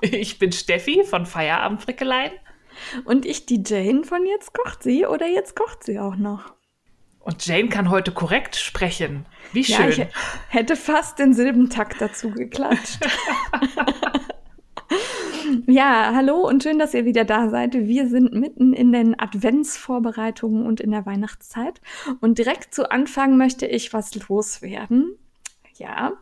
Ich bin Steffi von Feierabend Frickeleien. Und ich die Jane von Jetzt kocht sie oder Jetzt kocht sie auch noch. Und Jane kann heute korrekt sprechen. Wie Ja, schön. ich hätte fast den Silbentakt dazu geklatscht. ja, hallo und schön, dass ihr wieder da seid. Wir sind mitten in den Adventsvorbereitungen und in der Weihnachtszeit. Und direkt zu Anfang möchte ich was loswerden. Ja,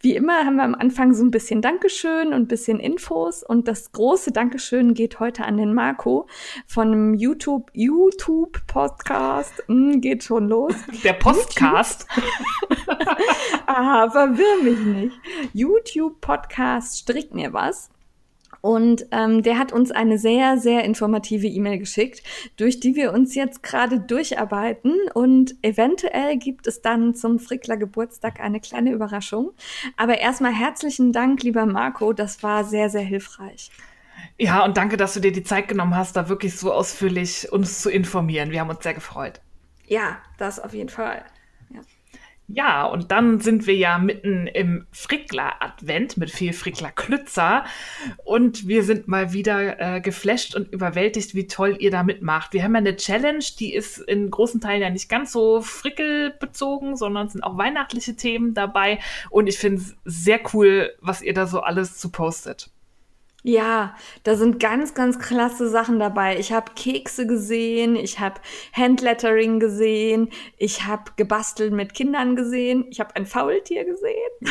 wie immer haben wir am Anfang so ein bisschen Dankeschön und ein bisschen Infos. Und das große Dankeschön geht heute an den Marco von dem YouTube, YouTube Podcast. Hm, geht schon los. Der Postcast. Ah, verwirr mich nicht. YouTube-Podcast Strick mir was. Und ähm, der hat uns eine sehr, sehr informative E-Mail geschickt, durch die wir uns jetzt gerade durcharbeiten. Und eventuell gibt es dann zum Frickler Geburtstag eine kleine Überraschung. Aber erstmal herzlichen Dank, lieber Marco. Das war sehr, sehr hilfreich. Ja, und danke, dass du dir die Zeit genommen hast, da wirklich so ausführlich uns zu informieren. Wir haben uns sehr gefreut. Ja, das auf jeden Fall. Ja, und dann sind wir ja mitten im Frickler-Advent mit viel Frickler-Klützer. Und wir sind mal wieder äh, geflasht und überwältigt, wie toll ihr da mitmacht. Wir haben ja eine Challenge, die ist in großen Teilen ja nicht ganz so frickelbezogen, sondern es sind auch weihnachtliche Themen dabei. Und ich finde es sehr cool, was ihr da so alles zu postet. Ja, da sind ganz, ganz klasse Sachen dabei. Ich habe Kekse gesehen, ich habe Handlettering gesehen, ich habe gebastelt mit Kindern gesehen, ich habe ein Faultier gesehen.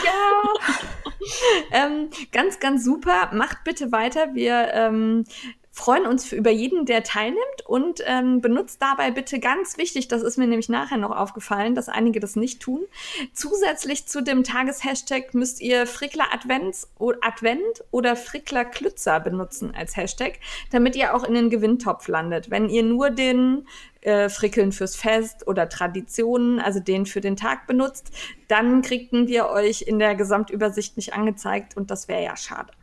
Ja, ähm, ganz, ganz super. Macht bitte weiter. Wir ähm, freuen uns für, über jeden, der teilnimmt und ähm, benutzt dabei bitte ganz wichtig, das ist mir nämlich nachher noch aufgefallen, dass einige das nicht tun. Zusätzlich zu dem Tageshashtag müsst ihr Frickler Advents, Advent oder Frickler Klützer benutzen als Hashtag, damit ihr auch in den Gewinntopf landet. Wenn ihr nur den äh, Frickeln fürs Fest oder Traditionen, also den für den Tag benutzt, dann kriegten wir euch in der Gesamtübersicht nicht angezeigt und das wäre ja schade.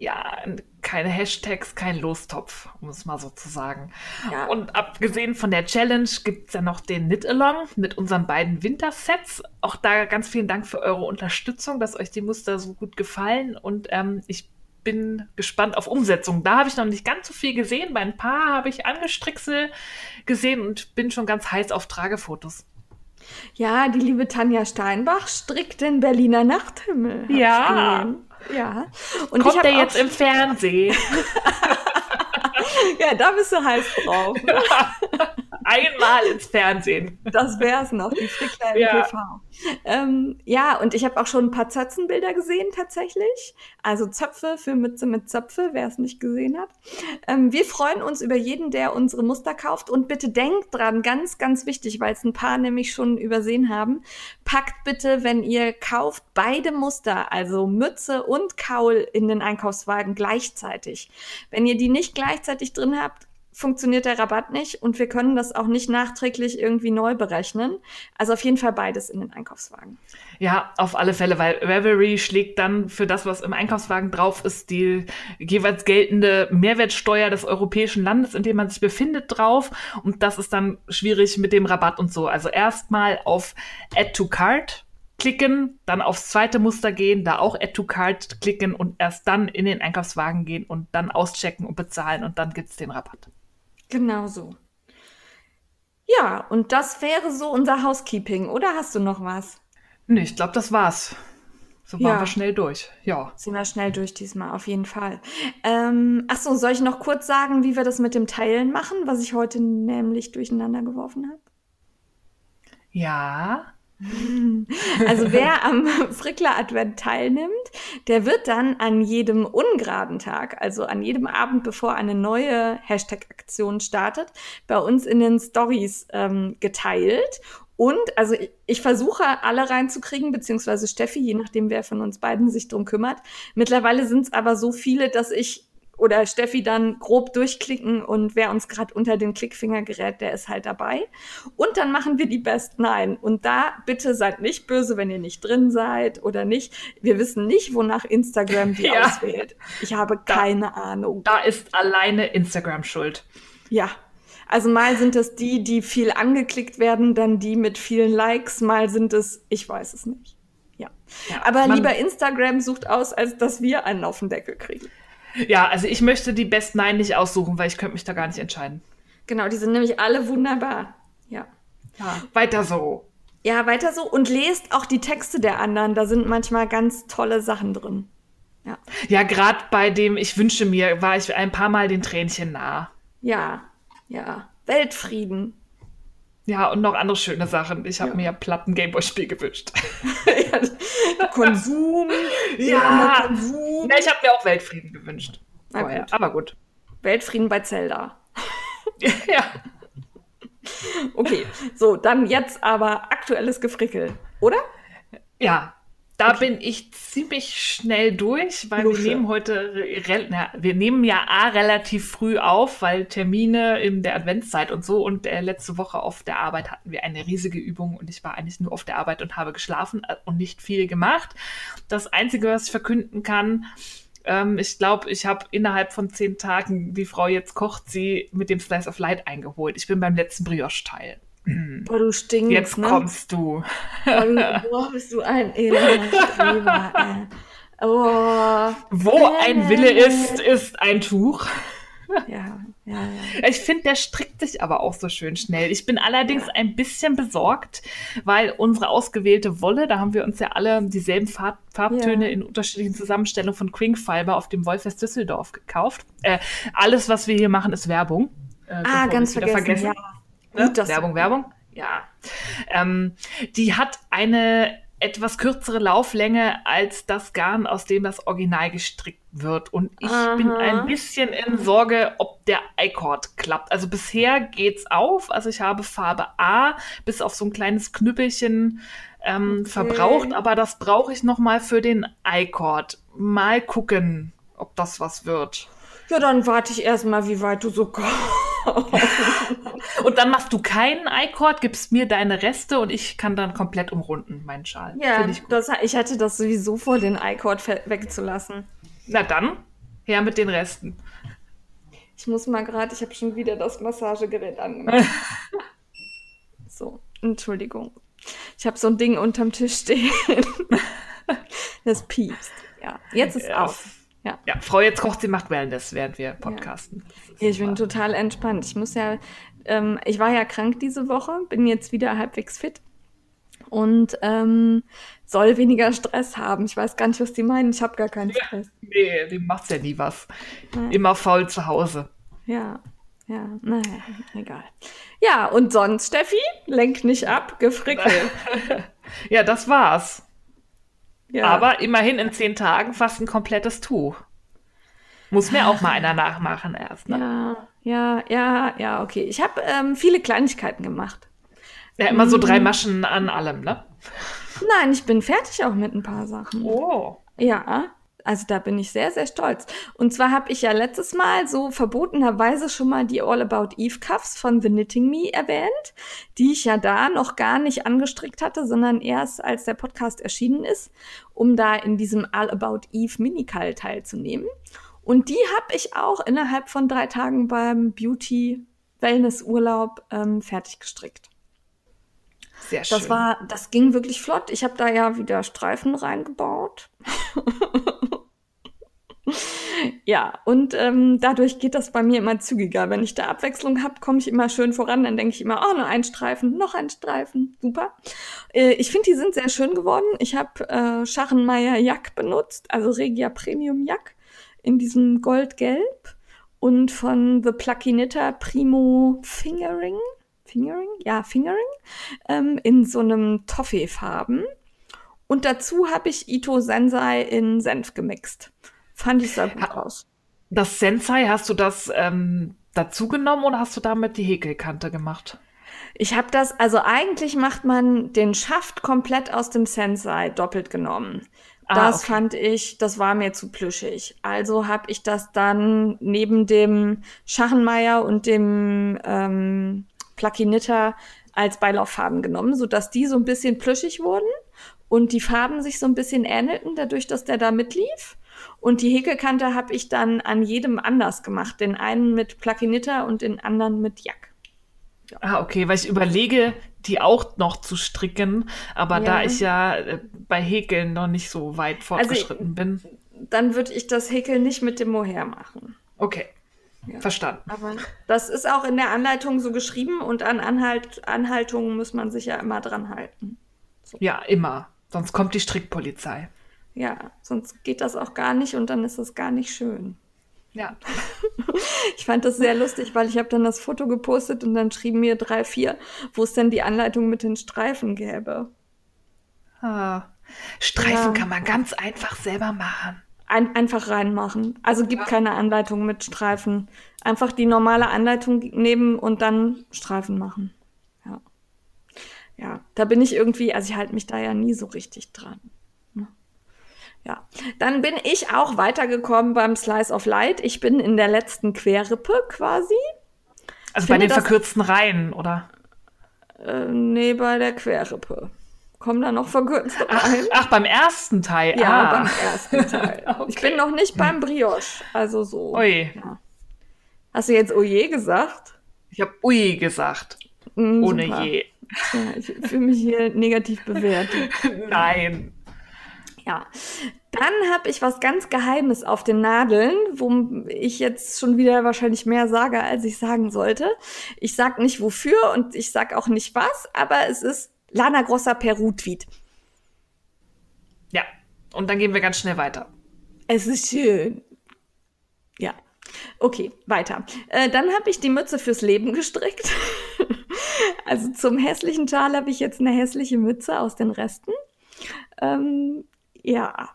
Ja, keine Hashtags, kein Lostopf, um es mal so zu sagen. Ja. Und abgesehen von der Challenge gibt es ja noch den Knit-Along mit unseren beiden Wintersets. Auch da ganz vielen Dank für eure Unterstützung, dass euch die Muster so gut gefallen. Und ähm, ich bin gespannt auf Umsetzung. Da habe ich noch nicht ganz so viel gesehen. Bei ein paar habe ich Angestricksel gesehen und bin schon ganz heiß auf Tragefotos. Ja, die liebe Tanja Steinbach strickt den Berliner Nachthimmel. Ja. gesehen. Ja. Und Kommt der jetzt im Fernsehen? Ja, da bist du heiß drauf. ne? Einmal ins Fernsehen. Das wär's noch, die Frickler im Ja. TV. Ähm, ja, und ich habe auch schon ein paar Zöpfenbilder gesehen tatsächlich. Also Zöpfe für Mütze mit Zöpfe, wer es nicht gesehen hat. Ähm, wir freuen uns über jeden, der unsere Muster kauft. Und bitte denkt dran, ganz, ganz wichtig, weil es ein paar nämlich schon übersehen haben. Packt bitte, wenn ihr kauft, beide Muster, also Mütze und Kaul in den Einkaufswagen gleichzeitig. Wenn ihr die nicht gleichzeitig drin habt, funktioniert der Rabatt nicht und wir können das auch nicht nachträglich irgendwie neu berechnen. Also auf jeden Fall beides in den Einkaufswagen. Ja, auf alle Fälle, weil Reverie schlägt dann für das, was im Einkaufswagen drauf ist, die jeweils geltende Mehrwertsteuer des europäischen Landes, in dem man sich befindet, drauf. Und das ist dann schwierig mit dem Rabatt und so. Also erstmal auf Add to Cart klicken, dann aufs zweite Muster gehen, da auch Add to Cart klicken und erst dann in den Einkaufswagen gehen und dann auschecken und bezahlen und dann gibt's den Rabatt. Genau so. Ja, und das wäre so unser Housekeeping. Oder hast du noch was? Nee, ich glaube, das war's. So waren Ja. wir schnell durch. Ja. Sind wir schnell durch diesmal, auf jeden Fall. Ähm, ach so, soll ich noch kurz sagen, wie wir das mit dem Teilen machen, was ich heute nämlich durcheinander geworfen habe? Ja. Also wer am Frickler Advent teilnimmt, der wird dann an jedem ungeraden Tag, also an jedem Abend, bevor eine neue Hashtag-Aktion startet, bei uns in den Stories ähm, geteilt. Und also ich, ich versuche alle reinzukriegen, beziehungsweise Steffi, je nachdem, wer von uns beiden sich drum kümmert. Mittlerweile sind es aber so viele, dass ich oder Steffi dann grob durchklicken und wer uns gerade unter den Klickfinger gerät, der ist halt dabei. Und dann machen wir die Best Nine. Und da bitte seid nicht böse, wenn ihr nicht drin seid oder nicht. Wir wissen nicht, wonach Instagram die Ja. auswählt. Ich habe keine Ahnung. Da ist alleine Instagram schuld. Ja. Also mal sind es die, die viel angeklickt werden, dann die mit vielen Likes, mal sind es, ich weiß es nicht. Ja. Ja, Aber lieber Instagram sucht aus, als dass wir einen auf den Deckel kriegen. Ja, also ich möchte die Best Nine nicht aussuchen, weil ich könnte mich da gar nicht entscheiden. Genau, die sind nämlich alle wunderbar. Ja. Ja, weiter so. Ja, weiter so. Und lest auch die Texte der anderen. Da sind manchmal ganz tolle Sachen drin. Ja. Ja, gerade bei dem Ich wünsche mir, war ich ein paar Mal den Tränchen nah. Ja. Ja. Weltfrieden. Ja, und noch andere schöne Sachen. Ich habe Ja. mir Platten Gameboy-Spiel gewünscht. ja, Konsum. Ja. Konsum. Ja, ich habe mir auch Weltfrieden gewünscht. Na Vorher. gut. Aber gut. Weltfrieden bei Zelda. ja. Okay. So, dann jetzt aber aktuelles Gefrickel. Oder? Ja, da bin ich ziemlich schnell durch, weil Lusche. wir nehmen heute, na, wir nehmen ja A relativ früh auf, weil Termine in der Adventszeit und so und äh, letzte Woche auf der Arbeit hatten wir eine riesige Übung und ich war eigentlich nur auf der Arbeit und habe geschlafen äh, und nicht viel gemacht. Das Einzige, was ich verkünden kann, ähm, ich glaube, ich habe innerhalb von zehn Tagen die Frau jetzt kocht sie mit dem Slice of Light eingeholt. Ich bin beim letzten Brioche-Teil. Boah, du stinkst, Jetzt ne? kommst du. Boah, du, boah, bist du ein Elender. Oh. Wo ein Wille ist, ist ein Tuch. Ja, ja, ja. Ich finde, der strickt sich aber auch so schön schnell. Ich bin allerdings ein bisschen besorgt, weil unsere ausgewählte Wolle, da haben wir uns ja alle dieselben Farb Farbtöne Ja. in unterschiedlichen Zusammenstellungen von Quink Fiber auf dem Wollfest Düsseldorf gekauft. Äh, alles, was wir hier machen, ist Werbung. Äh, Ah, ganz wieder vergessen. Ja. Ne? Gut, Werbung, Werbung. Ja. Ähm, die hat eine etwas kürzere Lauflänge als das Garn, aus dem das Original gestrickt wird. Und ich Aha. bin ein bisschen in Sorge, ob der I-Cord klappt. Also bisher geht's auf. Also ich habe Farbe A bis auf so ein kleines Knüppelchen ähm, Okay. verbraucht, aber das brauche ich noch mal für den I-Cord. Mal gucken, ob das was wird. Ja, dann warte ich erstmal, wie weit du so kommst. Und dann machst du keinen I-Cord, gibst mir deine Reste und ich kann dann komplett umrunden, meinen Schal. Ja, ich das, ich hatte das sowieso vor, den I-Cord fe- wegzulassen. Na dann, her mit den Resten. Ich muss mal gerade, ich habe schon wieder das Massagegerät angemacht. so, Entschuldigung. Ich habe so ein Ding unterm Tisch stehen. das piepst. Ja, jetzt ist Ja. auf. Ja. Ja, Frau jetzt kocht, sie macht Wellness, während wir podcasten. Ist Ich bin total entspannt. Ich muss ja, ähm, ich war ja krank diese Woche, bin jetzt wieder halbwegs fit und ähm, soll weniger Stress haben. Ich weiß gar nicht, was die meinen. Ich habe gar keinen Stress. Nee, dem macht's ja nie was. Ja. Immer faul zu Hause. Ja, ja, naja, egal. Ja, und sonst, Steffi, lenk nicht ab, gefrickel. Ja, das war's. Ja. Aber immerhin in zehn Tagen fast ein komplettes Tuch. Muss mir auch mal einer nachmachen erst. Ne? ja, ja, ja, ja, okay. Ich habe ähm, viele Kleinigkeiten gemacht. Ja, immer so Mhm. drei Maschen an allem, ne? Nein, ich bin fertig auch mit ein paar Sachen. Oh. Ja, also da bin ich sehr, sehr stolz. Und zwar habe ich ja letztes Mal so verbotenerweise schon mal die All About Eve Cuffs von The Knitting Me erwähnt, die ich ja da noch gar nicht angestrickt hatte, sondern erst als der Podcast erschienen ist, um da in diesem All About Eve Minikall teilzunehmen. Und die habe ich auch innerhalb von drei Tagen beim Beauty Wellness Urlaub ähm, fertig gestrickt. Sehr schön. Das war, das ging wirklich flott. Ich habe da ja wieder Streifen reingebaut. ja, und ähm, dadurch geht das bei mir immer zügiger. Wenn ich da Abwechslung habe, komme ich immer schön voran. Dann denke ich immer, oh, noch ein Streifen, noch ein Streifen. Super. Äh, ich finde, die sind sehr schön geworden. Ich habe äh, Scharrenmeier Jack benutzt, also Regia Premium Jack in diesem Goldgelb und von The Plucky Knitter Primo Fingering. Fingering? Ja, Fingering ähm, in so einem Toffee-Farben. Und dazu habe ich Ito Sensei in Senf gemixt. Fand ich sah gut Ha- aus. Das Sensei, hast du das ähm, dazu genommen oder hast du damit die Häkelkante gemacht? Ich habe das, also eigentlich macht man den Schaft komplett aus dem Sensei doppelt genommen. das okay. fand ich, das war mir zu plüschig. Also habe ich das dann neben dem Schachenmeier und dem ähm, Plakinitter als Beilauffarben genommen, sodass die so ein bisschen plüschig wurden und die Farben sich so ein bisschen ähnelten, dadurch, dass der da mitlief. Und die Häkelkante habe ich dann an jedem anders gemacht. Den einen mit Plakinitter und den anderen mit Jack. Ah, okay, weil ich überlege, die auch noch zu stricken, aber Ja. da ich ja äh, bei Häkeln noch nicht so weit Also fortgeschritten bin. Dann würde ich das Häkeln nicht mit dem Mohair machen. Okay, Ja. verstanden. Aber das ist auch in der Anleitung so geschrieben und an Anhalt, Anhaltungen muss man sich ja immer dran halten. Ja, immer. Sonst kommt die Strickpolizei. Ja, sonst geht das auch gar nicht und dann ist das gar nicht schön. Ja. Ich fand das sehr lustig, weil ich habe dann das Foto gepostet und dann schrieben mir drei, vier, wo es denn die Anleitung mit den Streifen gäbe. Ah. Streifen Ja. kann man ganz einfach selber machen. Ein, einfach reinmachen. Also gibt keine Anleitung mit Streifen. Einfach die normale Anleitung nehmen und dann Streifen machen. Ja. Ja, da bin ich irgendwie, also ich halte mich da ja nie so richtig dran. Ja, dann bin ich auch weitergekommen beim Slice of Light. Ich bin in der letzten Querrippe quasi. Also bei finde den das- verkürzten Reihen, oder? Äh, nee, bei der Querrippe. Kommen da noch verkürzte Ach, rein? ach, beim ersten Teil. Ja, ah. beim ersten Teil. Ich bin noch nicht beim Brioche. Also so. Ui. Ja. Hast du jetzt Oje gesagt? Ich habe ui gesagt. Mm, Ohne super. je. Ja, ich fühle mich hier negativ bewertet. Nein. Ja. Dann habe ich was ganz Geheimes auf den Nadeln, wo ich jetzt schon wieder wahrscheinlich mehr sage, als ich sagen sollte. Ich sag nicht wofür und ich sag auch nicht was, aber es ist Lana Grossa Peru Tweet. Ja. Und dann gehen wir ganz schnell weiter. Es ist schön. Ja. Okay, weiter. Äh, dann habe ich die Mütze fürs Leben gestrickt. also zum hässlichen Schal habe ich jetzt eine hässliche Mütze aus den Resten. Ähm, ja,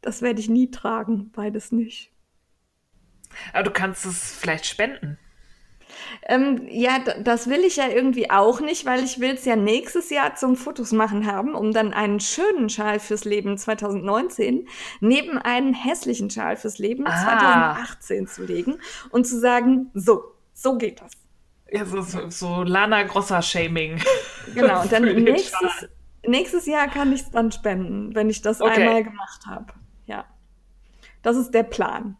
das werde ich nie tragen, beides nicht. Aber du kannst es vielleicht spenden. Ähm, ja, das will ich ja irgendwie auch nicht, weil ich will es ja nächstes Jahr zum Fotos machen haben, um dann einen schönen Schal fürs Leben 2019 neben einen hässlichen Schal fürs Leben Ah. 2018 zu legen und zu sagen, so, so geht das. Ja, so, so, Lana Grosser Shaming. Genau, und dann nächstes, Schal. Nächstes Jahr kann ich es dann spenden, wenn ich das Okay. einmal gemacht habe. Ja. Das ist der Plan.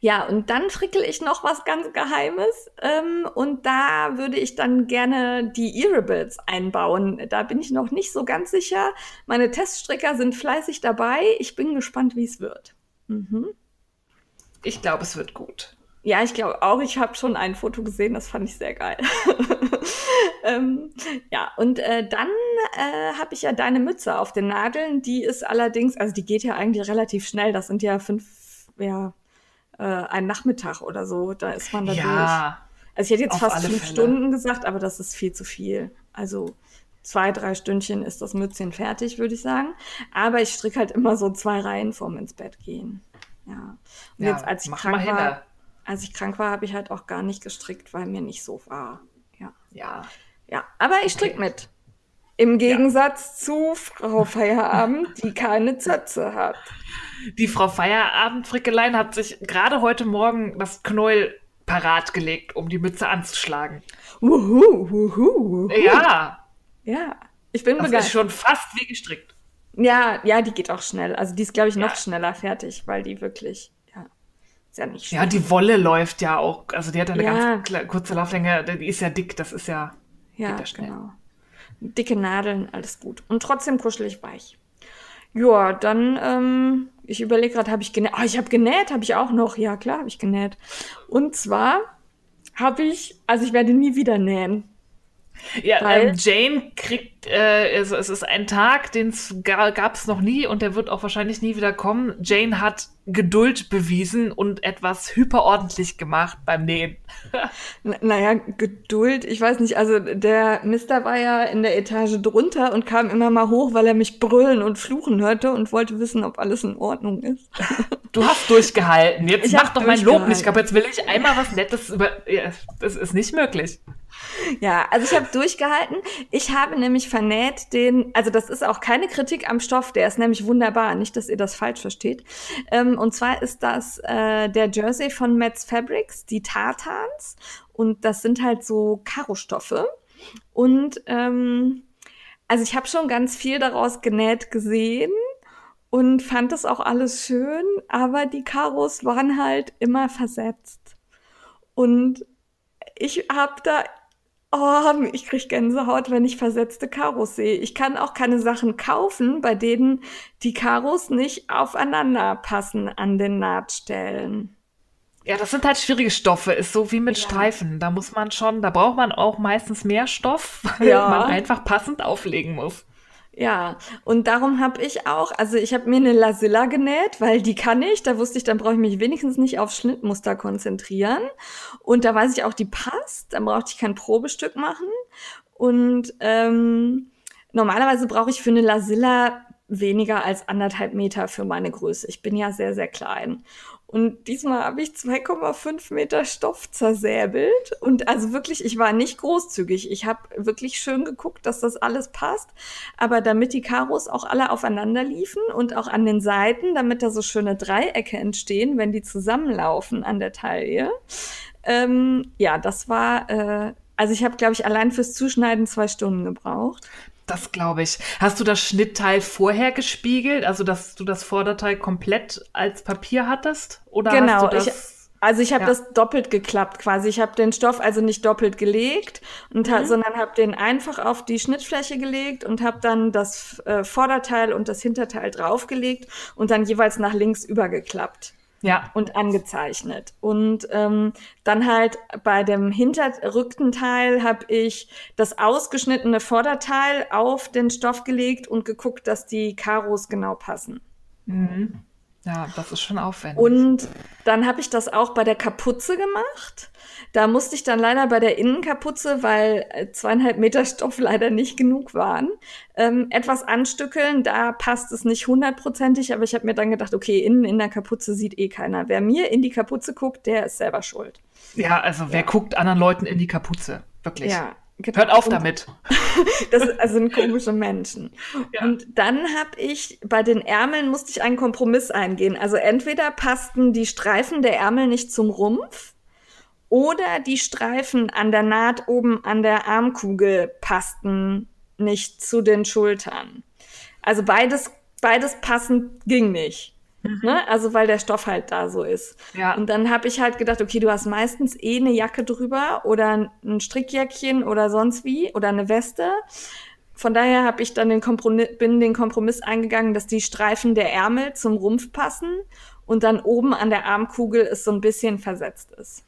Ja, und dann frickel ich noch was ganz Geheimes. Ähm, und da würde ich dann gerne die Earables einbauen. Da bin ich noch nicht so ganz sicher. Meine Teststricker sind fleißig dabei. Ich bin gespannt, wie es wird. Mhm. Ich glaube, es wird gut. Ja, ich glaube auch. Ich habe schon ein Foto gesehen, das fand ich sehr geil. ähm, ja, und äh, dann äh, habe ich ja deine Mütze auf den Nadeln. Die ist allerdings, also die geht ja eigentlich relativ schnell. Das sind ja fünf, ja, äh, ein Nachmittag oder so. Da ist man da durch. Ja. Also ich hätte jetzt fast fünf Fälle. Stunden gesagt, aber das ist viel zu viel. Also zwei, drei Stündchen ist das Mützchen fertig, würde ich sagen. Aber ich stricke halt immer so zwei Reihen vorm ins Bett gehen. Ja. Und Ja, jetzt, als ich krank mal war. Als ich krank war, habe ich halt auch gar nicht gestrickt, weil mir nicht so war. Ja. Ja. Ja, aber ich strick mit. Im Gegensatz zu Frau Feierabend, die keine Zötze hat. Die Frau Feierabendfrickelein hat sich gerade heute Morgen das Knäuel parat gelegt, um die Mütze anzuschlagen. Wuhu, wuhu, wuhu. Ja, Ja, ich bin das ist begeistert. schon fast wie gestrickt. Ja, ja, die geht auch schnell. Also die ist, glaube ich, noch Ja. schneller fertig, weil die wirklich, ja, ist ja nicht Ja, schwer. die Wolle läuft ja auch, also die hat ja eine Ja. ganz kurze Lauflänge, die ist ja dick, das ist ja, ja, ja genau. Dicke Nadeln, alles gut. Und trotzdem kuschelig weich. Ja, dann, ähm, ich überlege gerade, habe ich genäht? Ah, ich habe genäht, habe ich auch noch. Ja, klar, habe ich genäht. Und zwar habe ich, also ich werde nie wieder nähen. Ja, ähm, Jane kriegt, äh, also es ist ein Tag, den es gab es noch nie und der wird auch wahrscheinlich nie wieder kommen. Jane hat Geduld bewiesen und etwas hyperordentlich gemacht beim Nähen. Naja, Geduld, ich weiß nicht, also der Mister war ja in der Etage drunter und kam immer mal hoch, weil er mich brüllen und fluchen hörte und wollte wissen, ob alles in Ordnung ist. Du hast durchgehalten. Jetzt Ich mach doch mein Lob nicht kaputt. Jetzt will ich einmal was Nettes über. Ja, das ist nicht möglich. Ja, also ich habe durchgehalten. Ich habe nämlich vernäht den, also das ist auch keine Kritik am Stoff, der ist nämlich wunderbar, nicht, dass ihr das falsch versteht. Ähm, und zwar ist das äh, der Jersey von Metz Fabrics, die Tartans. Und das sind halt so Karostoffe. Und ähm, also ich habe schon ganz viel daraus genäht gesehen und fand das auch alles schön, aber die Karos waren halt immer versetzt. Und ich habe da Oh, ich krieg Gänsehaut, wenn ich versetzte Karos sehe. Ich kann auch keine Sachen kaufen, bei denen die Karos nicht aufeinander passen an den Nahtstellen. Ja, das sind halt schwierige Stoffe, ist so wie mit ja. Streifen. Da muss man schon, da braucht man auch meistens mehr Stoff, weil ja. man einfach passend auflegen muss. Ja, und darum habe ich auch, also ich habe mir eine Lasilla genäht, weil die kann ich. Da wusste ich, dann brauche ich mich wenigstens nicht auf Schnittmuster konzentrieren. Und da weiß ich auch, die passt. Dann brauchte ich kein Probestück machen. Und ähm, normalerweise brauche ich für eine Lasilla weniger als anderthalb Meter für meine Größe. Ich bin ja sehr, sehr klein. Und diesmal habe ich 2,5 Meter Stoff zersäbelt. Und also wirklich, ich war nicht großzügig. Ich habe wirklich schön geguckt, dass das alles passt. Aber damit die Karos auch alle aufeinander liefen und auch an den Seiten, damit da so schöne Dreiecke entstehen, wenn die zusammenlaufen an der Taille. Ähm, ja, das war, äh, also ich habe, glaube ich, allein fürs Zuschneiden zwei Stunden gebraucht. Das glaube ich. Hast du das Schnittteil vorher gespiegelt, also dass du das Vorderteil komplett als Papier hattest? Oder genau, hast du das ich, also ich habe ja. das doppelt geklappt quasi. Ich habe den Stoff also nicht doppelt gelegt, und mhm. sondern habe den einfach auf die Schnittfläche gelegt und habe dann das äh, Vorderteil und das Hinterteil draufgelegt und dann jeweils nach links übergeklappt. Ja. Und angezeichnet. Und ähm, dann halt bei dem hinterrückten Teil habe ich das ausgeschnittene Vorderteil auf den Stoff gelegt und geguckt, dass die Karos genau passen. Mhm. Ja, das ist schon aufwendig. Und dann habe ich das auch bei der Kapuze gemacht. Da musste ich dann leider bei der Innenkapuze, weil äh, zweieinhalb Meter Stoff leider nicht genug waren, ähm, etwas anstückeln. Da passt es nicht hundertprozentig, aber ich habe mir dann gedacht, okay, innen in der Kapuze sieht eh keiner. Wer mir in die Kapuze guckt, der ist selber schuld. Ja, also wer guckt anderen Leuten in die Kapuze? Wirklich. Ja, Genau. Hört auf damit. das sind komische Menschen. Ja. Und dann habe ich, bei den Ärmeln musste ich einen Kompromiss eingehen. Also entweder passten die Streifen der Ärmel nicht zum Rumpf oder die Streifen an der Naht oben an der Armkugel passten nicht zu den Schultern. Also beides, beides passend ging nicht. Mhm. Ne? Also weil der Stoff halt da so ist. Ja. Und dann habe ich halt gedacht, okay, du hast meistens eh eine Jacke drüber oder ein Strickjäckchen oder sonst wie oder eine Weste. Von daher habe ich dann den Kompromiss, bin den Kompromiss eingegangen, dass die Streifen der Ärmel zum Rumpf passen und dann oben an der Armkugel es so ein bisschen versetzt ist.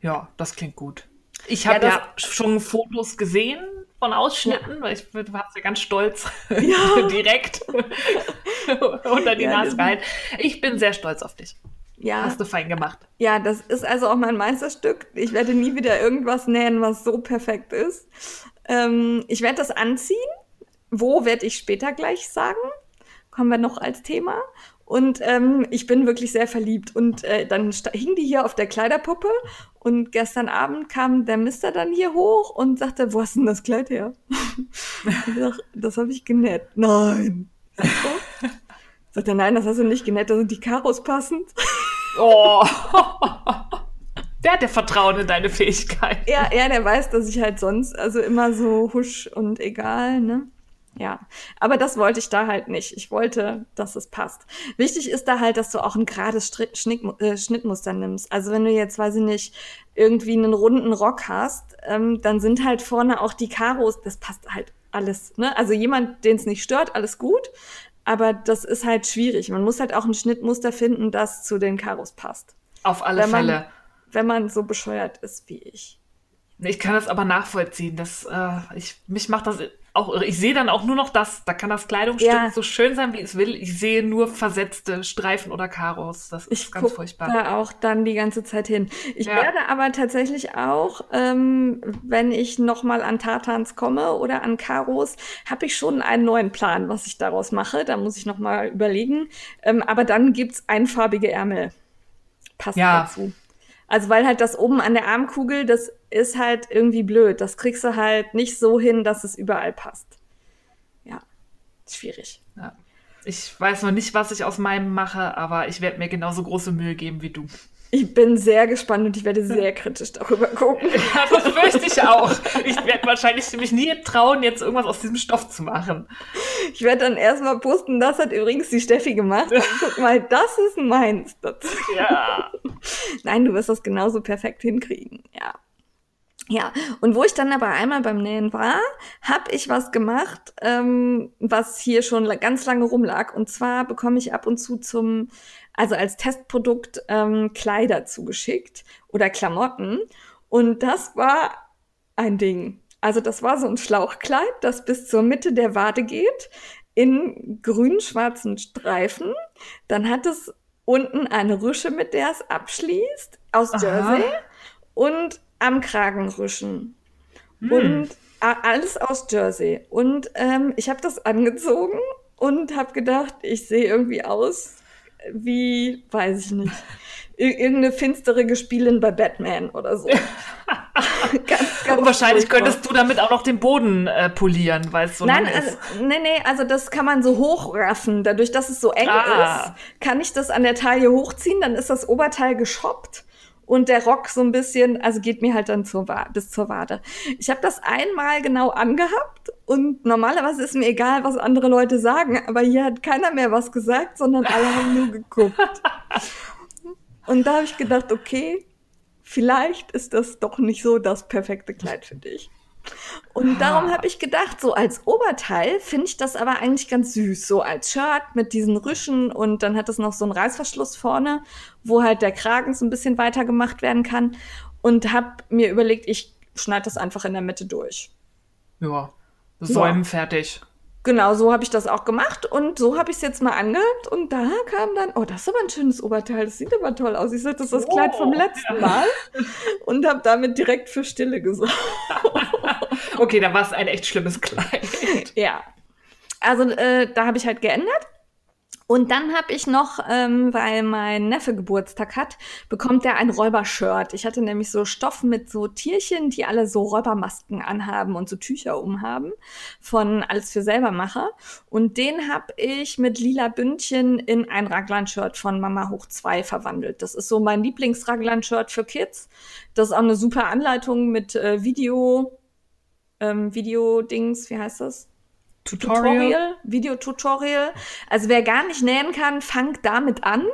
Ja, das klingt gut. Ich habe ja, ja, schon Fotos gesehen von Ausschnitten, ja. weil ich war ja ganz stolz ja. direkt unter die Nase gehalten. Ich bin sehr stolz auf dich. Ja. Hast du fein gemacht. Ja, das ist also auch mein Meisterstück. Ich werde nie wieder irgendwas nähen, was so perfekt ist. Ähm, ich werde das anziehen. Wo werde ich später gleich sagen? Kommen wir noch als Thema. Und ähm, ich bin wirklich sehr verliebt. Und äh, dann hing die hier auf der Kleiderpuppe. Und gestern Abend kam der Mister dann hier hoch und sagte, wo hast denn das Kleid her? ich sag, das habe ich genäht. Nein. Sagt er, nein, das hast du nicht genäht, da sind die Karos passend. oh. Der hat ja Vertrauen in deine Fähigkeit. Ja, ja, der weiß, dass ich halt sonst also immer so husch und egal, ne? Ja, aber das wollte ich da halt nicht. Ich wollte, dass es passt. Wichtig ist da halt, dass du auch ein gerades Schnitt, äh, Schnittmuster nimmst. Also wenn du jetzt, weiß ich nicht, irgendwie einen runden Rock hast, ähm, dann sind halt vorne auch die Karos, das passt halt alles. Ne? Also jemand, den es nicht stört, alles gut. Aber das ist halt schwierig. Man muss halt auch ein Schnittmuster finden, das zu den Karos passt. Auf alle wenn Fälle. Man, wenn man so bescheuert ist wie ich. Ich kann das aber nachvollziehen. Das, äh, ich, mich macht das auch. Ich sehe dann auch nur noch das. Da kann das Kleidungsstück ja. so schön sein, wie es will. Ich sehe nur versetzte Streifen oder Karos. Das ist ich ganz furchtbar. Da auch dann die ganze Zeit hin. Ich ja. werde aber tatsächlich auch, ähm, wenn ich nochmal an Tartans komme oder an Karos, habe ich schon einen neuen Plan, was ich daraus mache. Da muss ich nochmal überlegen. Ähm, aber dann gibt's einfarbige Ärmel. Passt ja. dazu. Also weil halt das oben an der Armkugel, das ist halt irgendwie blöd. Das kriegst du halt nicht so hin, dass es überall passt. Ja, schwierig. Ja. Ich weiß noch nicht, was ich aus meinem mache, aber ich werde mir genauso große Mühe geben wie du. Ich bin sehr gespannt und ich werde sehr kritisch darüber gucken. Ja, das fürchte ich auch. Ich werde wahrscheinlich mich nie trauen, jetzt irgendwas aus diesem Stoff zu machen. Ich werde dann erstmal posten, das hat übrigens die Steffi gemacht. Und guck mal, das ist meins. Ja. Nein, du wirst das genauso perfekt hinkriegen. Ja. Ja, und wo ich dann aber einmal beim Nähen war, habe ich was gemacht, ähm, was hier schon ganz lange rumlag. Und zwar bekomme ich ab und zu zum, also als Testprodukt ähm, Kleider zugeschickt oder Klamotten. Und das war ein Ding. Also das war so ein Schlauchkleid, das bis zur Mitte der Wade geht, in grün-schwarzen Streifen. Dann hat es unten eine Rüsche, mit der es abschließt, aus Aha. Jersey und am Kragen Rüschen. Und a- alles aus Jersey. Und ähm, ich habe das angezogen und habe gedacht, ich sehe irgendwie aus wie, weiß ich nicht, ir- irgendeine finstere Gespielin bei Batman oder so. ganz, ganz Und wahrscheinlich furchtbar. könntest du damit auch noch den Boden äh, polieren, weil es so Nein, lang also, ist. nee, nee, also das kann man so hochraffen. Dadurch, dass es so eng Ah. ist, kann ich das an der Taille hochziehen, dann ist das Oberteil geschoppt und der Rock so ein bisschen, also geht mir halt dann zur bis zur Wade. Ich habe das einmal genau angehabt und normalerweise ist mir egal, was andere Leute sagen, aber hier hat keiner mehr was gesagt, sondern alle haben nur geguckt. Und da habe ich gedacht, okay, vielleicht ist das doch nicht so das perfekte Kleid für dich. Und darum habe ich gedacht, so als Oberteil finde ich das aber eigentlich ganz süß. So als Shirt mit diesen Rüschen und dann hat es noch so einen Reißverschluss vorne, wo halt der Kragen so ein bisschen weiter gemacht werden kann. Und habe mir überlegt, ich schneide das einfach in der Mitte durch. Ja. Säumen fertig. Genau, so habe ich das auch gemacht und so habe ich es jetzt mal angehabt und da kam dann, oh, das ist aber ein schönes Oberteil, das sieht aber toll aus. Ich sagte, das ist das Oh, Kleid vom letzten ja. Mal und habe damit direkt für Stille gesorgt. Okay, da war es ein echt schlimmes Kleid. Ja. Also äh, da habe ich halt geändert. Und dann habe ich noch, ähm, weil mein Neffe Geburtstag hat, bekommt er ein Räubershirt. Ich hatte nämlich so Stoff mit so Tierchen, die alle so Räubermasken anhaben und so Tücher umhaben von Alles für Selbermacher. Und den habe ich mit lila Bündchen in ein Raglan-Shirt von Mama Hoch 2 verwandelt. Das ist so mein Lieblings-Raglan-Shirt für Kids. Das ist auch eine super Anleitung mit äh, Video, ähm, Video-Dings, wie heißt das? Tutorial. Videotutorial. Also wer gar nicht nähen kann, fangt damit an.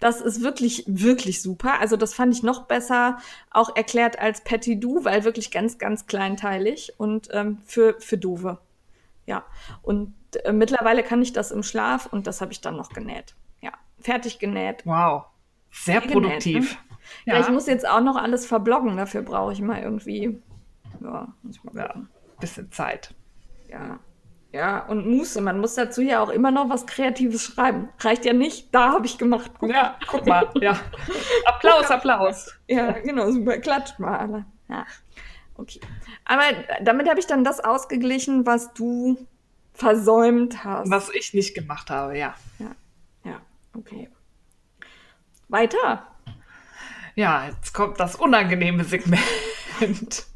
Das ist wirklich, wirklich super. Also das fand ich noch besser auch erklärt als Patty Do, weil wirklich ganz, ganz kleinteilig und ähm, für, für Dove. Ja. Und äh, mittlerweile kann ich das im Schlaf und das habe ich dann noch genäht. Ja. Fertig genäht. Wow. Sehr Viel genäht, produktiv. Ja. ich muss jetzt auch noch alles verbloggen. Dafür brauche ich mal irgendwie. Ja, muss ich mal Ja. Bisschen Zeit. Ja. Ja, und Muße. Man muss dazu ja auch immer noch was Kreatives schreiben. Reicht ja nicht, da habe ich gemacht. Guck. Ja, guck mal. Ja. Applaus, Applaus. Ja, genau, super. Klatscht mal alle. Ja. Okay. Aber damit habe ich dann das ausgeglichen, was du versäumt hast. Was ich nicht gemacht habe, ja. Ja, okay. Weiter. Ja, jetzt kommt das unangenehme Segment.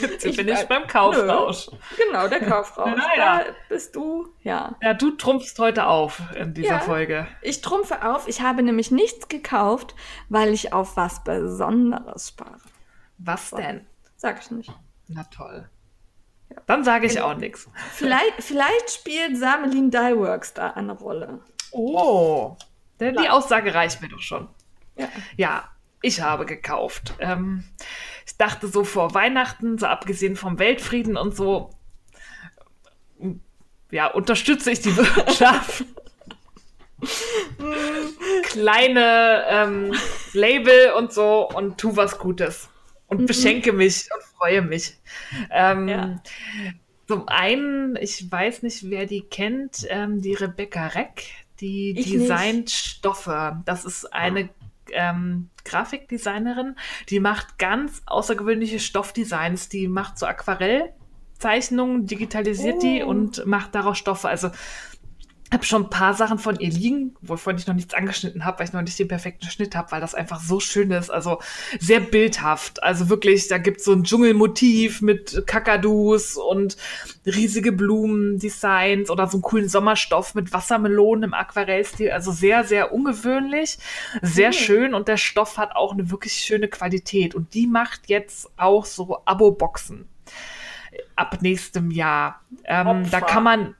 Jetzt Ich bin ich beim Kaufrausch. Genau, der Kaufrausch. Naja. Da bist du, ja. Ja, du trumpfst heute auf in dieser Ja. Folge. Ich trumpfe auf. Ich habe nämlich nichts gekauft, weil ich auf was Besonderes spare. Was denn? Sag ich nicht. Na toll. Dann sage ich auch nichts. Vielleicht, vielleicht spielt Samelin Dyeworks da eine Rolle. Oh, denn die Ja. Aussage reicht mir doch schon. Ja. Ja, ich habe gekauft. Ähm, ich dachte so vor Weihnachten, so abgesehen vom Weltfrieden und so, ja, unterstütze ich die Wirtschaft. Kleine ähm, Label und so und tu was Gutes und beschenke mich und freue mich. Ähm, Ja. Zum einen, ich weiß nicht, wer die kennt, ähm, die Rebecca Reck, die Ich designt Stoffe. Das ist eine ähm, Grafikdesignerin, die macht ganz außergewöhnliche Stoffdesigns. Die macht so Aquarellzeichnungen, digitalisiert die Oh. und macht daraus Stoffe. Also habe schon ein paar Sachen von ihr liegen, wovon ich noch nichts angeschnitten habe, weil ich noch nicht den perfekten Schnitt habe, weil das einfach so schön ist. Also sehr bildhaft. Also wirklich, da gibt es so ein Dschungelmotiv mit Kakadus und riesige Blumendesigns oder so einen coolen Sommerstoff mit Wassermelonen im Aquarellstil. Also sehr, sehr ungewöhnlich, sehr Cool. schön und der Stoff hat auch eine wirklich schöne Qualität. Und die macht jetzt auch so Abo-Boxen ab nächstem Jahr. Ähm, da kann man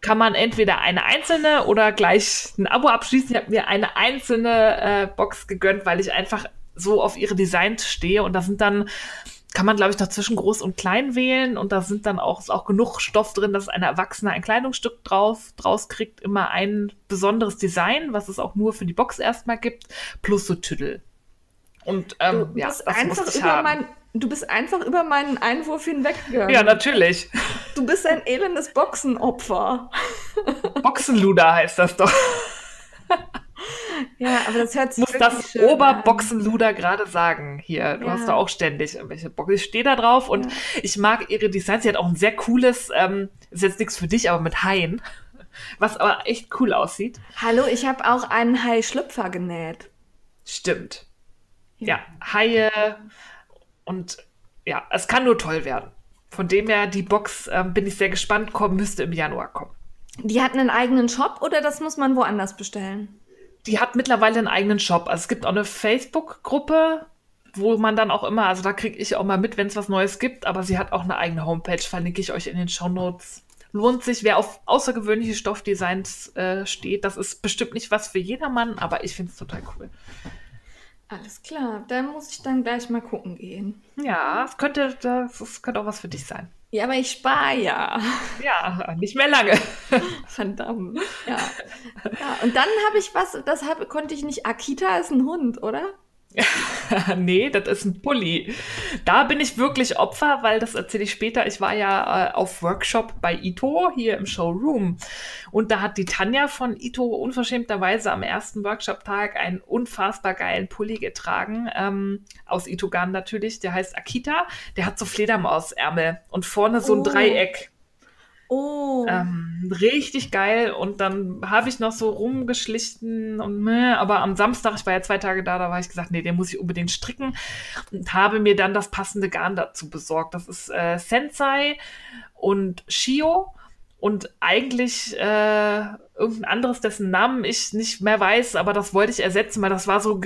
kann man entweder eine einzelne oder gleich ein Abo abschließen. Ich habe mir eine einzelne äh, Box gegönnt, weil ich einfach so auf ihre Designs stehe und da sind dann kann man, glaube ich, noch zwischen groß und klein wählen und da sind dann auch, ist auch genug Stoff drin, dass eine Erwachsene ein Kleidungsstück drauf, draus kriegt, immer ein besonderes Design, was es auch nur für die Box erstmal gibt, plus so Tüdel. Und ähm, Du ja, bist das einfach über haben. mein, du bist einfach über meinen Einwurf hinweggegangen. ja, natürlich. Du bist ein elendes Boxenopfer. Boxenluder heißt das doch. Ja, aber das hört sich muss das. Oberboxenluder gerade sagen. Hier, du Ja. hast da auch ständig irgendwelche Boxen. Ich stehe da drauf und Ja. ich mag ihre Designs. Sie hat auch ein sehr cooles, ähm, ist jetzt nichts für dich, aber mit Haien, was aber echt cool aussieht. Hallo, ich habe auch einen Hai-Schlüpfer genäht. Stimmt. Ja, Haie und ja, es kann nur toll werden. Von dem her, die Box ähm, bin ich sehr gespannt, kommen müsste im Januar kommen. Die hat einen eigenen Shop oder das muss man woanders bestellen? Die hat mittlerweile einen eigenen Shop. Also es gibt auch eine Facebook-Gruppe, wo man dann auch immer, also da kriege ich auch mal mit, wenn es was Neues gibt, aber sie hat auch eine eigene Homepage, verlinke ich euch in den Shownotes. Lohnt sich, wer auf außergewöhnliche Stoffdesigns äh, steht. Das ist bestimmt nicht was für jedermann, aber ich finde es total cool. Alles klar, da muss ich dann gleich mal gucken gehen. Ja, es könnte, das, könnte auch was für dich sein. Ja, aber ich spare ja. Ja, nicht mehr lange. Verdammt. Ja. ja. Und dann habe ich was, das hab, konnte ich nicht. Akita ist ein Hund, oder? nee, das ist ein Pulli. Da bin ich wirklich Opfer, weil das erzähle ich später. Ich war ja äh, auf Workshop bei Ito hier im Showroom. Und da hat die Tanja von Ito unverschämterweise am ersten Workshop-Tag einen unfassbar geilen Pulli getragen. Ähm, aus Itogan natürlich. Der heißt Akita. Der hat so Fledermausärmel und vorne so ein Oh. Dreieck. Oh. Ähm, richtig geil. Und dann habe ich noch so rumgeschlichen und meh, aber am Samstag, ich war ja zwei Tage da, da war ich gesagt, nee, den muss ich unbedingt stricken und habe mir dann das passende Garn dazu besorgt. Das ist äh, Sensei und Shio und eigentlich äh, irgendein anderes, dessen Namen ich nicht mehr weiß, aber das wollte ich ersetzen, weil das war so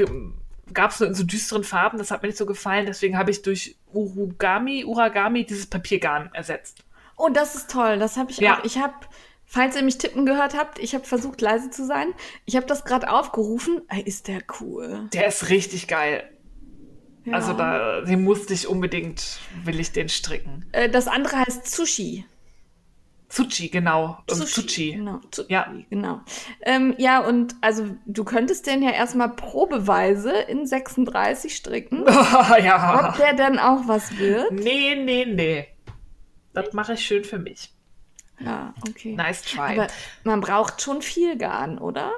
gab es so in so düsteren Farben, das hat mir nicht so gefallen, deswegen habe ich durch Urugami, Uragami dieses Papiergarn ersetzt. Oh, das ist toll. Das habe ich Ja. auch. Ich habe, falls ihr mich tippen gehört habt, ich habe versucht leise zu sein. Ich habe das gerade aufgerufen. Ist der cool. Der ist richtig geil. Ja. Also da, den musste ich unbedingt, will ich den stricken. Äh, das andere heißt Sushi. Tsuchi, genau. Ähm, Tsuchi. Genau. Tsuchi, Ja. genau. Ähm, ja, und also du könntest den ja erstmal probeweise in 36 stricken. ja. Ob der dann auch was wird? Nee, nee, nee. Das mache ich schön für mich. Ja, okay. Nice try. Aber man braucht schon viel Garn, oder?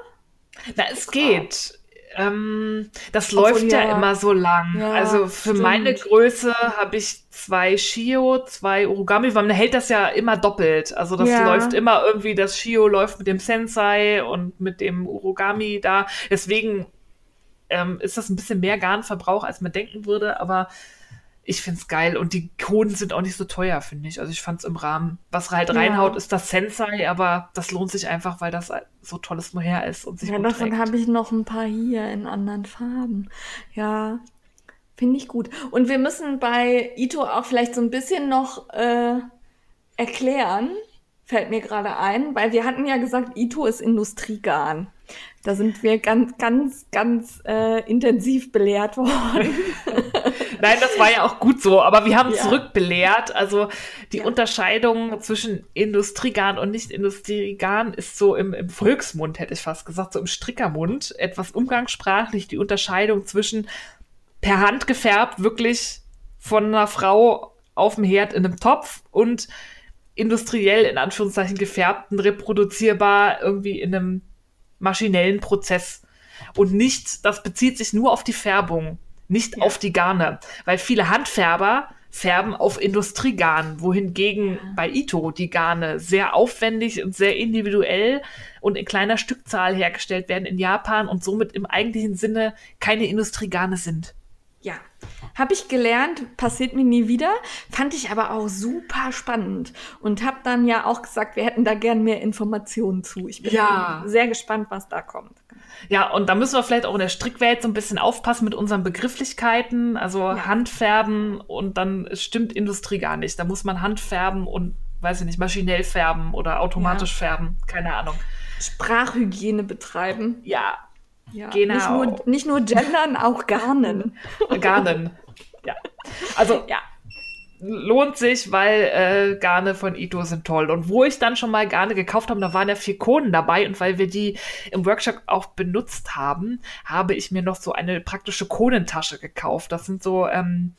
Na, es geht. Ähm, das Obwohl, läuft ja, ja. immer so lang. Ja, also für stimmt. meine Größe habe ich zwei Shio, zwei Origami, weil man hält das ja immer doppelt. Also das Ja. läuft immer irgendwie, das Shio läuft mit dem Sensei und mit dem Origami da. Deswegen ähm, ist das ein bisschen mehr Garnverbrauch, als man denken würde, aber ich finde es geil und die Koden sind auch nicht so teuer, finde ich. Also ich fand es im Rahmen. Was halt Ja. reinhaut, ist das Sensei, aber das lohnt sich einfach, weil das so tolles Mohair ist und sich Ja, gut davon habe ich noch ein paar hier in anderen Farben. Ja, finde ich gut. Und wir müssen bei Ito auch vielleicht so ein bisschen noch äh, erklären, fällt mir gerade ein, weil wir hatten ja gesagt, Ito ist Industriegarn. Da sind wir ganz, ganz, ganz äh, intensiv belehrt worden. Nein, das war ja auch gut so, aber wir haben Ja. zurückbelehrt. Also die Ja. Unterscheidung zwischen Industriegarn und Nicht-Industriegarn ist so im, im Volksmund, hätte ich fast gesagt, so im Strickermund, etwas umgangssprachlich die Unterscheidung zwischen per Hand gefärbt, wirklich von einer Frau auf dem Herd in einem Topf und industriell in Anführungszeichen gefärbten, reproduzierbar irgendwie in einem maschinellen Prozess. Und nicht, das bezieht sich nur auf die Färbung, nicht Ja. auf die Garne. Weil viele Handfärber färben auf Industriegarn, wohingegen bei Ito die Garne sehr aufwendig und sehr individuell und in kleiner Stückzahl hergestellt werden in Japan und somit im eigentlichen Sinne keine Industriegarne sind. Ja, habe ich gelernt, passiert mir nie wieder, fand ich aber auch super spannend und habe dann ja auch gesagt, wir hätten da gern mehr Informationen zu. Ich bin Ja. sehr gespannt, was da kommt. Ja, und da müssen wir vielleicht auch in der Strickwelt so ein bisschen aufpassen mit unseren Begrifflichkeiten. Also Ja. Handfärben und dann stimmt Industrie gar nicht. Da muss man Handfärben und, weiß ich nicht, maschinell färben oder automatisch färben. Keine Ahnung. Sprachhygiene betreiben. Ja, Ja, Genau. Nicht nur, nicht nur gendern, auch garnen. Garnen. ja. Also, Ja. Lohnt sich, weil äh, Garne von Ito sind toll. Und wo ich dann schon mal Garne gekauft habe, da waren ja vier Konen dabei. Und weil wir die im Workshop auch benutzt haben, habe ich mir noch so eine praktische Konentasche gekauft. Das sind so ähm,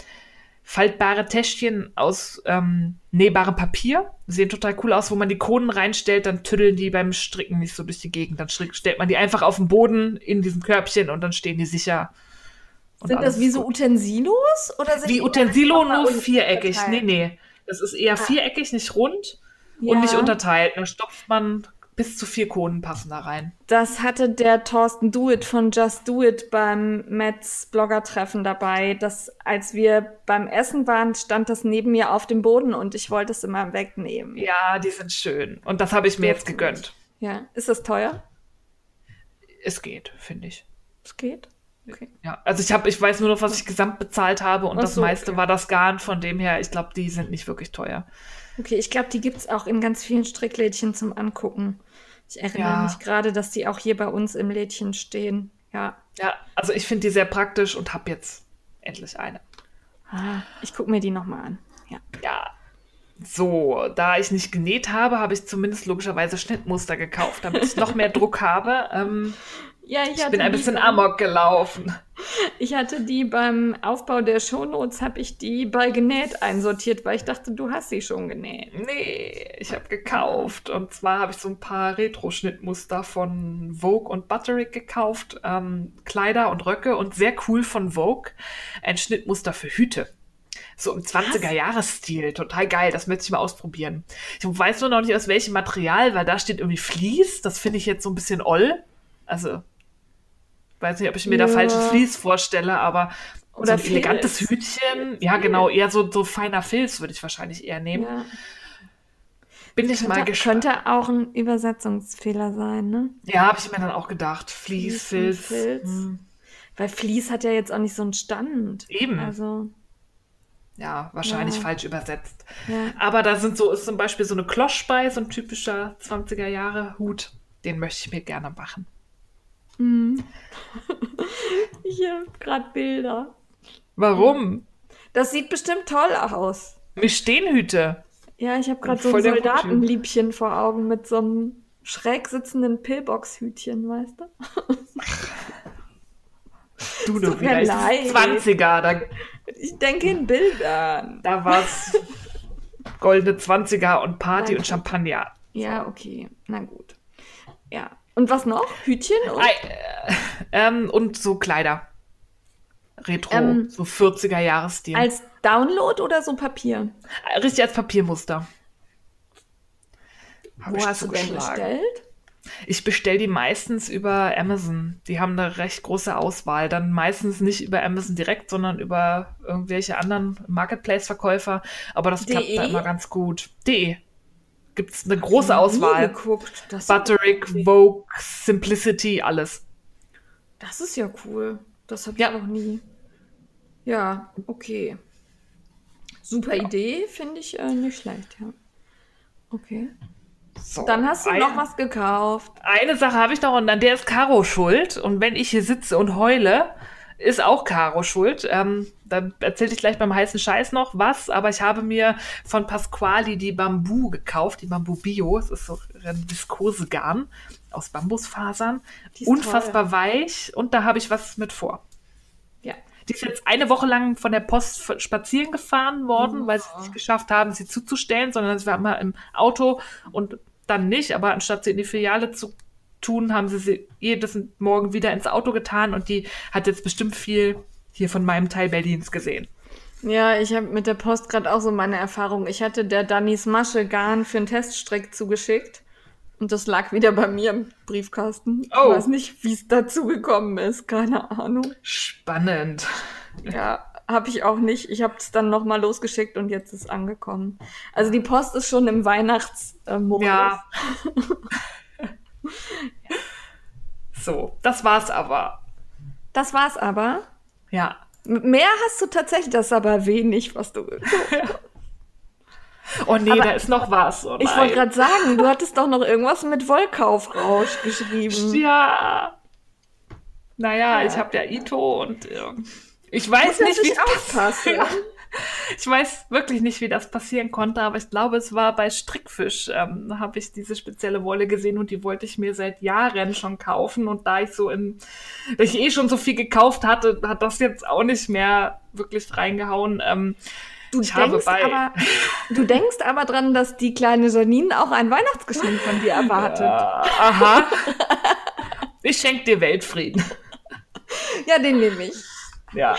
faltbare Täschchen aus ähm, nähbarem Papier. Sehen total cool aus, wo man die Konen reinstellt, dann tüddeln die beim Stricken nicht so durch die Gegend. Dann stellt man die einfach auf den Boden in diesem Körbchen und dann stehen die sicher. Und Sind das wie so. Utensilos? Oder sind Wie die Utensilo nur viereckig. Nee, nee. Das ist eher viereckig, nicht rund Ja. und nicht unterteilt. Da stopft man bis zu vier Konen passen da rein. Das hatte der Thorsten Duit von Just Do It beim Metz Blogger-Treffen dabei. Das, als wir beim Essen waren, stand das neben mir auf dem Boden und ich wollte es immer wegnehmen. Ja, die sind schön. Und das habe ich mir jetzt gegönnt. Ja. Ist das teuer? Es geht, finde ich. Es geht. Okay. Ja, also ich habe, ich weiß nur noch, was ich gesamt bezahlt habe und Ach das so, meiste okay. war das Garn. Von dem her, ich glaube, die sind nicht wirklich teuer. Okay, ich glaube, die gibt es auch in ganz vielen Stricklädchen zum Angucken. Ich erinnere Ja. mich gerade, dass die auch hier bei uns im Lädchen stehen. Ja. Ja, also ich finde die sehr praktisch und habe jetzt endlich eine. Ah, ich gucke mir die nochmal an. Ja. Ja. So, da ich nicht genäht habe, habe ich zumindest logischerweise Schnittmuster gekauft, damit ich noch mehr Druck habe. Ähm, Ja, ich, ich hatte bin ein bisschen beim- amok gelaufen. Ich hatte die beim Aufbau der Shownotes, habe ich die bei genäht einsortiert, weil ich dachte, du hast sie schon genäht. Nee, ich habe gekauft. Und zwar habe ich so ein paar Retro-Schnittmuster von Vogue und Butterick gekauft. Ähm, Kleider und Röcke und sehr cool von Vogue. Ein Schnittmuster für Hüte. So im 20er-Jahres-Stil. Total geil. Das möchte ich mal ausprobieren. Ich weiß nur noch nicht, aus welchem Material, weil da steht irgendwie Vlies. Das finde ich jetzt so ein bisschen oll. Also, weiß nicht, ob ich mir da Ja. falsches Vlies vorstelle, aber Oder so ein elegantes Filz. Hütchen. Ja, genau. Eher so, so feiner Filz würde ich wahrscheinlich eher nehmen. Ja. Bin ich mal Könnte, gespannt. könnte auch ein Übersetzungsfehler sein, ne? Ja, habe ich mir dann auch gedacht. Vlies, Filz. Filz. hm, Weil Vlies hat ja jetzt auch nicht so einen Stand. Eben. Also, Ja, wahrscheinlich Ja. falsch übersetzt. ja. Aber da sind so, ist zum Beispiel so eine Klosch bei, so ein typischer 20er Jahre Hut. Den möchte ich mir gerne machen. Mhm. ich habe gerade Bilder. Warum? Das sieht bestimmt toll aus. Mir stehen Hüte. Ja, ich habe gerade so ein. Soldatenliebchen vor Augen mit so einem schräg sitzenden Pillbox-Hütchen, weißt du? Du wieder. Ich- leid. 20er, da, Ich denke in Bildern. da war's goldene 20er und Party Nein, und Champagner. Ja, okay. Na gut. Ja. Und was noch? Hütchen? Und äh, ähm, und so Kleider. Retro, Ähm, so 40er Jahresstil. als Download oder so Papier? Richtig als Papiermuster. Hab Wo ich hast du denn bestellt? Ich bestelle die meistens über Amazon. Die haben eine recht große Auswahl. Dann meistens nicht über Amazon direkt, sondern über irgendwelche anderen Marketplace-Verkäufer. Aber das klappt da immer ganz gut. De. Gibt es eine große Auswahl. geguckt. Das, Butterick, Vogue, Simplicity, alles. das ist ja cool. Das habe ich Ja. noch nie. Ja, okay. Super Idee, finde ich äh, nicht schlecht, ja. Okay. So, Dann hast du ein- noch was gekauft. Eine Sache habe ich noch und an der ist Caro schuld. Und wenn ich hier sitze und heule, ist auch Caro schuld. Ähm, da erzähle ich gleich beim heißen Scheiß noch was, aber ich habe mir von Pasquali die Bambu gekauft, die Bambu Bio. Es ist so ein Viskosegarn aus Bambusfasern. Unfassbar weich und da habe ich was mit vor. Ja. Die ist jetzt eine Woche lang von der Post spazieren gefahren worden, weil sie es nicht geschafft haben, sie zuzustellen, sondern sie war immer im Auto und dann nicht. Aber anstatt sie in die Filiale zu tun, haben sie sie jedes Morgen wieder ins Auto getan und die hat jetzt bestimmt viel hier von meinem Teil Berlins gesehen. Ja, ich habe mit der Post gerade auch so meine Erfahrung. Ich hatte der Dannys Masche Garn für einen Teststrick zugeschickt. Und das lag wieder bei mir im Briefkasten. Oh. Ich weiß nicht, wie es dazu gekommen ist. Keine Ahnung. Spannend. Ja, habe ich auch nicht. Ich habe es dann nochmal losgeschickt und jetzt ist angekommen. Also die Post ist schon im Weihnachtsmodus. Ja. so, das war's aber. Das war's aber. Ja. Mehr hast du tatsächlich, das ist aber wenig, was du. Oh nee, Aber- da ist noch was. Oh, Ich wollte gerade sagen, du hattest doch noch irgendwas mit Wollkaufrausch geschrieben. Ja. Naja, Ja. ich habe ja Ito und äh, ich weiß nicht, wie natürlich aufpassen. Ja. Ich weiß wirklich nicht, wie das passieren konnte, aber ich glaube, es war bei Strickfisch, ähm, habe ich diese spezielle Wolle gesehen und die wollte ich mir seit Jahren schon kaufen. Und da ich so in, da ich eh schon so viel gekauft hatte, hat das jetzt auch nicht mehr wirklich reingehauen. Ähm, Du Ich denkst, aber, du denkst aber dran, dass die kleine Janine auch ein Weihnachtsgeschenk von dir erwartet. äh, aha. Ich schenke dir Weltfrieden. Ja, den nehme ich. Ja.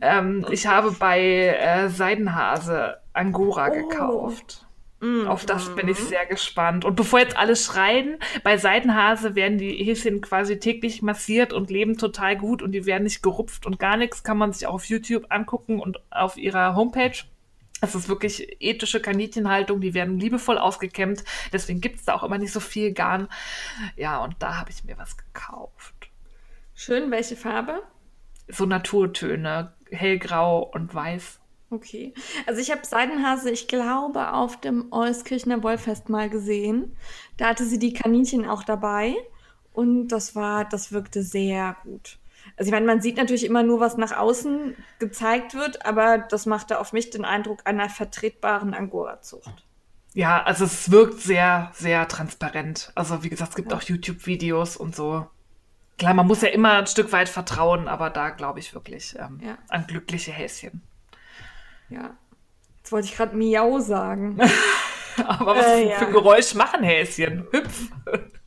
ähm, ich habe bei äh, Seidenhase Angora Oh. gekauft. Mm. Auf das bin ich sehr gespannt. Und bevor jetzt alle schreien, bei Seidenhase werden die Häschen quasi täglich massiert und leben total gut und die werden nicht gerupft und gar nichts. Kann man sich auch auf YouTube angucken und auf ihrer Homepage. Es ist wirklich ethische Kaninchenhaltung, die werden liebevoll ausgekämmt. Deswegen gibt es da auch immer nicht so viel Garn. Ja, und da habe ich mir was gekauft. Schön, welche Farbe? So Naturtöne, hellgrau und weiß. Okay. Also ich habe Seidenhase, ich glaube, auf dem Euskirchener Wollfest mal gesehen. Da hatte sie die Kaninchen auch dabei. Und das war, das wirkte sehr gut. Also ich meine, man sieht natürlich immer nur, was nach außen gezeigt wird, aber das machte auf mich den Eindruck einer vertretbaren Angora-Zucht. Ja, also es wirkt sehr, sehr transparent. Also wie gesagt, es gibt auch YouTube-Videos und so. Klar, man muss ja immer ein Stück weit vertrauen, aber da glaube ich wirklich ähm, Ja. an glückliche Häschen. Ja. Jetzt wollte ich gerade Miau sagen. Aber was Äh, für, ja. für ein Geräusch machen Häschen? Hüpf.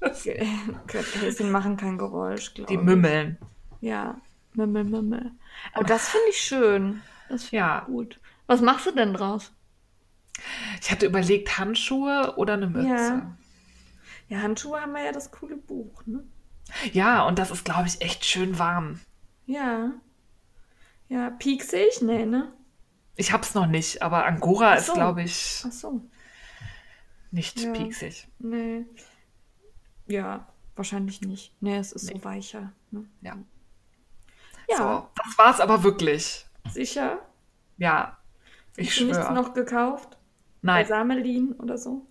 Häschen machen kein Geräusch, glaube Die ich. mümmeln. Ja, Mümmel, Mümmel. Aber das finde ich schön. Das finde Ja. ich gut. Was machst du denn draus? Ich hatte überlegt, Handschuhe oder eine Mütze. Ja. Ja, Handschuhe haben wir ja das coole Buch, ne? Ja, und das ist, glaube ich, echt schön warm. Ja. Ja, pieksig? Nee, ne? Ich hab's noch nicht, aber Angora Ach ist, so. glaube ich, Ach so. nicht Ja. pieksig. Nee. Ja, wahrscheinlich nicht. Nee, es ist Nee. so weicher. Ne? Ja. Ja, So, das war's aber wirklich. sicher. Ja, ich Hast du nichts schwöre. noch gekauft? Bei Nein, Samelin oder so?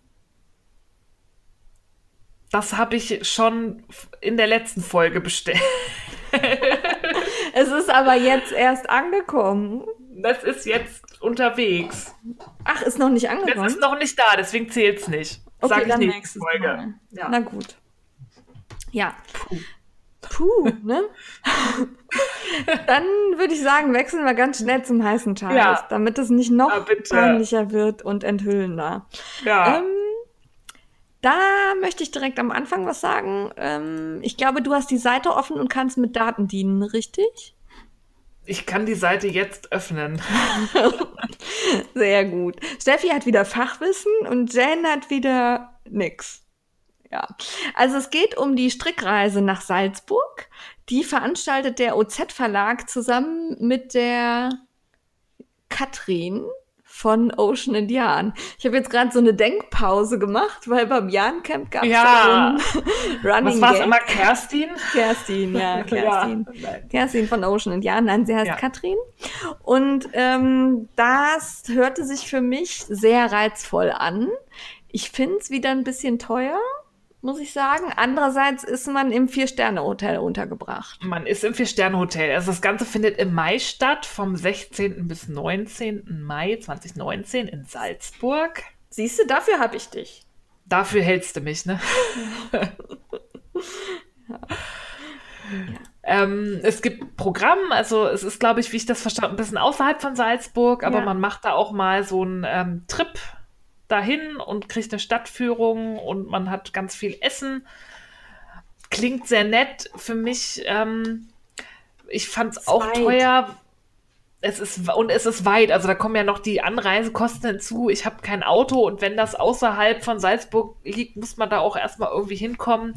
Das habe ich schon in der letzten Folge bestellt. Es ist aber jetzt erst angekommen. Das ist jetzt unterwegs. Ach, ist noch nicht Das angekommen? ist noch nicht da, deswegen zählt's nicht. Sag ich dann nächste Folge. Ja. Na gut. Ja. Puh. Puh, ne? Dann würde ich sagen, wechseln wir ganz schnell zum heißen Scheiß, Ja. damit es nicht noch Ah, peinlicher wird und enthüllender. Ja. Ähm, da möchte ich direkt am Anfang was sagen. Ähm, ich glaube, du hast die Seite offen und kannst mit Daten dienen, richtig? ich kann die Seite jetzt öffnen. Sehr gut. Steffi hat wieder Fachwissen und Jen hat wieder nix. Ja. Also es geht um die Strickreise nach Salzburg. Die veranstaltet der OZ-Verlag zusammen mit der Katrin von Ocean and Yarn. Ich habe jetzt gerade so eine Denkpause gemacht, weil beim Yarn-Camp gab es Ja. so ein Running Was war's Gag. immer, Kerstin? Kerstin, ja, Kerstin. Ja. Kerstin von Ocean and Yarn, nein, sie heißt Ja. Katrin. Und ähm, das hörte sich für mich sehr reizvoll an. Ich finde es wieder ein bisschen teuer, muss ich sagen. Andererseits ist man im Vier-Sterne-Hotel untergebracht. Man ist im Vier-Sterne-Hotel. Also das Ganze findet im Mai statt, vom 16. bis 19. Mai 2019 in Salzburg. Siehst du, dafür habe ich dich. Dafür hältst du mich, ne? Ähm, es gibt Programm, also es ist, glaube ich, wie ich das verstanden habe, ein bisschen außerhalb von Salzburg, aber Ja. man macht da auch mal so einen ähm, Trip dahin und kriegt eine Stadtführung und man hat ganz viel Essen. Klingt sehr nett für mich. Ähm, ich fand es auch teuer. es ist und es ist weit, also da kommen ja noch die Anreisekosten hinzu. Ich habe kein Auto und wenn das außerhalb von Salzburg liegt, muss man da auch erstmal irgendwie hinkommen.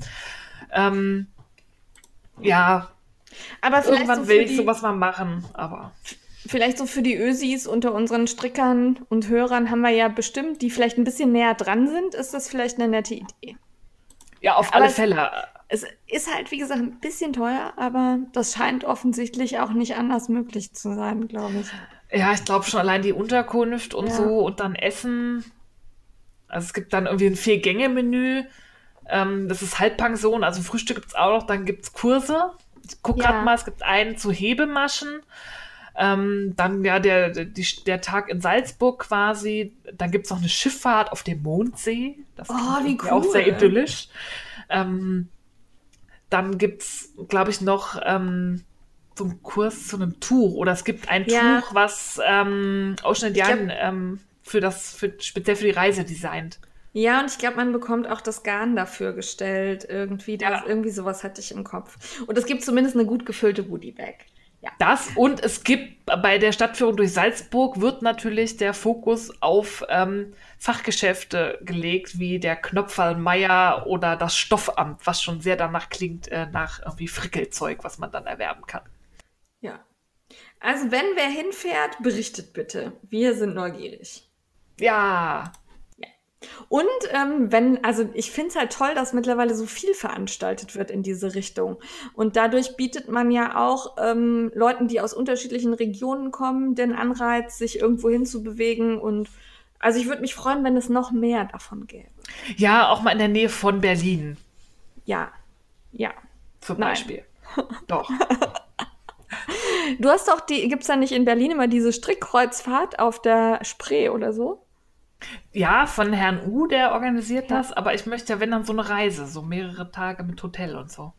Ähm, ja, aber irgendwann so will ich sowas mal machen, aber vielleicht so für die Ösis unter unseren Strickern und Hörern haben wir ja bestimmt, die vielleicht ein bisschen näher dran sind, ist das vielleicht eine nette Idee. Ja, auf aber alle Fälle. Es ist halt, wie gesagt, ein bisschen teuer, aber das scheint offensichtlich auch nicht anders möglich zu sein, glaube ich. Ja, ich glaube schon allein die Unterkunft und ja. so und dann Essen. Also es gibt dann irgendwie ein Vier-Gänge-Menü. Ähm, das ist Halbpension, also Frühstück gibt es auch noch, dann gibt es Kurse. Ich guck ja. gerade mal, es gibt einen zu Hebemaschen. Ähm, dann ja der, der, der Tag in Salzburg quasi. Dann gibt es noch eine Schifffahrt auf dem Mondsee. Das oh, wie cool. auch sehr idyllisch. Ähm, dann gibt es, glaube ich, noch ähm, so einen Kurs zu einem Tuch. Oder es gibt ein ja. Tuch, was ähm, Ocean Indian ähm, für das, für, speziell für die Reise designt. Ja, und ich glaube, man bekommt auch das Garn dafür gestellt. Irgendwie, das, ja. irgendwie sowas hatte ich im Kopf. Und es gibt zumindest eine gut gefüllte Goodie-Bag. Ja. Das und es gibt bei der Stadtführung durch Salzburg wird natürlich der Fokus auf ähm, Fachgeschäfte gelegt, wie der Knopferl Meier oder das Stoffamt, was schon sehr danach klingt, äh, nach irgendwie Frickelzeug, was man dann erwerben kann. Ja. Also, wenn wer hinfährt, berichtet bitte. Wir sind neugierig. Ja. Und ähm, wenn, also ich finde es halt toll, dass mittlerweile so viel veranstaltet wird in diese Richtung. Und dadurch bietet man ja auch ähm, Leuten, die aus unterschiedlichen Regionen kommen, den Anreiz, sich irgendwo hinzubewegen. Und also ich würde mich freuen, wenn es noch mehr davon gäbe. Ja, auch mal in der Nähe von Berlin. Ja, ja. Zum Beispiel. Doch. Du hast doch die, gibt es da nicht in Berlin immer diese Strickkreuzfahrt auf der Spree oder so? Ja, von Herrn U, der organisiert ja. das, aber ich möchte ja, wenn dann so eine Reise, so mehrere Tage mit Hotel und so.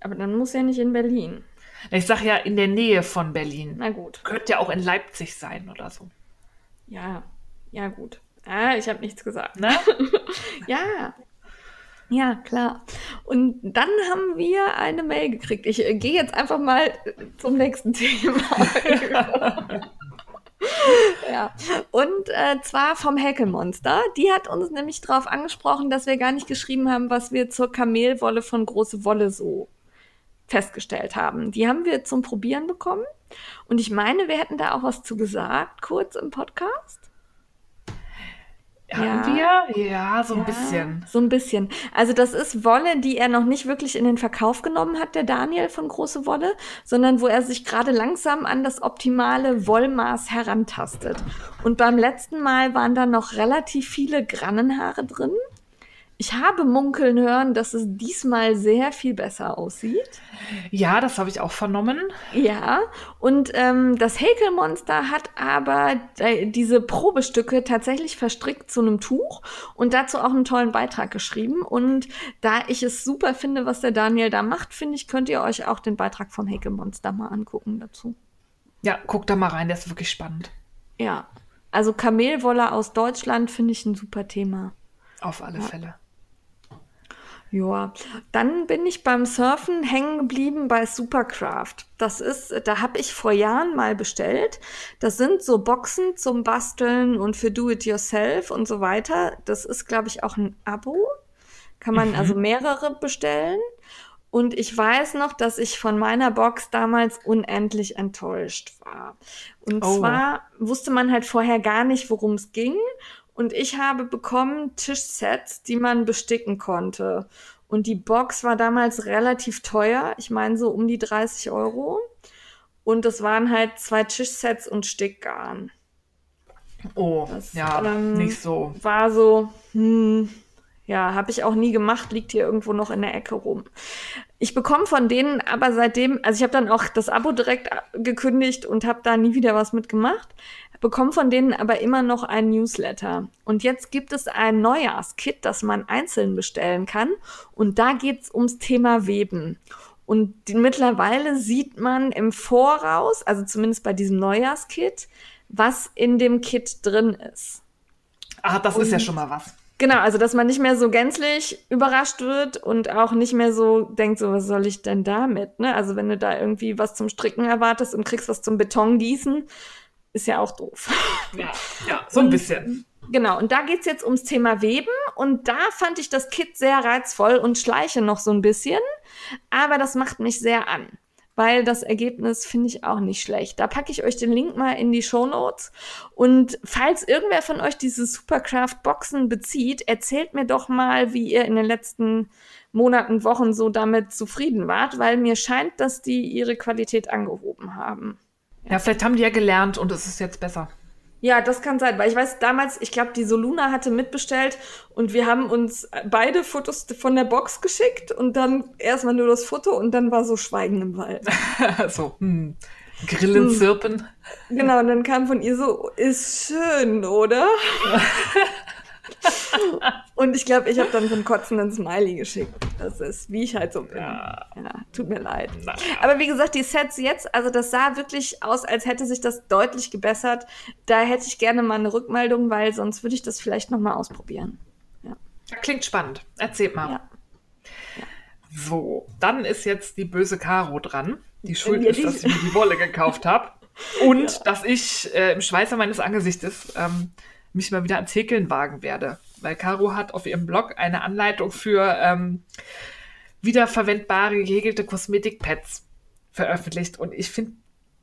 Aber dann muss ja nicht in Berlin. Ich sag ja in der Nähe von Berlin. Na gut. Könnte ja auch in Leipzig sein oder so. Ja, ja gut. Ah, ich habe nichts gesagt. Ne? ja. Ja, klar. Und dann haben wir eine Mail gekriegt. Ich äh, gehe jetzt einfach mal zum nächsten Thema. ja. Und äh, zwar vom Häkelmonster. Die hat uns nämlich darauf angesprochen, dass wir gar nicht geschrieben haben, was wir zur Kamelwolle von Große Wolle so festgestellt haben. Die haben wir zum Probieren bekommen. Und ich meine, wir hätten da auch was zu gesagt, kurz im Podcast. Haben ja. wir? Ja, so ein ja, bisschen. So ein bisschen. Also das ist Wolle, die er noch nicht wirklich in den Verkauf genommen hat, der Daniel von Große Wolle, sondern wo er sich gerade langsam an das optimale Wollmaß herantastet. Und beim letzten Mal waren da noch relativ viele Grannenhaare drin. Ich habe munkeln hören, dass es diesmal sehr viel besser aussieht. Ja, das habe ich auch vernommen. Ja, und ähm, das Häkelmonster hat aber diese Probestücke tatsächlich verstrickt zu einem Tuch und dazu auch einen tollen Beitrag geschrieben. Und da ich es super finde, was der Daniel da macht, finde ich, könnt ihr euch auch den Beitrag vom Häkelmonster mal angucken dazu. Ja, guckt da mal rein, der ist wirklich spannend. Ja, also Kamelwolle aus Deutschland finde ich ein super Thema. Auf alle ja. Fälle. Ja, dann bin ich beim Surfen hängen geblieben bei Supercraft. Das ist, da habe ich vor Jahren mal bestellt. Das sind so Boxen zum Basteln und für Do-it-yourself und so weiter. Das ist, glaube ich, auch ein Abo. Kann man mhm. also mehrere bestellen. Und ich weiß noch, dass ich von meiner Box damals unendlich enttäuscht war. Und oh. zwar wusste man halt vorher gar nicht, worum es ging. Und ich habe bekommen Tischsets, die man besticken konnte. Und die Box war damals relativ teuer. Ich meine so um die 30 Euro. Und das waren halt zwei Tischsets und Stickgarn. Oh, das, ja, ähm, nicht so. War so, hm, ja, habe ich auch nie gemacht, liegt hier irgendwo noch in der Ecke rum. Ich bekomme von denen aber seitdem, also ich habe dann auch das Abo direkt gekündigt und habe da nie wieder was mitgemacht bekomme von denen aber immer noch ein Newsletter. Und jetzt gibt es ein Neujahrskit, das man einzeln bestellen kann. Und da geht es ums Thema Weben. Und die, mittlerweile sieht man im Voraus, also zumindest bei diesem Neujahrskit, was in dem Kit drin ist. Ah, das Und, ist ja schon mal was. Genau, also dass man nicht mehr so gänzlich überrascht wird und auch nicht mehr so denkt, so, was soll ich denn damit? Ne? Also wenn du da irgendwie was zum Stricken erwartest und kriegst was zum Beton gießen, ist ja auch doof. Ja, ja so ein bisschen. Genau, und da geht's jetzt ums Thema Weben und da fand ich das Kit sehr reizvoll und schleiche noch so ein bisschen, aber das macht mich sehr an weil das Ergebnis finde ich auch nicht schlecht. Da packe ich euch den Link mal in die Show Notes. Und falls irgendwer von euch diese Supercraft Boxen bezieht, erzählt mir doch mal, wie ihr in den letzten Monaten, Wochen so damit zufrieden wart, weil mir scheint, dass die ihre Qualität angehoben haben. Ja, vielleicht haben die ja gelernt und es ist jetzt besser. Ja, das kann sein, weil ich weiß damals, ich glaube, die Soluna hatte mitbestellt und wir haben uns beide Fotos von der Box geschickt und dann erstmal nur das Foto und dann war so Schweigen im Wald. so, hm. Grillen, hm. Zirpen. Genau, und dann kam von ihr so, ist schön, oder? Und ich glaube, ich habe dann so einen kotzenden Smiley geschickt. Das ist, wie ich halt so bin. Ja, ja tut mir leid. Naja. Aber wie gesagt, die Sets jetzt, also das sah wirklich aus, als hätte sich das deutlich gebessert. Da hätte ich gerne mal eine Rückmeldung, weil sonst würde ich das vielleicht noch mal ausprobieren. Ja. Klingt spannend. Erzähl mal. Ja. So, dann ist jetzt die böse Caro dran. Die schuld ist, dass ich mir die Wolle gekauft habe. Und ja. dass ich äh, im Schweißer meines Angesichtes ähm, mich mal wieder ans Häkeln wagen werde. Weil Caro hat auf ihrem Blog eine Anleitung für ähm, wiederverwendbare gehäkelte Kosmetikpads veröffentlicht. Und ich finde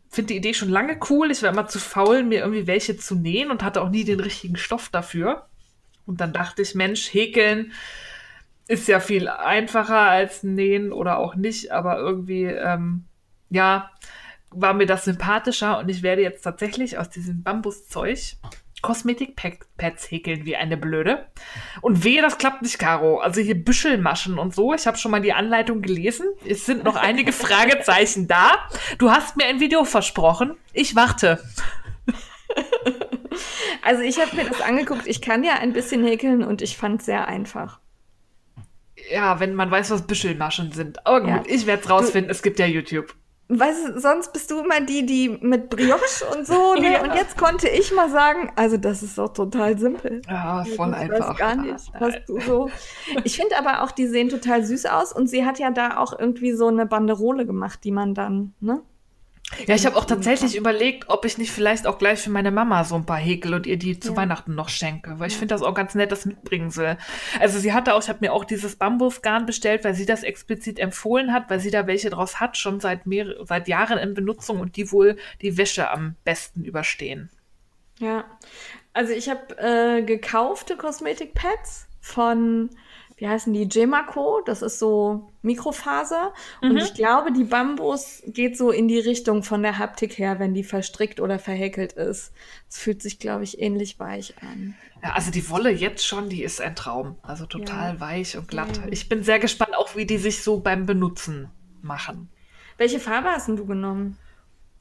find die Idee schon lange cool. Ich war immer zu faul, mir irgendwie welche zu nähen und hatte auch nie den richtigen Stoff dafür. Und dann dachte ich, Mensch, häkeln ist ja viel einfacher als nähen oder auch nicht, aber irgendwie, ähm, ja, war mir das sympathischer und ich werde jetzt tatsächlich aus diesem Bambuszeug Kosmetikpads häkeln wie eine Blöde. Und wehe, das klappt nicht, Caro. Also hier Büschelmaschen und so. Ich habe schon mal die Anleitung gelesen. Es sind noch einige Fragezeichen da. Du hast mir ein Video versprochen. Ich warte. Also ich habe mir das angeguckt. Ich kann ja ein bisschen häkeln und ich fand es sehr einfach. Ja, wenn man weiß, was Büschelmaschen sind. Aber gut, ja. ich werde es rausfinden. Du, es gibt ja YouTube. Weißt du, sonst bist du immer die, die mit Brioche und so, ne? Ja. Und jetzt konnte ich mal sagen, also das ist doch total simpel. Ja, voll ich einfach. Weiß gar nicht, was du so. Ich finde aber auch, die sehen total süß aus und sie hat ja da auch irgendwie so eine Banderole gemacht, die man dann, ne? Ja, ich habe auch tatsächlich überlegt, ob ich nicht vielleicht auch gleich für meine Mama so ein paar häkel und ihr die zu ja. Weihnachten noch schenke, weil ich finde das auch ganz nett, das mitbringen soll. Also sie hatte auch, ich habe mir auch dieses Bambusgarn bestellt, weil sie das explizit empfohlen hat, weil sie da welche draus hat, schon seit mehr, seit Jahren in Benutzung und die wohl die Wäsche am besten überstehen. Ja, also ich habe äh, gekaufte Kosmetikpads von wie heißen die, Gemaco, das ist so Mikrofaser. Mhm. Und ich glaube, die Bambus geht so in die Richtung von der Haptik her, wenn die verstrickt oder verhäkelt ist. Es fühlt sich, glaube ich, ähnlich weich an. Ja, also die Wolle jetzt schon, die ist ein Traum. Also total ja. weich und glatt. Ja. Ich bin sehr gespannt, auch wie die sich so beim Benutzen machen. Welche Farbe hast du genommen?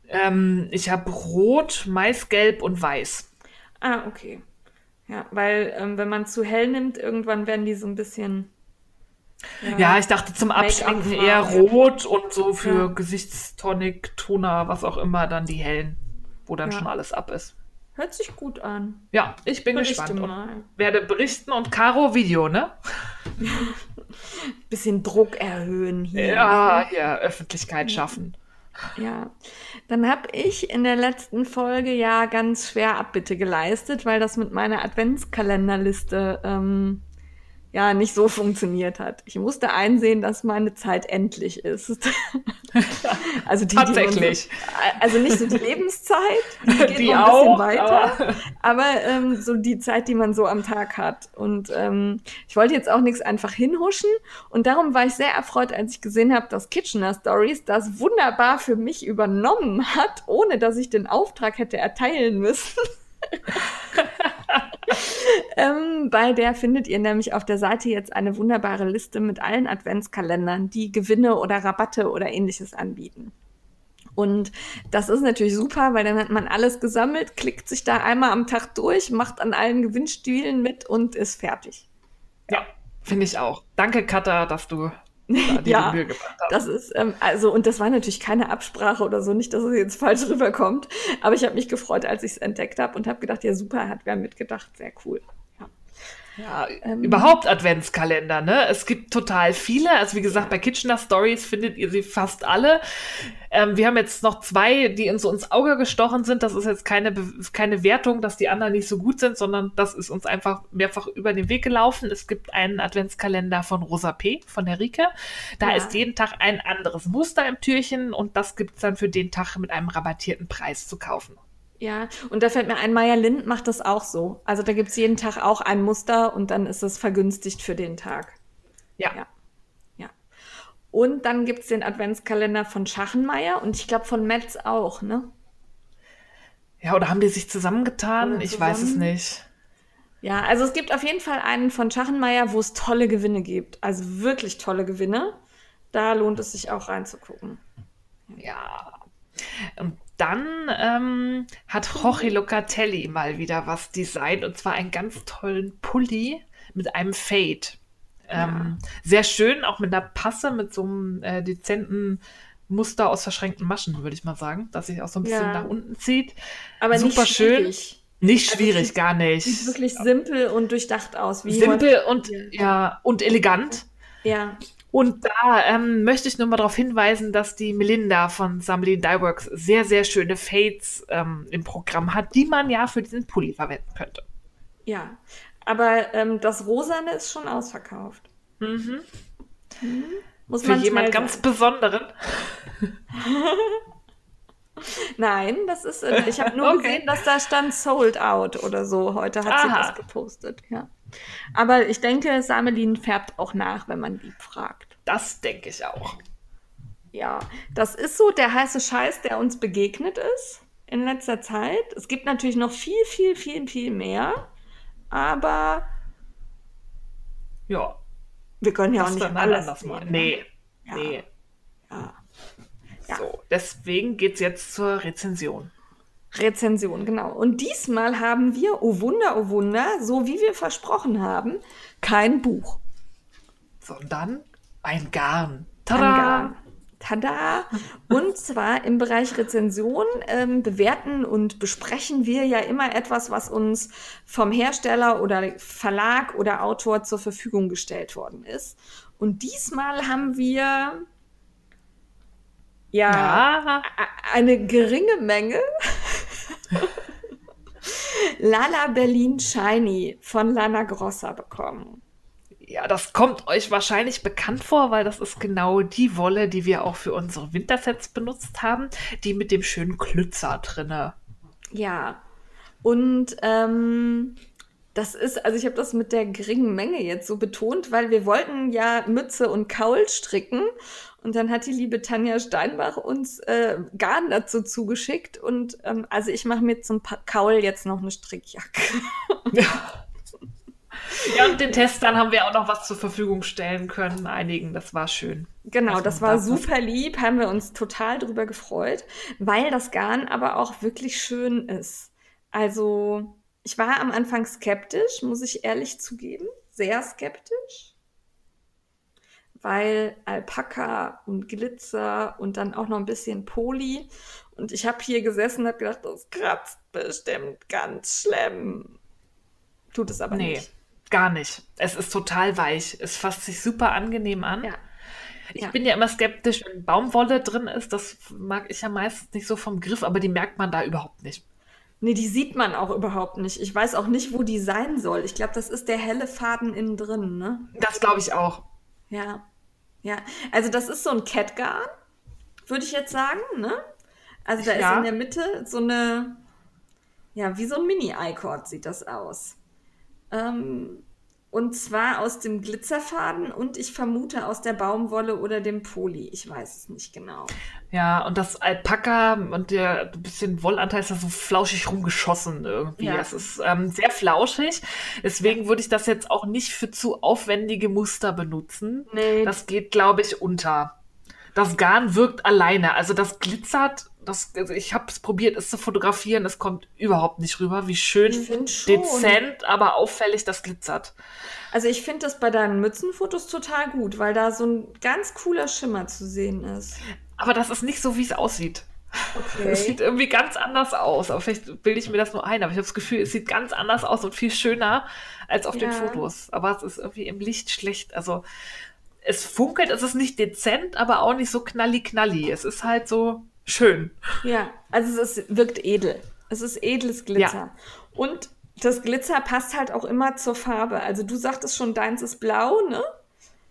Ähm, ich habe Rot, Maisgelb und Weiß. Ah, okay. Ja, weil ähm, wenn man zu hell nimmt, irgendwann werden die so ein bisschen. Ja, ja ich dachte zum Abschminken eher rot und so für ja. Gesichtstonic, Toner, was auch immer, dann die hellen, wo dann ja. schon alles ab ist. Hört sich gut an. Ja, ich bin Berichte gespannt mal. und werde berichten und Caro Video, ne? Bisschen Druck erhöhen hier. Ja, ja, Öffentlichkeit schaffen. Ja, dann habe ich in der letzten Folge ja ganz schwer Abbitte geleistet, weil das mit meiner Adventskalenderliste ähm, ja nicht so funktioniert hat. Ich musste einsehen, dass meine Zeit endlich ist. also die, Tatsächlich. Die so, also nicht so die Lebenszeit, die geht die noch ein auch, bisschen weiter, aber, aber ähm, so die Zeit, die man so am Tag hat. Und ähm, ich wollte jetzt auch nichts einfach hinhuschen und darum war ich sehr erfreut, als ich gesehen habe, dass Kitchener Stories das wunderbar für mich übernommen hat, ohne dass ich den Auftrag hätte erteilen müssen. ähm, bei der findet ihr nämlich auf der Seite jetzt eine wunderbare Liste mit allen Adventskalendern, die Gewinne oder Rabatte oder ähnliches anbieten. Und das ist natürlich super, weil dann hat man alles gesammelt, klickt sich da einmal am Tag durch, macht an allen Gewinnspielen mit und ist fertig. Ja, finde ich auch. Danke, Katha, dass du ja, das ist, ähm, also, und das war natürlich keine Absprache oder so, nicht, dass es jetzt falsch rüberkommt, aber ich habe mich gefreut, als ich es entdeckt habe und habe gedacht, ja super, hat wer mitgedacht, sehr cool. Ja. Ähm, überhaupt Adventskalender, ne? Es gibt total viele. Also wie gesagt, bei Kitchener Stories findet ihr sie fast alle. Ähm, wir haben jetzt noch zwei, die uns so ins Auge gestochen sind. Das ist jetzt keine, keine Wertung, dass die anderen nicht so gut sind, sondern das ist uns einfach mehrfach über den Weg gelaufen. Es gibt einen Adventskalender von Rosa P., von der Rike. Da ja. ist jeden Tag ein anderes Muster im Türchen und das gibt es dann für den Tag mit einem rabattierten Preis zu kaufen. Ja, und da fällt mir ein, Maya Lind macht das auch so. Also da gibt es jeden Tag auch ein Muster und dann ist es vergünstigt für den Tag. Ja. ja. ja. Und dann gibt es den Adventskalender von Schachenmeier und ich glaube von Metz auch, ne? Ja, oder haben die sich zusammengetan? Zusammen? Ich weiß es nicht. Ja, also es gibt auf jeden Fall einen von Schachenmeier, wo es tolle Gewinne gibt. Also wirklich tolle Gewinne. Da lohnt es sich auch reinzugucken. Ja. Und dann ähm, hat Jorge Locatelli mal wieder was designt und zwar einen ganz tollen Pulli mit einem Fade. Ähm, ja. Sehr schön, auch mit einer Passe, mit so einem äh, dezenten Muster aus verschränkten Maschen, würde ich mal sagen, dass sich auch so ein bisschen ja. nach unten zieht. Aber super schön. Nicht also schwierig, also gar nicht. Sieht wirklich simpel und durchdacht aus. simpel und ja und elegant. Ja. Und da ähm, möchte ich nur mal darauf hinweisen, dass die Melinda von Samlin Dyeworks sehr, sehr schöne Fades ähm, im Programm hat, die man ja für diesen Pulli verwenden könnte. Ja, aber ähm, das Rosane ist schon ausverkauft. Mhm. Mhm. Muss für jemand ganz Besonderen. Nein, das ist. Äh, ich habe nur okay. gesehen, dass da stand Sold Out oder so. Heute hat Aha. sie das gepostet. Ja. Aber ich denke, Samelin färbt auch nach, wenn man lieb fragt. Das denke ich auch. Ja, das ist so der heiße Scheiß, der uns begegnet ist in letzter Zeit. Es gibt natürlich noch viel, viel, viel, viel mehr. Aber ja. Wir können ja auch nicht alles das mal. Nee. Ja. Nee. Ja. ja. So, deswegen geht es jetzt zur Rezension. Rezension, genau. Und diesmal haben wir, oh Wunder, oh Wunder, so wie wir versprochen haben, kein Buch. Sondern ein Garn. Tada! Ein Garn. Tada! Und zwar im Bereich Rezension ähm, bewerten und besprechen wir ja immer etwas, was uns vom Hersteller oder Verlag oder Autor zur Verfügung gestellt worden ist. Und diesmal haben wir ja, ja. eine geringe Menge Lala Berlin Shiny von Lana Grossa bekommen. Ja, das kommt euch wahrscheinlich bekannt vor, weil das ist genau die Wolle, die wir auch für unsere Wintersets benutzt haben, die mit dem schönen Klützer drinne. Ja, und ähm, das ist, also ich habe das mit der geringen Menge jetzt so betont, weil wir wollten ja Mütze und Kaul stricken und dann hat die liebe Tanja Steinbach uns äh, Garn dazu zugeschickt. Und ähm, also ich mache mir zum Kaul jetzt noch eine Strickjacke. Ja. ja, und den Testern haben wir auch noch was zur Verfügung stellen können, einigen. Das war schön. Genau, das war super lieb, haben wir uns total drüber gefreut, weil das Garn aber auch wirklich schön ist. Also, ich war am Anfang skeptisch, muss ich ehrlich zugeben, sehr skeptisch weil Alpaka und Glitzer und dann auch noch ein bisschen Poli. Und ich habe hier gesessen und habe gedacht, das kratzt bestimmt ganz schlimm. Tut es aber nee, nicht. Gar nicht. Es ist total weich. Es fasst sich super angenehm an. Ja. Ich ja. bin ja immer skeptisch, wenn Baumwolle drin ist. Das mag ich ja meistens nicht so vom Griff, aber die merkt man da überhaupt nicht. Nee, die sieht man auch überhaupt nicht. Ich weiß auch nicht, wo die sein soll. Ich glaube, das ist der helle Faden innen drin, ne? Das glaube ich auch. Ja. Ja, also das ist so ein Catgarn, würde ich jetzt sagen, ne? Also da ja. ist in der Mitte so eine, ja, wie so ein Mini-I-Cord sieht das aus. Ähm, und zwar aus dem Glitzerfaden und ich vermute aus der Baumwolle oder dem Poli. Ich weiß es nicht genau. Ja, und das Alpaka und der bisschen Wollanteil ist da so flauschig rumgeschossen irgendwie. Ja. Es ist ähm, sehr flauschig. Deswegen würde ich das jetzt auch nicht für zu aufwendige Muster benutzen. Nee. Das geht, glaube ich, unter. Das Garn wirkt alleine. Also das glitzert das, also ich habe es probiert, es zu fotografieren. Es kommt überhaupt nicht rüber, wie schön dezent, aber auffällig das glitzert. Also ich finde das bei deinen Mützenfotos total gut, weil da so ein ganz cooler Schimmer zu sehen ist. Aber das ist nicht so, wie es aussieht. Okay. Es sieht irgendwie ganz anders aus. Aber vielleicht bilde ich mir das nur ein. Aber ich habe das Gefühl, es sieht ganz anders aus und viel schöner als auf ja. den Fotos. Aber es ist irgendwie im Licht schlecht. Also es funkelt, es ist nicht dezent, aber auch nicht so knalli-knalli. Es ist halt so schön. Ja, also es wirkt edel. Es ist edles Glitzer. Ja. Und das Glitzer passt halt auch immer zur Farbe. Also du sagtest schon, deins ist blau, ne?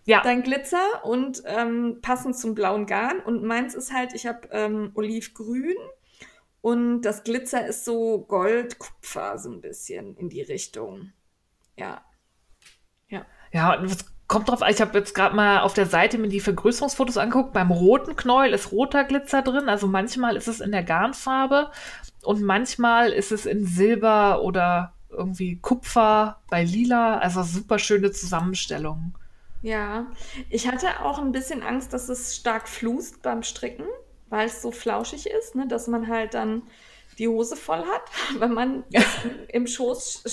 Ja. Dein Glitzer und ähm, passend zum blauen Garn. Und meins ist halt, ich habe ähm, olivgrün und das Glitzer ist so Gold-Kupfer, so ein bisschen in die Richtung. Ja. Ja. Ja, und es kommt drauf an, ich habe jetzt gerade mal auf der Seite mir die Vergrößerungsfotos angeguckt. Beim roten Knäuel ist roter Glitzer drin. Also manchmal ist es in der Garnfarbe und manchmal ist es in Silber oder irgendwie Kupfer bei Lila. Also super schöne Zusammenstellung. Ja, ich hatte auch ein bisschen Angst, dass es stark flust beim Stricken, weil es so flauschig ist, ne, dass man halt dann die Hose voll hat, wenn man ja. im Schoß,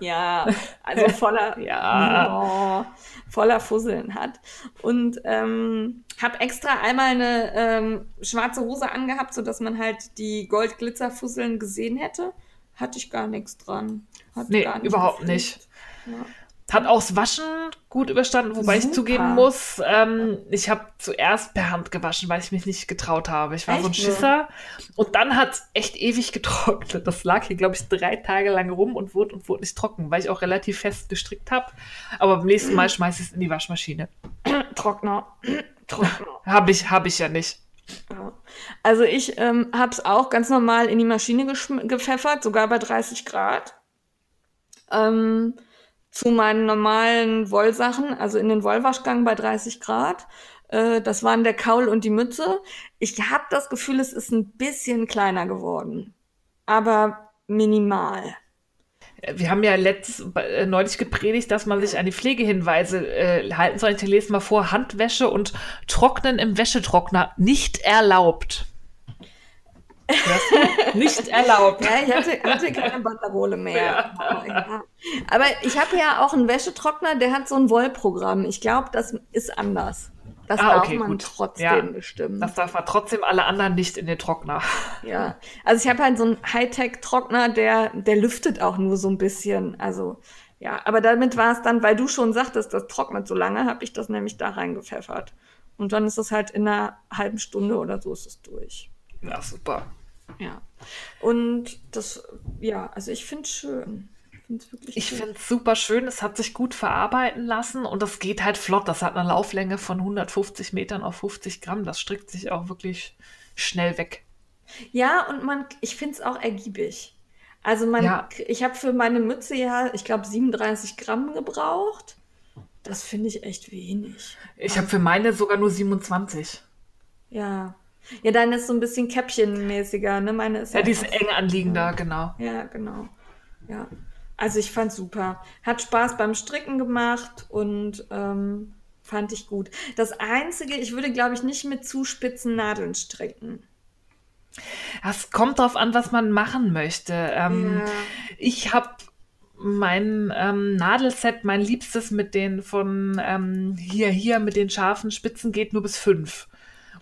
ja, also voller, ja. Oh, voller Fusseln hat. Und ähm, habe extra einmal eine ähm, schwarze Hose angehabt, sodass man halt die Goldglitzerfusseln gesehen hätte. Hatte ich gar nichts dran. Hat nee, überhaupt gefüllt. nicht. Ja. Hat auch das Waschen gut überstanden, wobei Super. ich zugeben muss, ähm, ich habe zuerst per Hand gewaschen, weil ich mich nicht getraut habe. Ich war echt? so ein Schisser. Und dann hat es echt ewig getrocknet. Das lag hier, glaube ich, drei Tage lang rum und wurde und wurde nicht trocken, weil ich auch relativ fest gestrickt habe. Aber beim nächsten Mal schmeiße ich es in die Waschmaschine. Trockner. Trockner. habe ich, hab ich ja nicht. Also ich ähm, habe es auch ganz normal in die Maschine gepfeffert, sogar bei 30 Grad. Ähm, zu meinen normalen Wollsachen, also in den Wollwaschgang bei 30 Grad. Äh, das waren der Kaul und die Mütze. Ich habe das Gefühl, es ist ein bisschen kleiner geworden, aber minimal. Wir haben ja letzt, äh, neulich gepredigt, dass man sich an die Pflegehinweise äh, halten soll. Ich lese mal vor: Handwäsche und Trocknen im Wäschetrockner nicht erlaubt. Nicht erlaubt. Ja, ich hatte, hatte keine Banderole mehr. Ja. Aber ich habe ja auch einen Wäschetrockner, der hat so ein Wollprogramm. Ich glaube, das ist anders. Das ah, darf okay, man gut. trotzdem ja, bestimmen. Das darf man trotzdem alle anderen nicht in den Trockner. Ja, also ich habe halt so einen Hightech-Trockner, der, der lüftet auch nur so ein bisschen. Also ja, aber damit war es dann, weil du schon sagtest, das trocknet so lange, habe ich das nämlich da reingepfeffert. Und dann ist es halt in einer halben Stunde oder so ist es durch. Ja, super. Ja. Und das, ja, also ich finde es schön. Ich finde es super schön. Es hat sich gut verarbeiten lassen und das geht halt flott. Das hat eine Lauflänge von 150 Metern auf 50 Gramm. Das strickt sich auch wirklich schnell weg. Ja, und man, ich finde es auch ergiebig. Also man, ja. ich habe für meine Mütze ja, ich glaube, 37 Gramm gebraucht. Das finde ich echt wenig. Ich habe für meine sogar nur 27. Ja, ja, deine ist so ein bisschen Käppchenmäßiger, ne? Meine ist ja, ja die ist eng anliegender, genau. Ja, genau. Ja. Also ich fand super. Hat Spaß beim Stricken gemacht und ähm, fand ich gut. Das Einzige, ich würde, glaube ich, nicht mit zu spitzen Nadeln stricken. Es kommt darauf an, was man machen möchte. Ähm, ja. Ich habe mein ähm, Nadelset, mein Liebstes mit den von ähm, hier, hier mit den scharfen Spitzen geht nur bis fünf.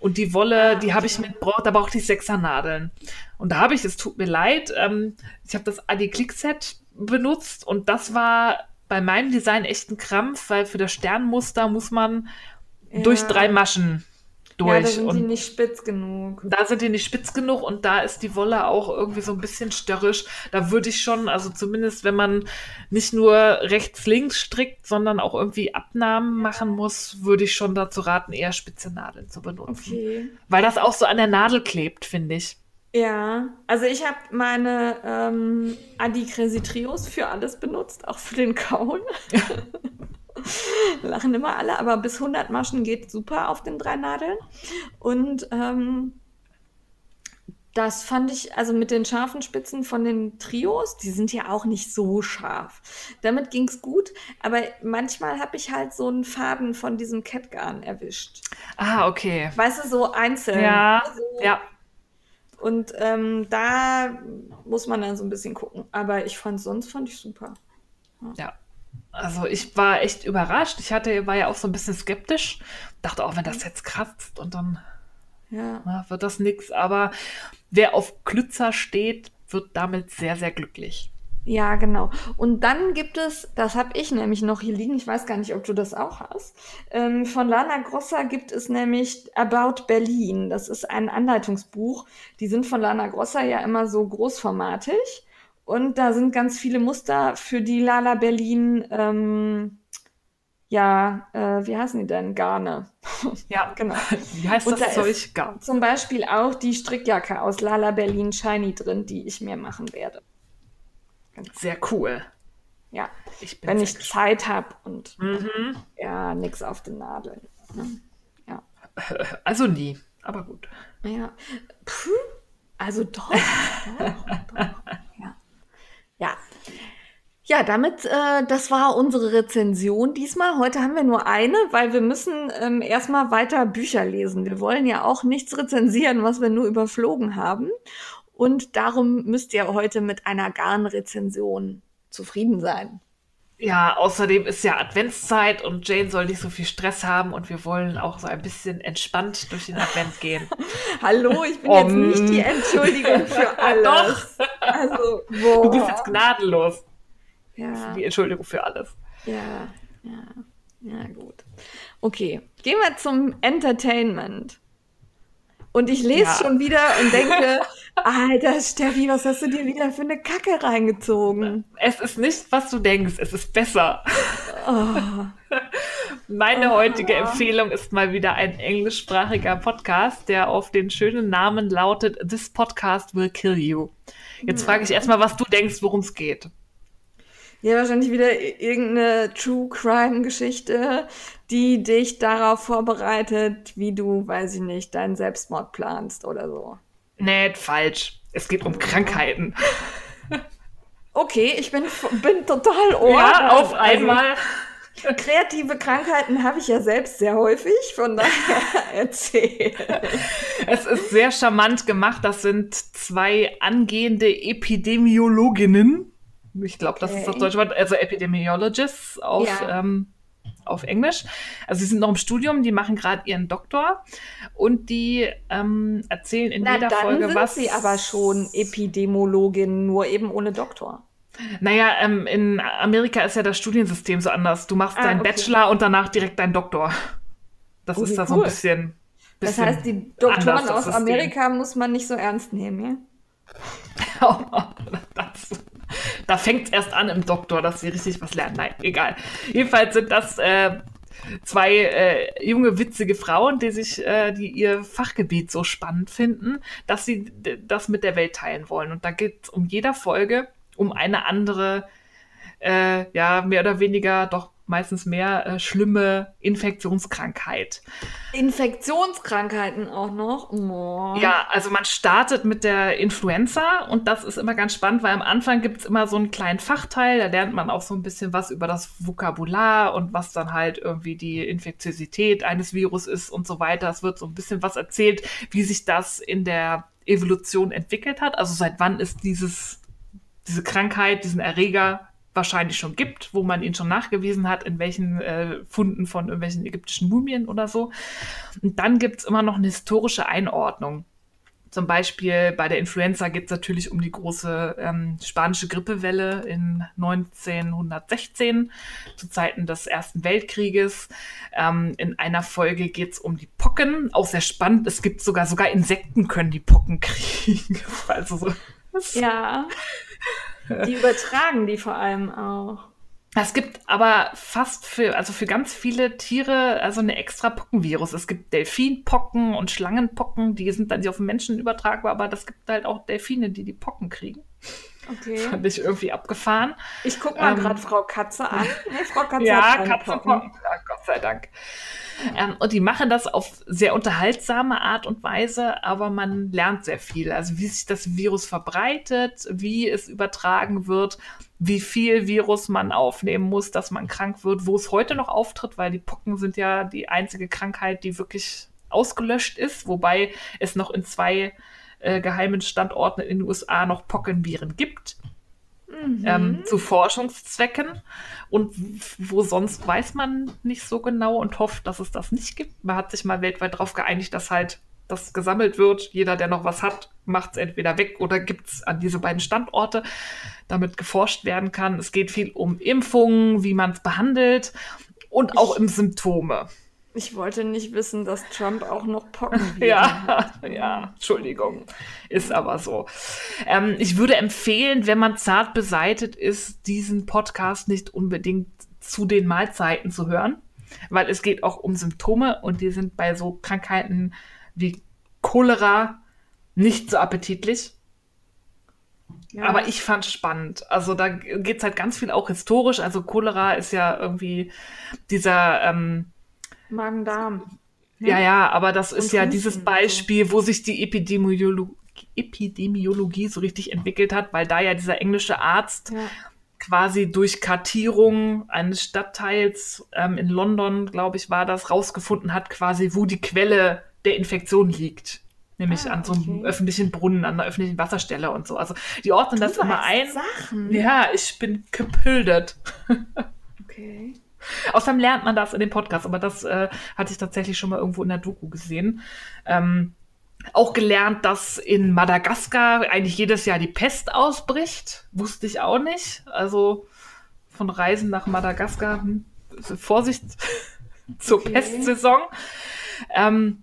Und die Wolle, die habe ich mit, da brauchte ich Sechsernadeln. Und da habe ich, es tut mir leid, ähm, ich habe das Adi Click Set benutzt und das war bei meinem Design echt ein Krampf, weil für das Sternmuster muss man ja. durch drei Maschen durch. Ja, da sind und die nicht spitz genug. Da sind die nicht spitz genug und da ist die Wolle auch irgendwie so ein bisschen störrisch. Da würde ich schon, also zumindest wenn man nicht nur rechts-links strickt, sondern auch irgendwie Abnahmen machen muss, würde ich schon dazu raten, eher spitze Nadeln zu benutzen. Okay. Weil das auch so an der Nadel klebt, finde ich. Ja, also ich habe meine ähm, Adi Crazy Trios für alles benutzt, auch für den Kauen. Lachen immer alle, aber bis 100 Maschen geht super auf den drei Nadeln. Und ähm, das fand ich, also mit den scharfen Spitzen von den Trios, die sind ja auch nicht so scharf. Damit ging es gut, aber manchmal habe ich halt so einen Faden von diesem Catgarn erwischt. Ah, okay. Weißt du, so einzeln. Ja, so, ja. Und ähm, da muss man dann so ein bisschen gucken. Aber ich fand sonst fand ich super. Ja. ja. Also ich war echt überrascht. Ich hatte, war ja auch so ein bisschen skeptisch. Dachte auch, wenn das jetzt kratzt und dann, Ja. na, wird das nix. Aber wer auf Klützer steht, wird damit sehr, sehr glücklich. Ja, genau. Und dann gibt es, das habe ich nämlich noch hier liegen, ich weiß gar nicht, ob du das auch hast. Ähm, von Lana Grossa gibt es nämlich About Berlin. Das ist ein Anleitungsbuch. Die sind von Lana Grossa ja immer so großformatig. Und da sind ganz viele Muster für die Lala Berlin, ähm, ja, äh, wie heißen die denn? Garne. Ja, Genau. Wie heißt Und das da Zeug? Gar. Zum Beispiel auch die Strickjacke aus Lala Berlin Shiny drin, die ich mir machen werde. Sehr cool. Ja, Ich wenn ich gespannt. Zeit habe und Mhm. ja, nix auf den Nadeln. Ja. Also nie, aber gut. Ja. Puh. Also doch. doch, doch. Ja. Damit, äh, das war unsere Rezension diesmal. Heute haben wir nur eine, weil wir müssen ähm, erstmal weiter Bücher lesen. Wir wollen ja auch nichts rezensieren, was wir nur überflogen haben. Und darum müsst ihr heute mit einer Garnrezension zufrieden sein. Ja, außerdem ist ja Adventszeit und Jane soll nicht so viel Stress haben und wir wollen auch so ein bisschen entspannt durch den Advent gehen. Hallo, ich bin Um. jetzt nicht die Entschuldigung für alles. Also, boah. Du bist jetzt gnadenlos. Ja. Die Entschuldigung für alles. Ja, ja, ja, gut. Okay, gehen wir zum Entertainment. Und ich lese Ja. schon wieder und denke, Alter, Steffi, was hast du dir wieder für eine Kacke reingezogen? Es ist nicht, was du denkst, es ist besser. Oh, Meine heutige Empfehlung ist mal wieder ein englischsprachiger Podcast, der auf den schönen Namen lautet This Podcast Will Kill You. Jetzt frage ich erstmal, was du denkst, worum es geht. Ja, wahrscheinlich wieder irgendeine True Crime Geschichte, die dich darauf vorbereitet, wie du, weiß ich nicht, deinen Selbstmord planst oder so. Nee, falsch. Es geht um Krankheiten. Okay, ich bin, bin total ohr. Ja, auf Also, einmal. Kreative Krankheiten habe ich ja selbst sehr häufig, von daher erzähl. Es ist sehr charmant gemacht. Das sind zwei angehende Epidemiologinnen. Ich glaube, das ist das deutsche Wort. Also Epidemiologists auf, Ja. ähm, auf Englisch. Also sie sind noch im Studium, die machen gerade ihren Doktor und die ähm, erzählen in Na, jeder dann Folge sind was. sie aber schon Epidemiologin, nur eben ohne Doktor. Naja, ähm, in Amerika ist ja das Studiensystem so anders. Du machst Ah, deinen okay. Bachelor und danach direkt deinen Doktor. Das Oh, ist da so ein cool. bisschen. Das bisschen heißt, die Doktoren aus. Amerika muss man nicht so ernst nehmen, das, da fängt es erst an im Doktor, dass sie richtig was lernen. Nein, egal. Jedenfalls sind das äh, zwei äh, junge, witzige Frauen, die sich, äh, die ihr Fachgebiet so spannend finden, dass sie das mit der Welt teilen wollen. Und da geht es um jeder Folge um eine andere, äh, ja, mehr oder weniger, doch meistens mehr äh, schlimme Infektionskrankheit. Infektionskrankheiten auch noch. Oh. Ja, also man startet mit der Influenza und das ist immer ganz spannend, weil am Anfang gibt es immer so einen kleinen Fachteil, da lernt man auch so ein bisschen was über das Vokabular und was dann halt irgendwie die Infektiosität eines Virus ist und so weiter. Es wird so ein bisschen was erzählt, wie sich das in der Evolution entwickelt hat. Also seit wann es dieses, diese Krankheit, diesen Erreger wahrscheinlich schon gibt, wo man ihn schon nachgewiesen hat, in welchen äh, Funden von irgendwelchen ägyptischen Mumien oder so. Und dann gibt es immer noch eine historische Einordnung. Zum Beispiel bei der Influenza geht es natürlich um die große ähm, spanische Grippewelle in 1916, zu Zeiten des Ersten Weltkrieges. Ähm, in einer Folge geht es um die Pocken, auch sehr spannend. Es gibt sogar, sogar Insekten können die Pocken kriegen. Also so, Ja. Die übertragen die vor allem auch. Es gibt aber fast für, also für ganz viele Tiere, also eine extra Pockenvirus. Es gibt Delfinpocken und Schlangenpocken, die sind dann nicht auf den Menschen übertragbar, aber das gibt halt auch Delfine, die die Pocken kriegen. Okay. Fand ich irgendwie abgefahren. Ich guck mal Ähm, gerade Frau Katze an. Nee, Frau Katze Ja, Katzenpocken. Ja, Gott sei Dank. Ähm, und die machen das auf sehr unterhaltsame Art und Weise, aber man lernt sehr viel. Also wie sich das Virus verbreitet, wie es übertragen wird, wie viel Virus man aufnehmen muss, dass man krank wird, wo es heute noch auftritt, weil die Pocken sind ja die einzige Krankheit, die wirklich ausgelöscht ist, wobei es noch in zwei äh, geheimen Standorten in den USA noch Pockenviren gibt Mhm. ähm, zu Forschungszwecken. Und wo sonst weiß man nicht so genau und hofft, dass es das nicht gibt. Man hat sich mal weltweit darauf geeinigt, dass halt das gesammelt wird. Jeder, der noch was hat, macht es entweder weg oder gibt es an diese beiden Standorte, damit geforscht werden kann. Es geht viel um Impfungen, wie man es behandelt und auch um Symptome. Ich wollte nicht wissen, dass Trump auch noch Pocken Ja, ja, Entschuldigung. Ist aber so. Ähm, ich würde empfehlen, wenn man zart beseitet ist, diesen Podcast nicht unbedingt zu den Mahlzeiten zu hören, weil es geht auch um Symptome und die sind bei so Krankheiten wie Cholera nicht so appetitlich. Ja. Aber ich fand spannend. Also da geht es halt ganz viel auch historisch. Also Cholera ist ja irgendwie dieser ähm, Magen-Darm. Ja, ja, aber das ist ja dieses Beispiel, wo sich die Epidemiolo Epidemiologie so richtig entwickelt hat, weil da ja dieser englische Arzt ja. quasi durch Kartierung eines Stadtteils ähm, in London, glaube ich, war das, rausgefunden hat, quasi, wo die Quelle der Infektion liegt. Nämlich ah, an so einem okay. öffentlichen Brunnen, an einer öffentlichen Wasserstelle und so. Also die ordnen du das immer ein. Sachen. Ja, ich bin gepildert. okay. Außerdem lernt man das in dem Podcast, aber das äh, hatte ich tatsächlich schon mal irgendwo in der Doku gesehen. Ähm, auch gelernt, dass in Madagaskar eigentlich jedes Jahr die Pest ausbricht. Wusste ich auch nicht. Also von Reisen nach Madagaskar, hm, Vorsicht zur okay. Pestsaison. Ähm,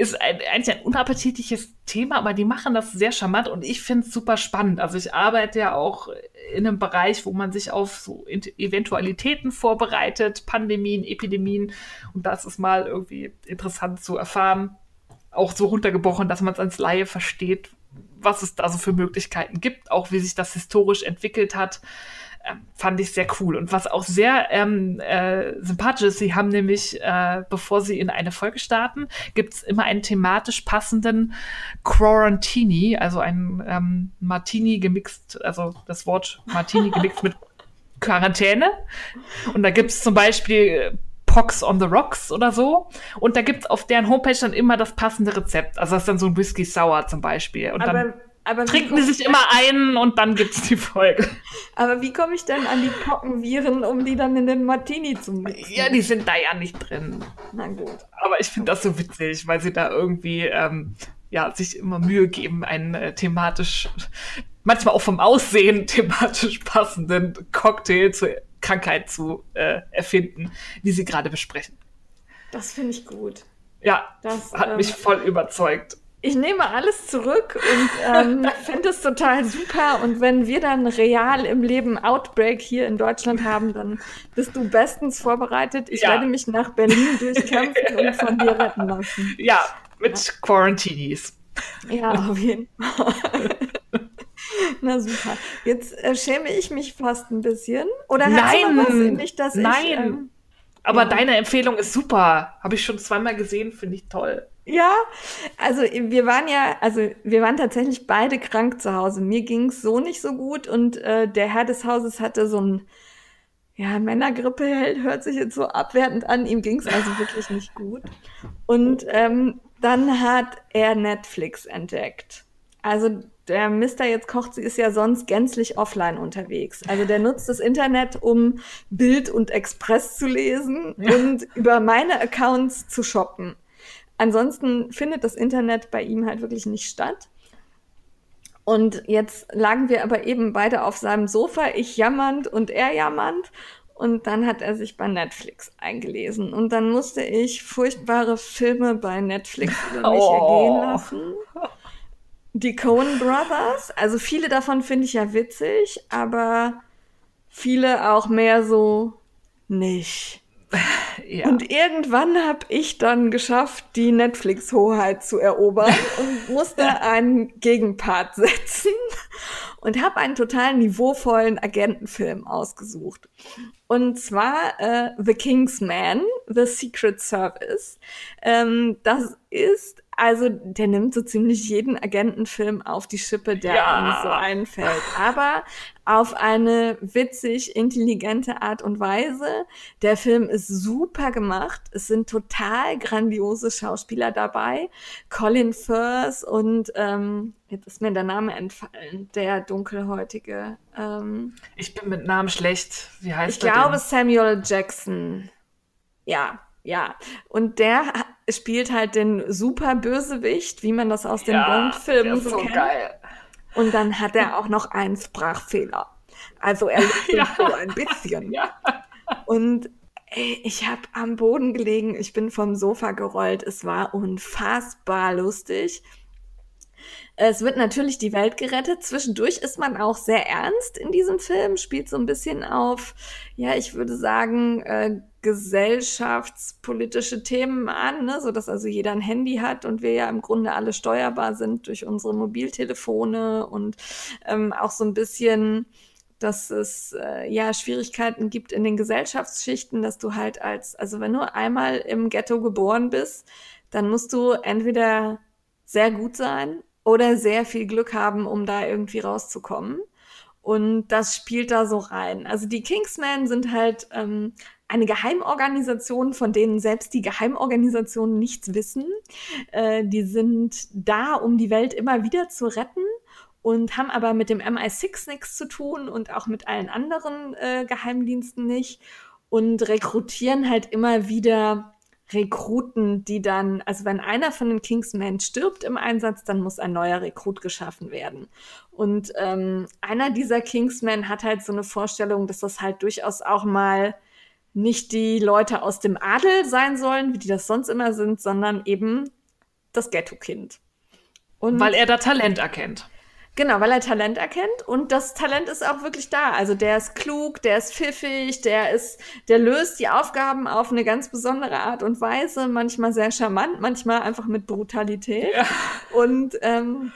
ist ein, eigentlich ein unappetitliches Thema, aber die machen das sehr charmant und ich finde es super spannend. Also ich arbeite ja auch in einem Bereich, wo man sich auf so Eventualitäten vorbereitet, Pandemien, Epidemien und das ist mal irgendwie interessant zu erfahren, auch so runtergebrochen, dass man es als Laie versteht, was es da so für Möglichkeiten gibt, auch wie sich das historisch entwickelt hat. Ähm, fand ich sehr cool. Und was auch sehr ähm, äh, sympathisch ist, sie haben nämlich, äh, bevor sie in eine Folge starten, gibt es immer einen thematisch passenden Quarantini, also ein ähm, Martini gemixt, also das Wort Martini gemixt mit Quarantäne. Und da gibt es zum Beispiel Pox on the Rocks oder so. Und da gibt es auf deren Homepage dann immer das passende Rezept. Also das ist dann so ein Whisky Sour zum Beispiel. Und Aber dann aber Trinken die sich immer ein und dann gibt es die Folge. Aber wie komme ich denn an die Pockenviren, um die dann in den Martini zu mixen? Ja, die sind da ja nicht drin. Na gut. Aber ich finde das so witzig, weil sie da irgendwie ähm, ja, sich immer Mühe geben, einen äh, thematisch, manchmal auch vom Aussehen thematisch passenden Cocktail zur Krankheit zu äh, erfinden, die sie gerade besprechen. Das finde ich gut. Ja, das hat ähm, mich voll überzeugt ich nehme alles zurück und ähm, finde es total super. Und wenn wir dann real im Leben Outbreak hier in Deutschland haben, dann bist du bestens vorbereitet. Ich ja. werde mich nach Berlin durchkämpfen und von dir retten lassen. Ja, mit ja. Quarantinis. Ja, auf jeden Fall. Na super. Jetzt äh, schäme ich mich fast ein bisschen. Oder Nein, was in mich, dass Nein. ich. Ähm, aber ja. deine Empfehlung ist super. Habe ich schon zweimal gesehen, finde ich toll. Ja, also wir waren ja, also wir waren tatsächlich beide krank zu Hause. Mir ging's so nicht so gut und äh, der Herr des Hauses hatte so ein, ja, Männergrippe hört sich jetzt so abwertend an. Ihm ging's also wirklich nicht gut. Und ähm, dann hat er Netflix entdeckt. Also der Mister jetzt kocht sie ist ja sonst gänzlich offline unterwegs. Also der nutzt das Internet, um Bild und Express zu lesen ja. und über meine Accounts zu shoppen. Ansonsten findet das Internet bei ihm halt wirklich nicht statt. Und jetzt lagen wir aber eben beide auf seinem Sofa, ich jammernd und er jammernd. Und dann hat er sich bei Netflix eingelesen. Und dann musste ich furchtbare Filme bei Netflix über mich oh. ergehen lassen. Die Coen Brothers, also viele davon finde ich ja witzig, aber viele auch mehr so nicht. Ja. Und irgendwann habe ich dann geschafft, die Netflix-Hoheit zu erobern und musste einen Gegenpart setzen und habe einen total niveauvollen Agentenfilm ausgesucht. Und zwar äh, The King's Man, The Secret Service. Ähm, das ist also der nimmt so ziemlich jeden Agentenfilm auf die Schippe, der ja. einem so einfällt. Aber auf eine witzig, intelligente Art und Weise. Der Film ist super gemacht. Es sind total grandiose Schauspieler dabei. Colin Firth und ähm, jetzt ist mir der Name entfallen, der dunkelhäutige. Ähm, ich bin mit Namen schlecht. Wie heißt ich der? Ich glaube denn? Samuel Jackson. Ja, ja. Und der spielt halt den super Bösewicht, wie man das aus den der Bond-Filmen so, kennt. geil. Und dann hat er auch noch einen Sprachfehler. Also er Ja. so ein bisschen. Ja. Und ey, ich habe am Boden gelegen, ich bin vom Sofa gerollt. Es war unfassbar lustig. Es wird natürlich die Welt gerettet. Zwischendurch ist man auch sehr ernst in diesem Film, spielt so ein bisschen auf, ja, ich würde sagen, äh, gesellschaftspolitische Themen an, ne? so dass also jeder ein Handy hat und wir ja im Grunde alle steuerbar sind durch unsere Mobiltelefone und ähm, auch so ein bisschen dass es äh, ja Schwierigkeiten gibt in den Gesellschaftsschichten, dass du halt als, also wenn du einmal im Ghetto geboren bist, dann musst du entweder sehr gut sein oder sehr viel Glück haben, um da irgendwie rauszukommen. Und das spielt da so rein. Also die Kingsmen sind halt ähm, eine Geheimorganisation, von denen selbst die Geheimorganisationen nichts wissen. Äh, die sind da, um die Welt immer wieder zu retten und haben aber mit dem MI6 nichts zu tun und auch mit allen anderen äh, Geheimdiensten nicht und rekrutieren halt immer wieder Rekruten, die dann, also wenn einer von den Kingsmen stirbt im Einsatz, dann muss ein neuer Rekrut geschaffen werden. Und ähm, einer dieser Kingsmen hat halt so eine Vorstellung, dass das halt durchaus auch mal nicht die Leute aus dem Adel sein sollen, wie die das sonst immer sind, sondern eben das Ghetto-Kind. Und Weil er da Talent erkennt. Genau, weil er Talent erkennt und das Talent ist auch wirklich da. Also der ist klug, der ist pfiffig, der ist, der löst die Aufgaben auf eine ganz besondere Art und Weise, manchmal sehr charmant, manchmal einfach mit Brutalität. Ja. Und ähm,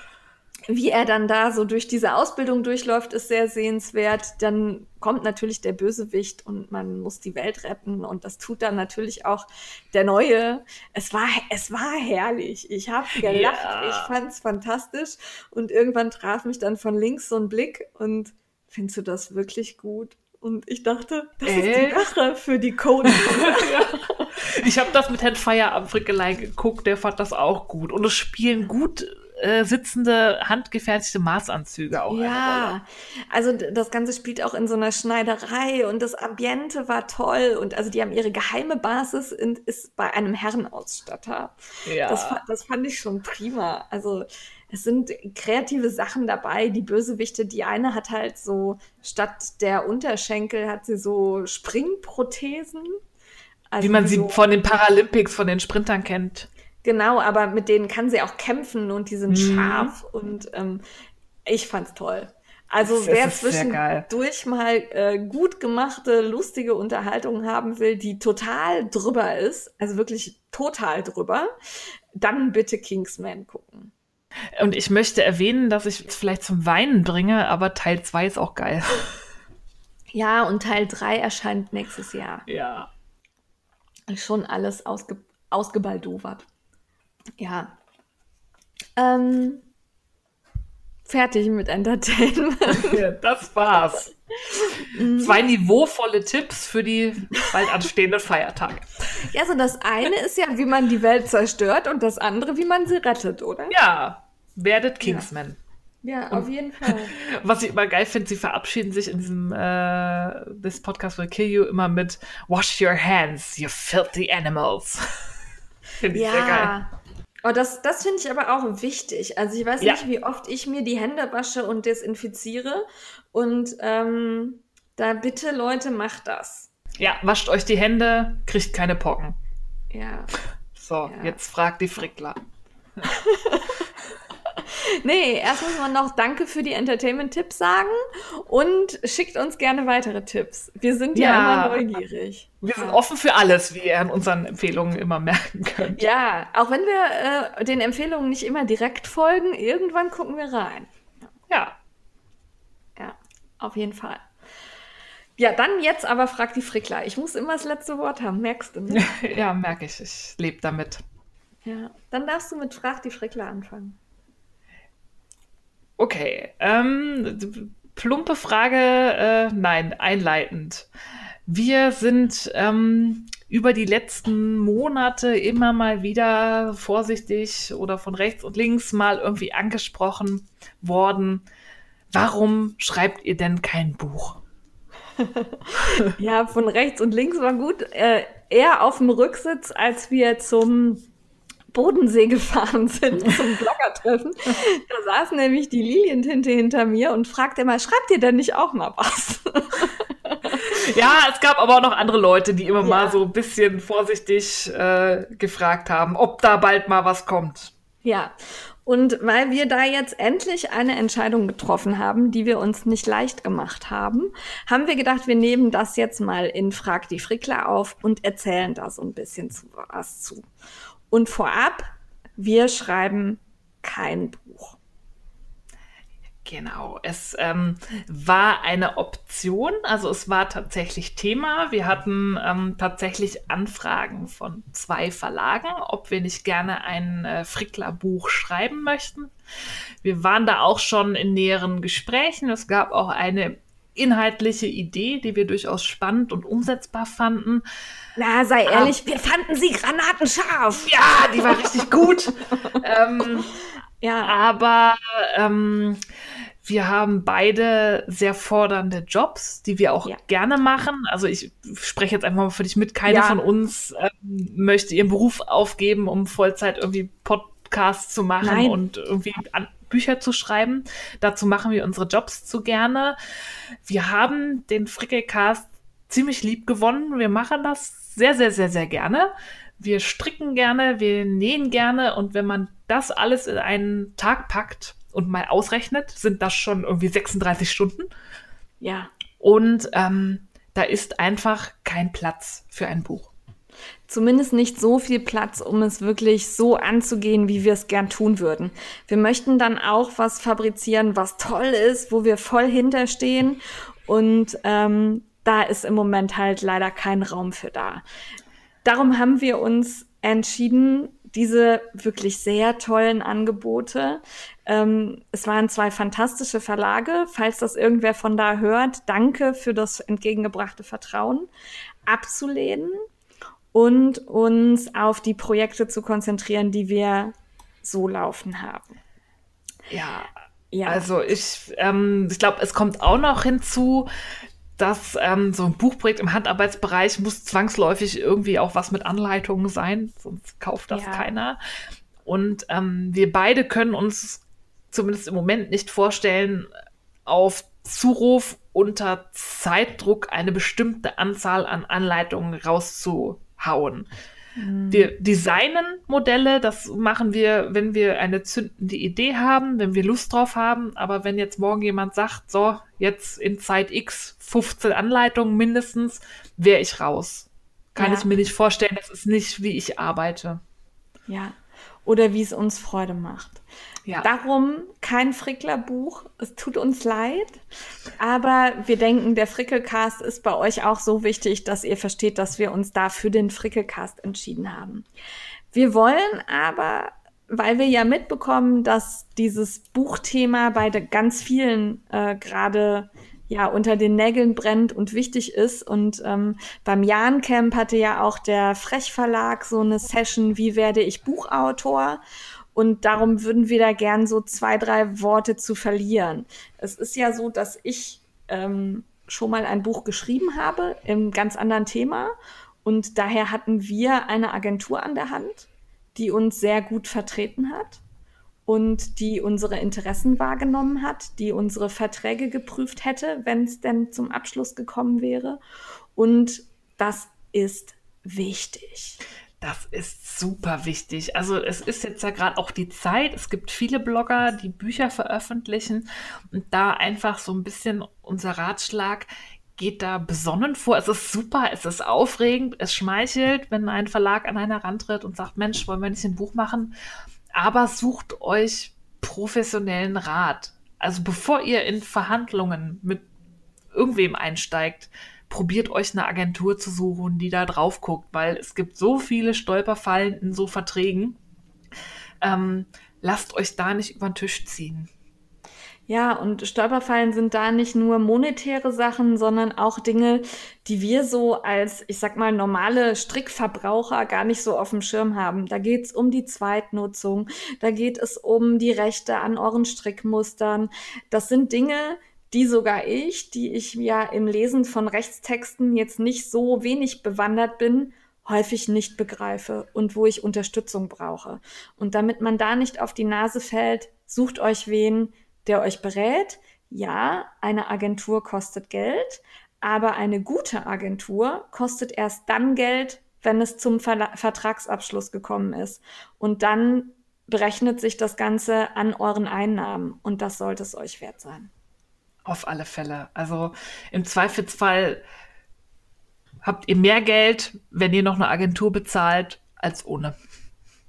wie er dann da so durch diese Ausbildung durchläuft, ist sehr sehenswert. Dann kommt natürlich der Bösewicht und man muss die Welt retten und das tut dann natürlich auch der Neue. Es war, es war herrlich. Ich habe gelacht, Ja. ich fand's fantastisch und irgendwann traf mich dann von links so ein Blick und findest du das wirklich gut? Und ich dachte, das ist die? Rache für die Cody. ja. Ich habe das mit Herrn Feierabend-Frickelei geguckt, der fand das auch gut. Und es spielen gut äh, sitzende, handgefertigte Maßanzüge auch. Ja, also das Ganze spielt auch in so einer Schneiderei und das Ambiente war toll und also die haben ihre geheime Basis in, ist bei einem Herrenausstatter. Ja. Das, das fand ich schon prima. Also es sind kreative Sachen dabei. Die Bösewichte, die eine hat halt so, statt der Unterschenkel hat sie so Springprothesen. Also Wie man sie so, von den Paralympics, von den Sprintern kennt. Genau, aber mit denen kann sie auch kämpfen und die sind Mhm. scharf und ähm, ich fand's toll. Also Es wer zwischendurch mal äh, gut gemachte, lustige Unterhaltung haben will, die total drüber ist, also wirklich total drüber, dann bitte Kingsman gucken. Und ich möchte erwähnen, dass ich es vielleicht zum Weinen bringe, aber Teil 2 ist auch geil. Ja, und Teil 3 erscheint nächstes Jahr. Ja. Schon alles ausge ausgebaldowert. Ja. Ähm, fertig mit Entertainment. ja das war's. Zwei niveauvolle Tipps für die bald anstehenden Feiertage. Ja, so das eine ist ja, wie man die Welt zerstört und das andere, wie man sie rettet, oder? Ja, werdet Kingsman. Ja, auf jeden Fall. Was ich immer geil finde, sie verabschieden sich in diesem äh, This Podcast will kill you immer mit Wash your hands, you filthy animals. finde ich sehr geil. Oh, das, das finde ich aber auch wichtig. Also ich weiß Ja. nicht, wie oft ich mir die Hände wasche und desinfiziere. Und ähm, da bitte, Leute, macht das. Ja, wascht euch die Hände, kriegt keine Pocken. Ja. So, Ja. jetzt fragt die Frickler. Nee, erst muss man noch Danke für die Entertainment-Tipps sagen und schickt uns gerne weitere Tipps. Wir sind ja, Ja. immer neugierig. Wir sind offen für alles, wie ihr an unseren Empfehlungen immer merken könnt. Ja, auch wenn wir äh, den Empfehlungen nicht immer direkt folgen, irgendwann gucken wir rein. Ja. Ja, auf jeden Fall. Ja, dann jetzt aber frag die Frickler. Ich muss immer das letzte Wort haben, merkst du, ne? Ja, merke ich. Ich lebe damit. ja. Dann darfst du mit Frag die Frickler anfangen. Okay. Ähm, plumpe Frage, äh, nein, einleitend. Wir sind ähm, über die letzten Monate immer mal wieder vorsichtig oder von rechts und links mal irgendwie angesprochen worden. Warum schreibt ihr denn kein Buch? ja, von rechts und links war gut. Äh, eher auf dem Rücksitz, als wir zum Bodensee gefahren sind zum Bloggertreffen. Da saß nämlich die Lilientinte hinter mir und fragte mal, schreibt ihr denn nicht auch mal was? ja, es gab aber auch noch andere Leute, die immer ja. mal so ein bisschen vorsichtig äh, gefragt haben, ob da bald mal was kommt. Ja, und weil wir da jetzt endlich eine Entscheidung getroffen haben, die wir uns nicht leicht gemacht haben, haben wir gedacht, wir nehmen das jetzt mal in Frag die Frickler auf und erzählen da so ein bisschen zu, was zu. Und vorab, wir schreiben kein Buch. Genau, es ähm, war eine Option, also es war tatsächlich Thema. Wir hatten ähm, tatsächlich Anfragen von zwei Verlagen, ob wir nicht gerne ein äh, Frickler-Buch schreiben möchten. Wir waren da auch schon in näheren Gesprächen. Es gab auch eine inhaltliche Idee, die wir durchaus spannend und umsetzbar fanden. Na, sei ehrlich, Aber, wir fanden sie granatenscharf. Ja, die war richtig gut. ähm, ja. Aber ähm, wir haben beide sehr fordernde Jobs, die wir auch ja. gerne machen. Also ich spreche jetzt einfach mal für dich mit. Keine ja. von uns ähm, möchte ihren Beruf aufgeben, um Vollzeit irgendwie Podcasts zu machen Nein. und irgendwie an Bücher zu schreiben. Dazu machen wir unsere Jobs zu gerne. Wir haben den Frickelcast ziemlich lieb gewonnen. Wir machen das sehr, sehr, sehr, sehr gerne. Wir stricken gerne, wir nähen gerne und wenn man das alles in einen Tag packt und mal ausrechnet, sind das schon irgendwie 36 Stunden. Ja. Und ähm, da ist einfach kein Platz für ein Buch. Zumindest nicht so viel Platz, um es wirklich so anzugehen, wie wir es gern tun würden. Wir möchten dann auch was fabrizieren, was toll ist, wo wir voll hinterstehen. Und ähm, da ist im Moment halt leider kein Raum für da. Darum haben wir uns entschieden, diese wirklich sehr tollen Angebote. Ähm, es waren zwei fantastische Verlage. Falls das irgendwer von da hört, danke für das entgegengebrachte Vertrauen. Abzulehnen und uns auf die Projekte zu konzentrieren, die wir so laufen haben. Ja, ja. Also ich, ähm, ich glaube, es kommt auch noch hinzu, dass ähm, so ein Buchprojekt im Handarbeitsbereich muss zwangsläufig irgendwie auch was mit Anleitungen sein, sonst kauft das ja. keiner. Und ähm, wir beide können uns zumindest im Moment nicht vorstellen, auf Zuruf unter Zeitdruck eine bestimmte Anzahl an Anleitungen rauszuhauen. Mhm. Wir designen Modelle, das machen wir, wenn wir eine zündende Idee haben, wenn wir Lust drauf haben. Aber wenn jetzt morgen jemand sagt, so, jetzt in Zeit X 15 Anleitungen mindestens, wäre ich raus. Kann ja. ich mir nicht vorstellen, das ist nicht, wie ich arbeite. Ja. Oder wie es uns Freude macht. Ja. Darum kein Frickler-Buch. Es tut uns leid. Aber wir denken, der Frickelcast ist bei euch auch so wichtig, dass ihr versteht, dass wir uns da für den Frickelcast entschieden haben. Wir wollen aber, weil wir ja mitbekommen, dass dieses Buchthema bei ganz vielen äh, gerade ja unter den Nägeln brennt und wichtig ist. Und ähm, beim Jan Camp hatte ja auch der Frech Verlag so eine Session, wie werde ich Buchautor? Und darum würden wir da gern so zwei, drei Worte zu verlieren. Es ist ja so, dass ich ähm, schon mal ein Buch geschrieben habe im ganz anderen Thema. Und daher hatten wir eine Agentur an der Hand, die uns sehr gut vertreten hat und die unsere Interessen wahrgenommen hat, die unsere Verträge geprüft hätte, wenn es denn zum Abschluss gekommen wäre. Und das ist wichtig. Das ist super wichtig. Also es ist jetzt ja gerade auch die Zeit. Es gibt viele Blogger, die Bücher veröffentlichen und da einfach so ein bisschen unser Ratschlag geht da besonnen vor. Es ist super, es ist aufregend, es schmeichelt, wenn ein Verlag an einer rantritt und sagt, Mensch, wollen wir nicht ein Buch machen? Aber sucht euch professionellen Rat. Also bevor ihr in Verhandlungen mit irgendwem einsteigt, probiert euch eine Agentur zu suchen, die da drauf guckt, weil es gibt so viele Stolperfallen in so Verträgen. Ähm, lasst euch da nicht über den Tisch ziehen. Ja, und Stolperfallen sind da nicht nur monetäre Sachen, sondern auch Dinge, die wir so als, ich sag mal, normale Strickverbraucher gar nicht so auf dem Schirm haben. Da geht's um die Zweitnutzung, da geht es um die Rechte an euren Strickmustern. Das sind Dinge, die sogar ich, die ich ja im Lesen von Rechtstexten jetzt nicht so wenig bewandert bin, häufig nicht begreife und wo ich Unterstützung brauche. Und damit man da nicht auf die Nase fällt, sucht euch wen, der euch berät. Ja, eine Agentur kostet Geld, aber eine gute Agentur kostet erst dann Geld, wenn es zum Ver Vertragsabschluss gekommen ist. Und dann berechnet sich das Ganze an euren Einnahmen und das sollte es euch wert sein. Auf alle Fälle. Also im Zweifelsfall habt ihr mehr Geld, wenn ihr noch eine Agentur bezahlt, als ohne.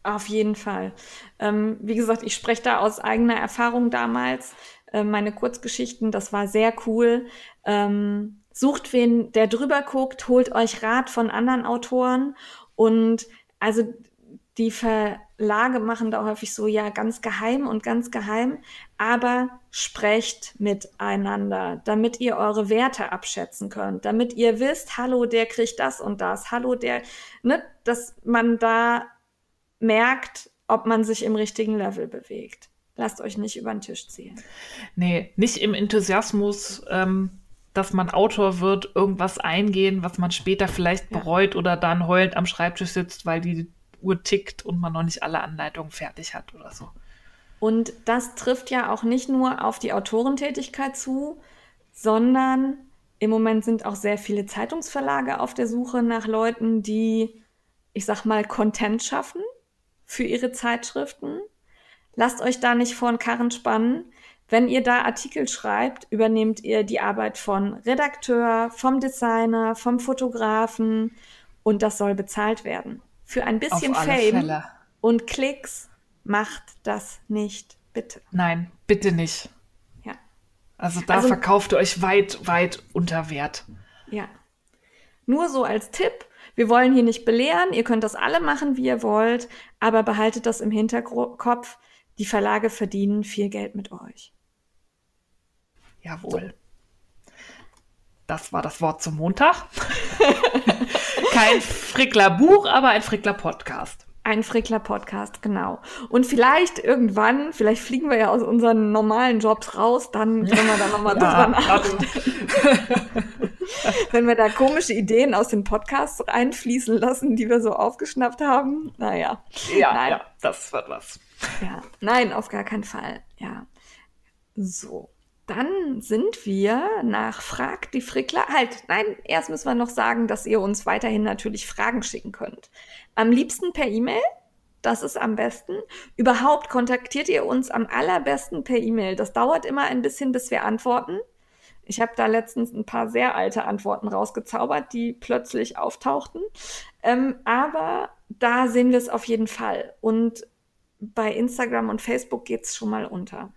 Auf jeden Fall. Ähm, wie gesagt, ich spreche da aus eigener Erfahrung damals. Äh, meine Kurzgeschichten, das war sehr cool. Ähm, sucht wen, der drüber guckt, holt euch Rat von anderen Autoren und also die Verlage machen da häufig so, ja, ganz geheim und ganz geheim, aber sprecht miteinander, damit ihr eure Werte abschätzen könnt, damit ihr wisst, hallo, der kriegt das und das, hallo, der, ne, dass man da merkt, ob man sich im richtigen Level bewegt. Lasst euch nicht über den Tisch ziehen. Nee, nicht im Enthusiasmus, ähm, dass man Autor wird, irgendwas eingehen, was man später vielleicht bereut ja. oder dann heulend am Schreibtisch sitzt, weil die Uhr tickt und man noch nicht alle Anleitungen fertig hat oder so. Und das trifft ja auch nicht nur auf die Autorentätigkeit zu, sondern im Moment sind auch sehr viele Zeitungsverlage auf der Suche nach Leuten, die, ich sag mal, Content schaffen für ihre Zeitschriften. Lasst euch da nicht vor den Karren spannen. Wenn ihr da Artikel schreibt, übernehmt ihr die Arbeit von Redakteur, vom Designer, vom Fotografen und das soll bezahlt werden. Für ein bisschen Fame Fälle. und Klicks macht das nicht, bitte. Nein, bitte nicht. Ja. Also da also, verkauft ihr euch weit, weit unter Wert. Ja. Nur so als Tipp. Wir wollen hier nicht belehren. Ihr könnt das alle machen, wie ihr wollt. Aber behaltet das im Hinterkopf. Die Verlage verdienen viel Geld mit euch. Jawohl. Das war das Wort zum Montag. Kein Frickler Buch, aber ein Frickler Podcast. Ein Frickler Podcast, genau. Und vielleicht irgendwann, vielleicht fliegen wir ja aus unseren normalen Jobs raus, dann können wir da nochmal ja, drüber nachdenken. Wenn wir da komische Ideen aus den Podcasts einfließen lassen, die wir so aufgeschnappt haben, naja. Ja, nein. ja, das wird was. Ja, nein, auf gar keinen Fall. Ja. So. Dann sind wir nach Frag die Frickler. Halt, nein, erst müssen wir noch sagen, dass ihr uns weiterhin natürlich Fragen schicken könnt. Am liebsten per E-Mail. Das ist am besten. Überhaupt kontaktiert ihr uns am allerbesten per E-Mail. Das dauert immer ein bisschen, bis wir antworten. Ich habe da letztens ein paar sehr alte Antworten rausgezaubert, die plötzlich auftauchten. Ähm, aber da sehen wir es auf jeden Fall. Und bei Instagram und Facebook geht es schon mal unter.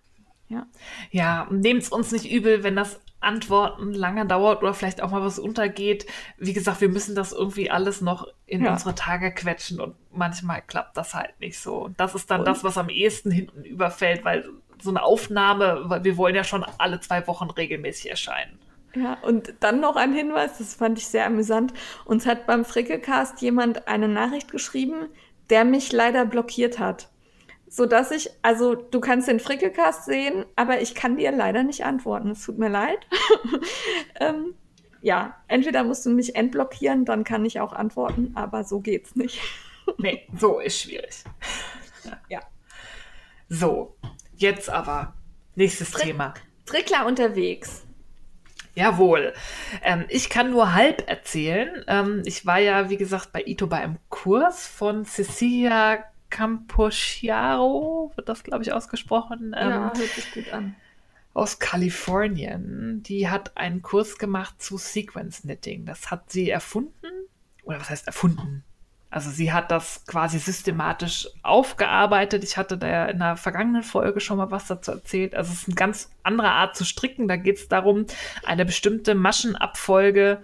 Ja, ja nehmt es uns nicht übel, wenn das Antworten lange dauert oder vielleicht auch mal was untergeht. Wie gesagt, wir müssen das irgendwie alles noch in ja. unsere Tage quetschen und manchmal klappt das halt nicht so. Und das ist dann und? das, was am ehesten hinten überfällt, weil so eine Aufnahme, weil wir wollen ja schon alle zwei Wochen regelmäßig erscheinen. Ja, und dann noch ein Hinweis, das fand ich sehr amüsant. Uns hat beim Frickelcast jemand eine Nachricht geschrieben, der mich leider blockiert hat so dass ich, also du kannst den Frickelcast sehen, aber ich kann dir leider nicht antworten. Es tut mir leid. ähm, ja, entweder musst du mich entblockieren, dann kann ich auch antworten, aber so geht's nicht. nee, so ist schwierig. ja. So, jetzt aber nächstes Frick, Thema. Frickler unterwegs. Jawohl. Ähm, ich kann nur halb erzählen. Ähm, ich war ja, wie gesagt, bei Ito bei einem Kurs von Cecilia Camposciaro, wird das, glaube ich, ausgesprochen. Ähm, ja, hört sich gut an. Aus Kalifornien. Die hat einen Kurs gemacht zu Sequence Knitting. Das hat sie erfunden. Oder was heißt erfunden? Also sie hat das quasi systematisch aufgearbeitet. Ich hatte da ja in der vergangenen Folge schon mal was dazu erzählt. Also es ist eine ganz andere Art zu stricken. Da geht es darum, eine bestimmte Maschenabfolge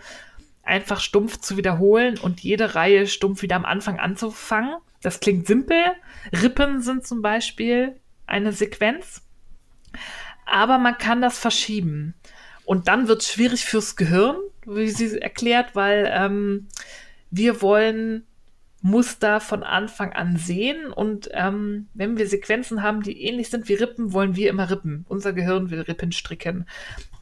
einfach stumpf zu wiederholen und jede Reihe stumpf wieder am Anfang anzufangen. Das klingt simpel. Rippen sind zum Beispiel eine Sequenz. Aber man kann das verschieben. Und dann wird es schwierig fürs Gehirn, wie sie erklärt, weil ähm, wir wollen Muster von Anfang an sehen. Und ähm, wenn wir Sequenzen haben, die ähnlich sind wie Rippen, wollen wir immer Rippen. Unser Gehirn will Rippen stricken.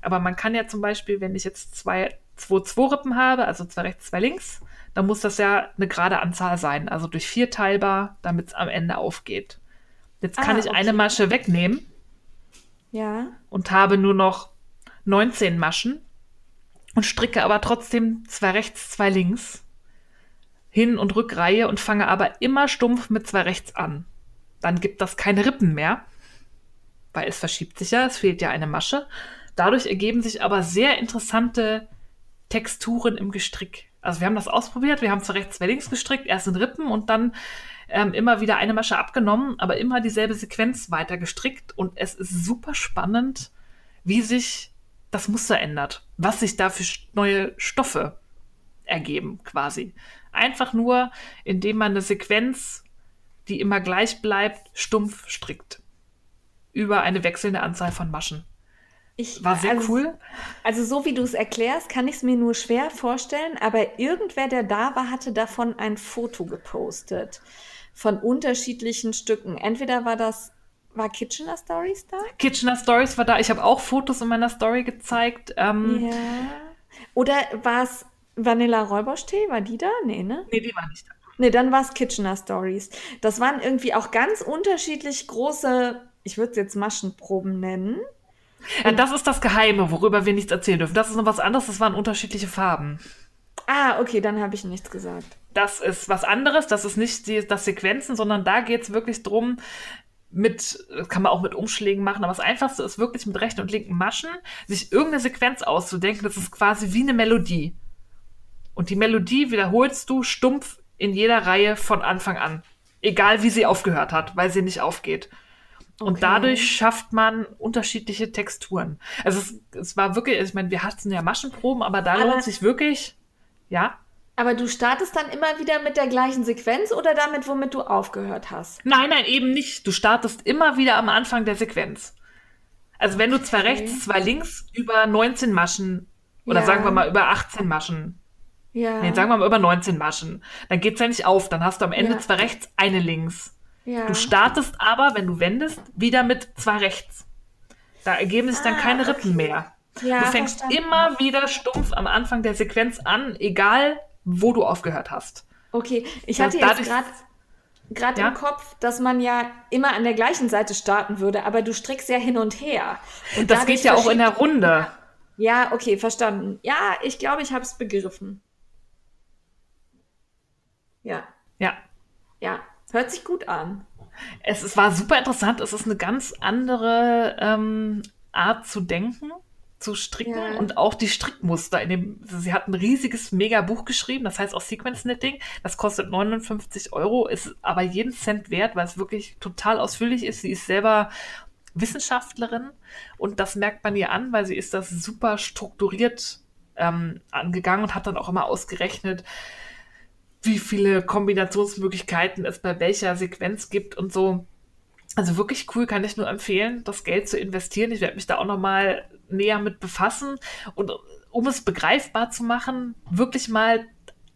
Aber man kann ja zum Beispiel, wenn ich jetzt zwei, zwei, zwei Rippen habe, also zwei rechts, zwei links, dann muss das ja eine gerade Anzahl sein. Also durch vier teilbar, damit es am Ende aufgeht. Jetzt kann Ah, ich okay. eine Masche wegnehmen Ja. und habe nur noch 19 Maschen und stricke aber trotzdem zwei rechts, zwei links, Hin- und Rückreihe und fange aber immer stumpf mit zwei rechts an. Dann gibt das keine Rippen mehr, weil es verschiebt sich ja, es fehlt ja eine Masche. Dadurch ergeben sich aber sehr interessante Texturen im Gestrick. Also wir haben das ausprobiert, wir haben zwei rechts, zwei links gestrickt, erst in Rippen und dann ähm, immer wieder eine Masche abgenommen, aber immer dieselbe Sequenz weiter gestrickt und es ist super spannend, wie sich das Muster ändert, was sich da für neue Stoffe ergeben quasi. Einfach nur, indem man eine Sequenz, die immer gleich bleibt, stumpf strickt. Über eine wechselnde Anzahl von Maschen. Ich, War sehr also, cool. Also so wie du es erklärst, kann ich es mir nur schwer vorstellen, aber irgendwer, der da war, hatte davon ein Foto gepostet von unterschiedlichen Stücken. Entweder war das, war Kitchener Stories da? Kitchener Stories war da. Ich habe auch Fotos in meiner Story gezeigt. Ähm, Ja. Oder war es Vanilla Räuberstee? War die da? Nee, ne? Nee, die war nicht da. Nee, dann war es Kitchener Stories. Das waren irgendwie auch ganz unterschiedlich große, ich würde es jetzt Maschenproben nennen. Ja, das ist das Geheime, worüber wir nichts erzählen dürfen. Das ist noch was anderes, das waren unterschiedliche Farben. Ah, okay, dann habe ich nichts gesagt. Das ist was anderes, das ist nicht die, das Sequenzen, sondern da geht es wirklich drum, mit, das kann man auch mit Umschlägen machen, aber das Einfachste ist wirklich mit rechten und linken Maschen, sich irgendeine Sequenz auszudenken, das ist quasi wie eine Melodie. Und die Melodie wiederholst du stumpf in jeder Reihe von Anfang an. Egal wie sie aufgehört hat, weil sie nicht aufgeht. Und Okay. dadurch schafft man unterschiedliche Texturen. Also es, es war wirklich, ich meine, wir hatten ja Maschenproben, aber da Aber- lohnt sich wirklich, ja. Aber du startest dann immer wieder mit der gleichen Sequenz oder damit, womit du aufgehört hast? Nein, nein, eben nicht. Du startest immer wieder am Anfang der Sequenz. Also wenn du zwei Okay. rechts, zwei links über 19 Maschen oder Ja. sagen wir mal über 18 Maschen, Ja. nee, sagen wir mal über 19 Maschen, dann geht's ja nicht auf. Dann hast du am Ende Ja. zwei rechts, eine links. Ja. Du startest aber, wenn du wendest, wieder mit zwei rechts. Da ergeben sich dann Ah, keine okay. Rippen mehr. Ja, du fängst verstanden. immer wieder stumpf am Anfang der Sequenz an, egal wo du aufgehört hast. Okay, ich Ja, hatte jetzt dadurch- gerade gerade Ja? im Kopf, dass man ja immer an der gleichen Seite starten würde, aber du strickst ja hin und her. Und Das geht ja auch in der Runde. Ja, okay, verstanden. Ja, ich glaube, ich habe es begriffen. Ja, Ja. ja, hört sich gut an. Es, es war super interessant. Es ist eine ganz andere ähm, Art zu denken, zu stricken Ja. und auch die Strickmuster. In dem, sie hat ein riesiges Mega-Buch geschrieben, das heißt auch Sequence Knitting. Das kostet 59 Euro, ist aber jeden Cent wert, weil es wirklich total ausführlich ist. Sie ist selber Wissenschaftlerin und das merkt man ihr an, weil sie ist das super strukturiert ähm, angegangen und hat dann auch immer ausgerechnet, wie viele Kombinationsmöglichkeiten es bei welcher Sequenz gibt und so. Also wirklich cool, kann ich nur empfehlen, das Geld zu investieren. Ich werde mich da auch noch mal näher mit befassen und um es begreifbar zu machen, wirklich mal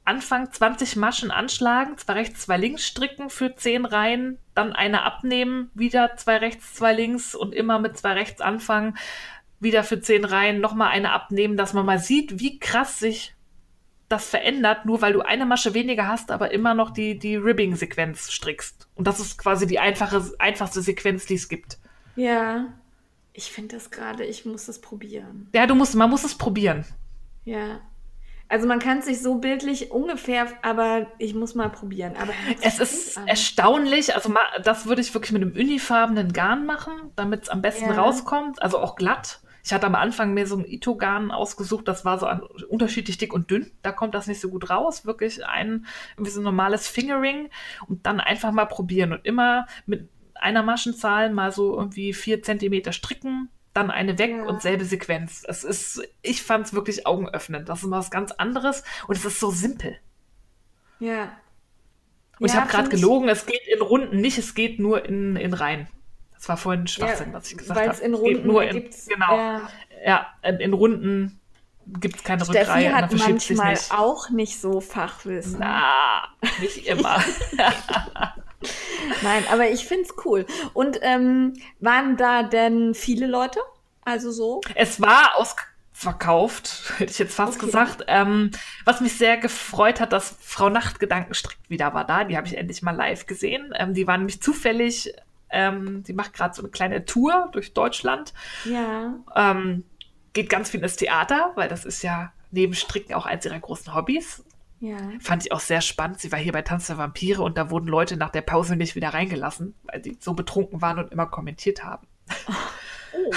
Anfang 20 Maschen anschlagen, zwei rechts, zwei links stricken für 10 Reihen, dann eine abnehmen, wieder zwei rechts, zwei links und immer mit zwei rechts anfangen, wieder für 10 Reihen nochmal eine abnehmen, dass man mal sieht, wie krass sich das verändert, nur weil du eine Masche weniger hast, aber immer noch die, die Ribbing-Sequenz strickst. Und das ist quasi die einfache, einfachste Sequenz, die es gibt. Ja, ich finde das gerade, ich muss das probieren. Ja, du musst, man muss es probieren. Ja. Also man kann es sich so bildlich ungefähr, aber ich muss mal probieren. Aber Es ist an. erstaunlich, also ma, das würde ich wirklich mit einem unifarbenen Garn machen, damit es am besten Ja. rauskommt, also auch glatt. Ich hatte am Anfang mir so ein Ito-Garn ausgesucht, das war so an, unterschiedlich dick und dünn. Da kommt das nicht so gut raus. Wirklich ein, irgendwie so ein normales Fingering und dann einfach mal probieren und immer mit einer Maschenzahl mal so irgendwie vier Zentimeter stricken, dann eine weg Ja. und selbe Sequenz. Es ist, ich fand es wirklich augenöffnend. Das ist mal was ganz anderes und es ist so simpel. Ja. Und ich Ja, habe gerade ich- gelogen, es geht in Runden nicht, es geht nur in, in Reihen. War vorhin Schwachsinn, was ich gesagt Weil habe. es in Es geht Runden nur in, genau, Ja. ja, in, in Runden gibt es keine Steffi Rückreihe. hat sich manchmal nicht. auch nicht so Fachwissen. Na, nicht immer. Nein, aber ich find's cool. Und ähm, waren da denn viele Leute? Also so? Es war ausverkauft, hätte ich jetzt fast Okay. gesagt. Ähm, was mich sehr gefreut hat, dass Frau Nachtgedanken strickt wieder war da. Die habe ich endlich mal live gesehen. Ähm, die war nämlich zufällig, ähm, die macht gerade so eine kleine Tour durch Deutschland. Ja. Ähm, geht ganz viel ins Theater, weil das ist ja neben Stricken auch eins ihrer großen Hobbys. Ja. Fand ich auch sehr spannend. Sie war hier bei Tanz der Vampire und da wurden Leute nach der Pause nicht wieder reingelassen, weil die so betrunken waren und immer kommentiert haben. Oh.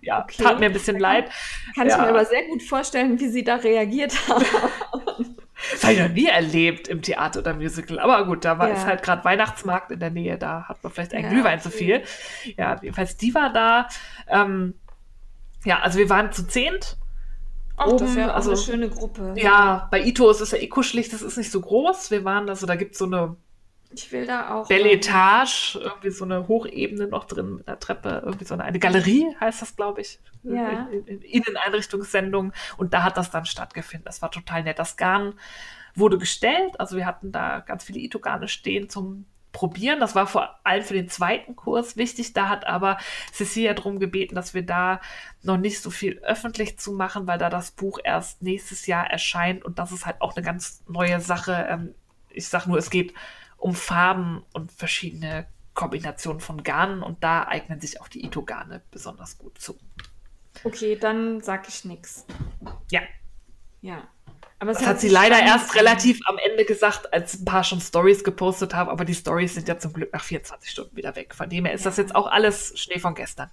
Ja, Okay. tat mir ein bisschen leid. Kann ich Ja. mir aber sehr gut vorstellen, wie sie da reagiert haben. Das habe ich noch nie erlebt im Theater oder Musical. Aber gut, da war Ja. ist halt gerade Weihnachtsmarkt in der Nähe, da hat man vielleicht einen Ja, Glühwein zu viel. Ja, jedenfalls die war da. Ähm, ja, also wir waren zu zehnt. Ach, das ist ja Oben, auch also- eine schöne Gruppe. Ja, bei Ito ist es ja eh kuschelig, das ist nicht so groß. Wir waren, also da gibt es so eine Ich will da auch. Belle Etage, irgendwie so eine Hochebene noch drin mit einer Treppe, irgendwie so eine, eine Galerie heißt das, glaube ich. Ja. In, in, Inneneinrichtungssendung. Und da hat das dann stattgefunden. Das war total nett. Das Garn wurde gestellt. Also wir hatten da ganz viele Ito-Garne stehen zum Probieren. Das war vor allem für den zweiten Kurs wichtig. Da hat aber Cecilia darum gebeten, dass wir da noch nicht so viel öffentlich zu machen, weil da das Buch erst nächstes Jahr erscheint. Und das ist halt auch eine ganz neue Sache. Ähm, ich sag nur, es geht um Farben und verschiedene Kombinationen von Garnen und da eignen sich auch die Ito-Garne besonders gut zu. Okay, dann sag ich nix. Ja, Ja. Aber es das hat sie leider erst relativ am Ende gesagt, als ein paar schon Stories gepostet haben, aber die Stories sind ja zum Glück nach 24 Stunden wieder weg. Von dem her ist das Ja. jetzt auch alles Schnee von gestern.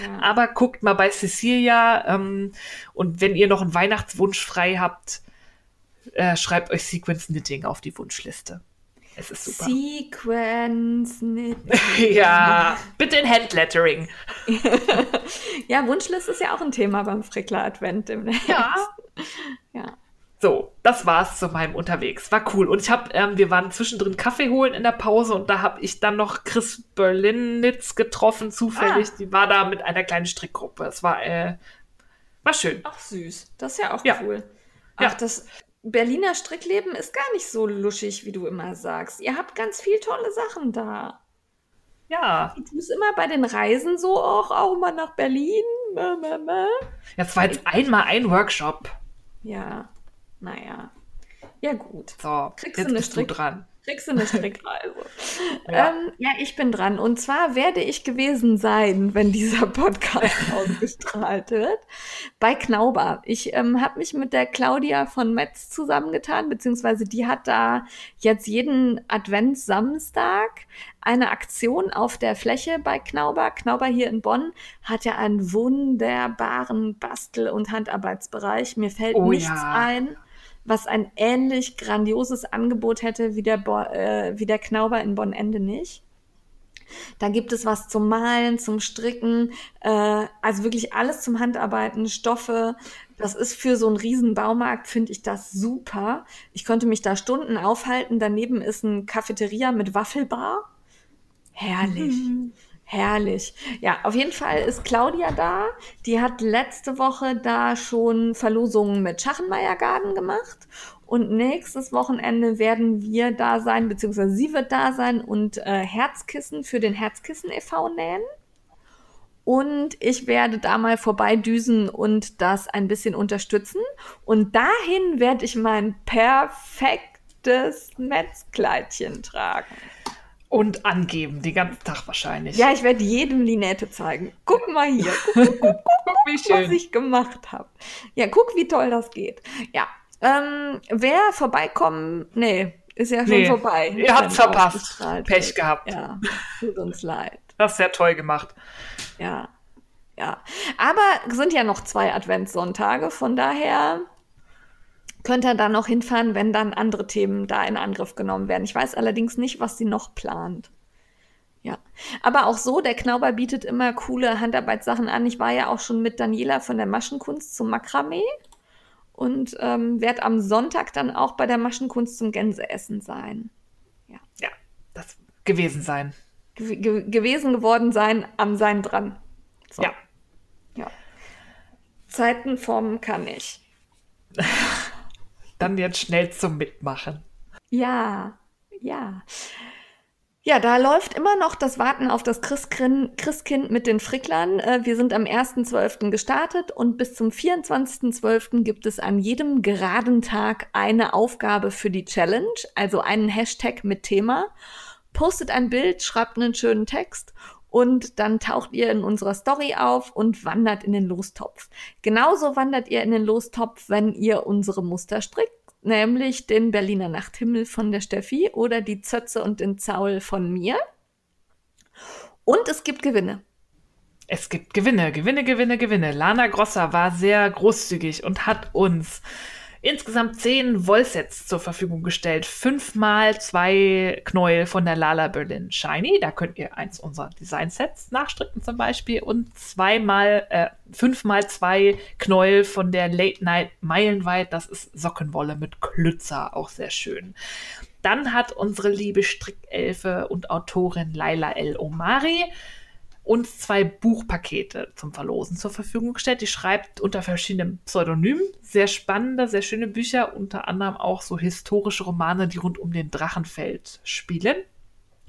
Ja. Aber guckt mal bei Cecilia ähm, und wenn ihr noch einen Weihnachtswunsch frei habt, äh, schreibt euch Sequence Knitting auf die Wunschliste. Es ist super. Sequence ja, bitte in Handlettering. Ja, Wunschliste ist ja auch ein Thema beim Frickler Advent demnächst. Ja. Ja. So, das war's zu meinem Unterwegs. War cool. Und ich habe, ähm, wir waren zwischendrin Kaffee holen in der Pause und da habe ich dann noch Chris Berlinitz getroffen, zufällig. Ah. Die war da mit einer kleinen Strickgruppe. Es war, äh, war schön. Ach süß. Das ist ja auch Ja. cool. Ja. Ach, das Berliner Strickleben ist gar nicht so luschig, wie du immer sagst. Ihr habt ganz viel tolle Sachen da. Ja, Du tust immer bei den Reisen so auch, auch mal nach Berlin. Mä, mä, mä. jetzt war jetzt einmal ein Workshop. Ja, naja. Ja, gut. So, Kriegst du jetzt eine bist du Strick- dran. Kriegst du eine Strickreise? Ja. Ähm, ja, ich bin dran. Und zwar werde ich gewesen sein, wenn dieser Podcast ausgestrahlt wird, bei Knauber. Ich ähm, habe mich mit der Claudia von Metz zusammengetan, beziehungsweise die hat da jetzt jeden Adventssamstag eine Aktion auf der Fläche bei Knauber. Knauber hier in Bonn hat ja einen wunderbaren Bastel- und Handarbeitsbereich. Mir fällt Oh nichts ja. ein, was ein ähnlich grandioses Angebot hätte wie der, Bo äh, wie der Knauber in Bonn-Ende nicht. Da gibt es was zum Malen, zum Stricken, äh, also wirklich alles zum Handarbeiten, Stoffe. Das ist für so einen riesen Baumarkt, finde ich das super. Ich konnte mich da Stunden aufhalten. Daneben ist ein Cafeteria mit Waffelbar. Herrlich. Herrlich. Ja, auf jeden Fall ist Claudia da. Die hat letzte Woche da schon Verlosungen mit Schachenmeier Garden gemacht. Und nächstes Wochenende werden wir da sein, beziehungsweise sie wird da sein und äh, Herzkissen für den Herzkissen e.V. nähen. Und ich werde da mal vorbeidüsen und das ein bisschen unterstützen. Und dahin werde ich mein perfektes Netzkleidchen tragen. Und angeben, den ganzen Tag wahrscheinlich. Ja, ich werde jedem die Nähte zeigen. Guck mal hier, guck, guck, wie was schön. ich gemacht habe. Ja, guck, wie toll das geht. Ja, ähm, wer vorbeikommen, nee, ist ja schon Nee, vorbei. ihr habt's wenn verpasst. Pech wird. gehabt. Ja, tut uns leid. Das ist sehr toll gemacht. Ja, ja. Aber es sind ja noch zwei Adventssonntage, von daher könnt ihr da noch hinfahren, wenn dann andere Themen da in Angriff genommen werden. Ich weiß allerdings nicht, was sie noch plant. Ja, aber auch so, der Knauber bietet immer coole Handarbeitssachen an. Ich war ja auch schon mit Daniela von der Maschenkunst zum Makramee und ähm, werde am Sonntag dann auch bei der Maschenkunst zum Gänseessen sein. Ja, das gewesen sein. Ge ge gewesen geworden sein, am Sein dran. So. Ja. Ja. Zeiten formen kann ich. Dann jetzt schnell zum Mitmachen. Ja, ja. Ja, da läuft immer noch das Warten auf das Christkind mit den Fricklern. Äh, wir sind am 1.12. gestartet und bis zum 24.12. gibt es an jedem geraden Tag eine Aufgabe für die Challenge, also einen Hashtag mit Thema. Postet ein Bild, schreibt einen schönen Text und dann taucht ihr in unserer Story auf und wandert in den Lostopf. Genauso wandert ihr in den Lostopf, wenn ihr unsere Muster strickt nämlich den Berliner Nachthimmel von der Steffi oder die Zötze und den Zaul von mir. Und es gibt Gewinne. Es gibt Gewinne, Gewinne, Gewinne, Gewinne. Lana Grosser war sehr großzügig und hat uns insgesamt zehn Wollsets zur Verfügung gestellt. Fünfmal zwei Knäuel von der Lala Berlin Shiny. Da könnt ihr eins unserer Designsets nachstricken zum Beispiel. Und zweimal, äh, fünfmal zwei Knäuel von der Late Night Meilenweit. Das ist Sockenwolle mit Klützer. Auch sehr schön. Dann hat unsere liebe Strickelfe und Autorin Laila El Omari uns zwei Buchpakete zum Verlosen zur Verfügung gestellt. Die schreibt unter verschiedenen Pseudonymen sehr spannende, sehr schöne Bücher, unter anderem auch so historische Romane, die rund um den Drachenfeld spielen.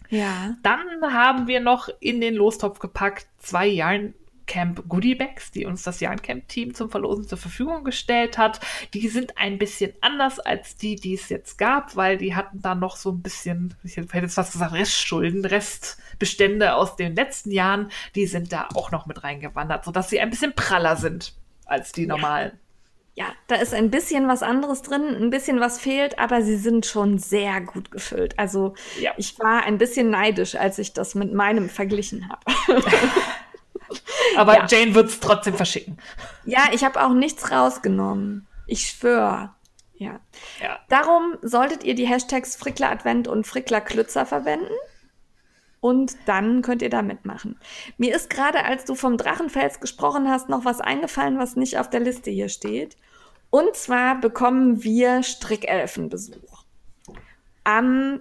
Ja. Dann haben wir noch in den Lostopf gepackt zwei Jahren Camp Goodie Bags, die uns das Jahrencamp-Team zum Verlosen zur Verfügung gestellt hat. Die sind ein bisschen anders als die, die es jetzt gab, weil die hatten da noch so ein bisschen, ich hätte jetzt fast gesagt, Restschulden, Restbestände aus den letzten Jahren, die sind da auch noch mit reingewandert, sodass sie ein bisschen praller sind als die normalen. Ja. ja, da ist ein bisschen was anderes drin, ein bisschen was fehlt, aber sie sind schon sehr gut gefüllt. Also ja. ich war ein bisschen neidisch, als ich das mit meinem verglichen habe. Aber ja. Jane wird es trotzdem verschicken. Ja, ich habe auch nichts rausgenommen. Ich schwöre. Ja. ja. Darum solltet ihr die Hashtags Frickler Advent und Frickler Klützer verwenden. Und dann könnt ihr da mitmachen. Mir ist gerade, als du vom Drachenfels gesprochen hast, noch was eingefallen, was nicht auf der Liste hier steht. Und zwar bekommen wir Strickelfenbesuch. Am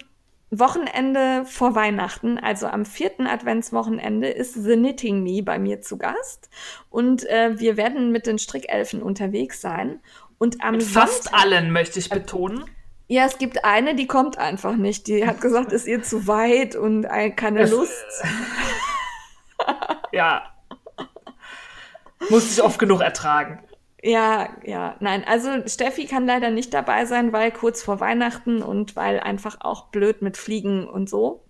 Wochenende vor Weihnachten, also am vierten Adventswochenende, ist The Knitting Me bei mir zu Gast. Und äh, wir werden mit den Strickelfen unterwegs sein. Und am mit fast Sonntag, allen, möchte ich betonen. Ja, es gibt eine, die kommt einfach nicht. Die hat gesagt, ist ihr zu weit und keine Lust. ja. Muss ich oft genug ertragen. Ja, ja, nein, also Steffi kann leider nicht dabei sein, weil kurz vor Weihnachten und weil einfach auch blöd mit Fliegen und so.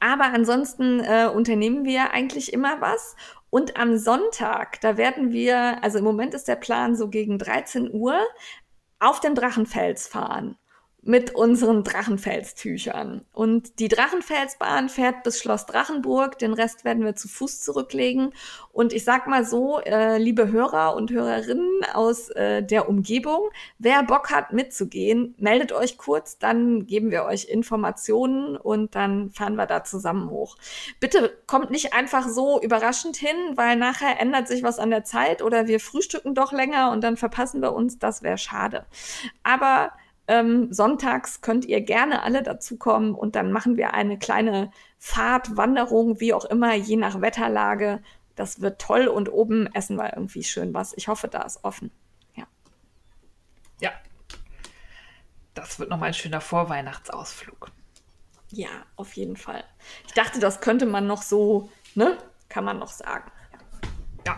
Aber ansonsten äh, unternehmen wir eigentlich immer was. Und am Sonntag, da werden wir, also im Moment ist der Plan so gegen 13 Uhr, auf den Drachenfels fahren mit unseren Drachenfelstüchern. Und die Drachenfelsbahn fährt bis Schloss Drachenburg. Den Rest werden wir zu Fuß zurücklegen. Und ich sag mal so, äh, liebe Hörer und Hörerinnen aus äh, der Umgebung, wer Bock hat mitzugehen, meldet euch kurz, dann geben wir euch Informationen und dann fahren wir da zusammen hoch. Bitte kommt nicht einfach so überraschend hin, weil nachher ändert sich was an der Zeit oder wir frühstücken doch länger und dann verpassen wir uns. Das wäre schade. Aber ähm, sonntags könnt ihr gerne alle dazukommen und dann machen wir eine kleine Fahrt, Wanderung, wie auch immer, je nach Wetterlage. Das wird toll und oben essen wir irgendwie schön was. Ich hoffe, da ist offen. Ja. Ja. Das wird nochmal ein schöner Vorweihnachtsausflug. Ja, auf jeden Fall. Ich dachte, das könnte man noch so, ne? Kann man noch sagen. Ja.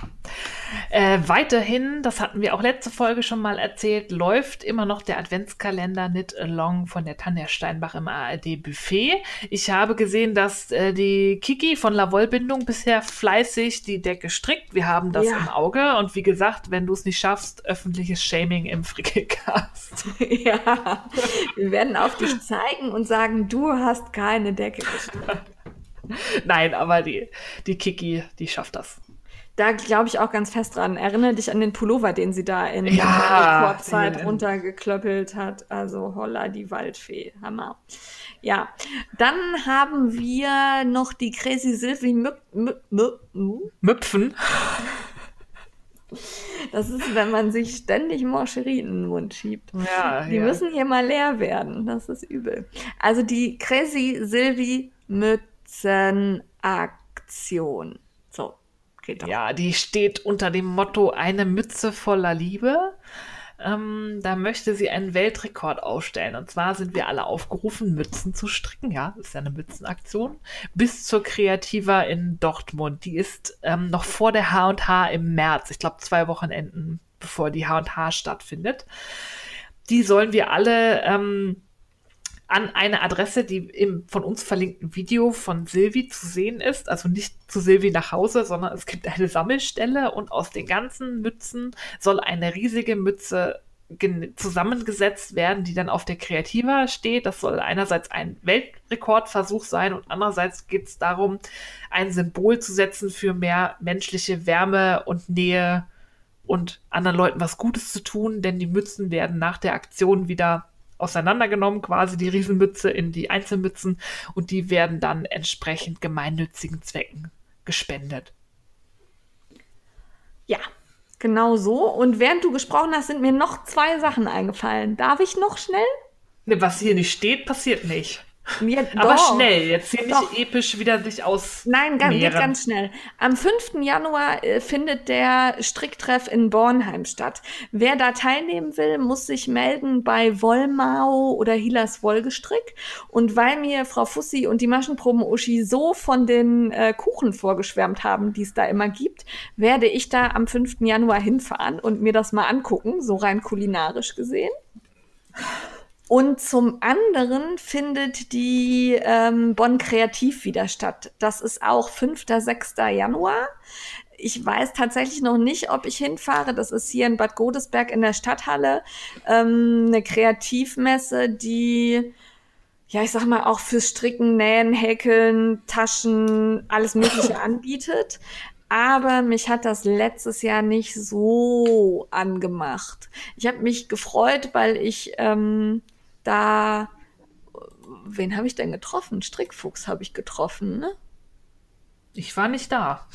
Äh, weiterhin, das hatten wir auch letzte Folge schon mal erzählt, läuft immer noch der Adventskalender Knit Along von der Tanja Steinbach im ARD Buffet. Ich habe gesehen, dass äh, die Kiki von La Wollbindung bisher fleißig die Decke strickt. Wir haben das ja. im Auge und wie gesagt, wenn du es nicht schaffst, öffentliches Shaming im Frickelcast. ja, wir werden auf dich zeigen und sagen, du hast keine Decke gestrickt. Nein, aber die, die Kiki, die schafft das da glaube ich auch ganz fest dran. Erinnere dich an den Pullover, den sie da in ja, Rekordzeit runtergeklöppelt hat. Also holla die Waldfee. Hammer. Ja, dann haben wir noch die Crazy Sylvie Müp Müp Müpfen. Das ist, wenn man sich ständig Morcherie in den Mund schiebt. Ja, die ja. müssen hier mal leer werden. Das ist übel. Also die Crazy Sylvie Mützenaktion. Doch. Ja, die steht unter dem Motto Eine Mütze voller Liebe. Ähm, da möchte sie einen Weltrekord aufstellen. Und zwar sind wir alle aufgerufen, Mützen zu stricken. Ja, ist ja eine Mützenaktion. Bis zur Kreativa in Dortmund. Die ist ähm, noch vor der H&H im März. Ich glaube, zwei Wochenenden, bevor die H&H stattfindet. Die sollen wir alle ähm, an eine Adresse, die im von uns verlinkten Video von Silvi zu sehen ist. Also nicht zu Silvi nach Hause, sondern es gibt eine Sammelstelle und aus den ganzen Mützen soll eine riesige Mütze zusammengesetzt werden, die dann auf der Kreativa steht. Das soll einerseits ein Weltrekordversuch sein und andererseits geht es darum, ein Symbol zu setzen für mehr menschliche Wärme und Nähe und anderen Leuten was Gutes zu tun, denn die Mützen werden nach der Aktion wieder auseinandergenommen, quasi die Riesenmütze in die Einzelmützen und die werden dann entsprechend gemeinnützigen Zwecken gespendet. Ja, genau so. Und während du gesprochen hast, sind mir noch zwei Sachen eingefallen. Darf ich noch schnell? Ne, was hier nicht steht, passiert nicht. Ja, Aber doch. schnell, jetzt hier Doch. nicht episch wieder sich aus. Nein, ganz, geht ganz schnell. Am 5. Januar äh, findet der Stricktreff in Bornheim statt. Wer da teilnehmen will, muss sich melden bei Wollmau oder Hilas Wollgestrick. Und weil mir Frau Fussi und die Maschenproben-Uschi so von den äh, Kuchen vorgeschwärmt haben, die es da immer gibt, werde ich da am 5. Januar hinfahren und mir das mal angucken, so rein kulinarisch gesehen. Und zum anderen findet die ähm, Bonn Kreativ wieder statt. Das ist auch 5. 6. Januar. Ich weiß tatsächlich noch nicht, ob ich hinfahre. Das ist hier in Bad Godesberg in der Stadthalle ähm, eine Kreativmesse, die ja, ich sag mal, auch fürs Stricken, Nähen, Häkeln, Taschen, alles Mögliche anbietet. Aber mich hat das letztes Jahr nicht so angemacht. Ich habe mich gefreut, weil ich ähm, da, wen habe ich denn getroffen? Strickfuchs habe ich getroffen, ne? Ich war nicht da.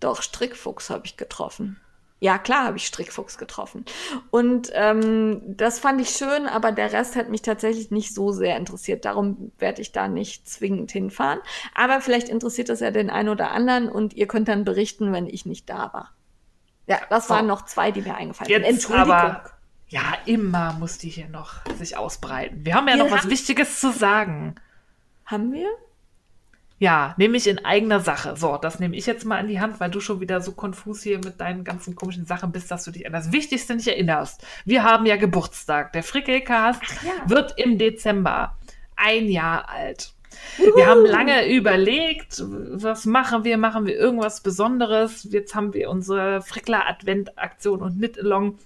Doch, Strickfuchs habe ich getroffen. Ja, klar habe ich Strickfuchs getroffen. Und ähm, das fand ich schön, aber der Rest hat mich tatsächlich nicht so sehr interessiert. Darum werde ich da nicht zwingend hinfahren. Aber vielleicht interessiert das ja den einen oder anderen und ihr könnt dann berichten, wenn ich nicht da war. Ja, das waren noch zwei, die mir eingefallen sind. Entschuldigung. aber- Ja, immer muss die hier noch sich ausbreiten. Wir haben ja Wir noch was Wichtiges zu sagen. Haben wir? Ja, nämlich in eigener Sache. So, das nehme ich jetzt mal in die Hand, weil du schon wieder so konfus hier mit deinen ganzen komischen Sachen bist, dass du dich an das Wichtigste nicht erinnerst. Wir haben ja Geburtstag. Der Frickelcast ja. wird im Dezember ein Jahr alt. Wir haben lange überlegt, was machen wir? Machen wir irgendwas Besonderes? Jetzt haben wir unsere Frickler-Advent-Aktion und Knit-Along.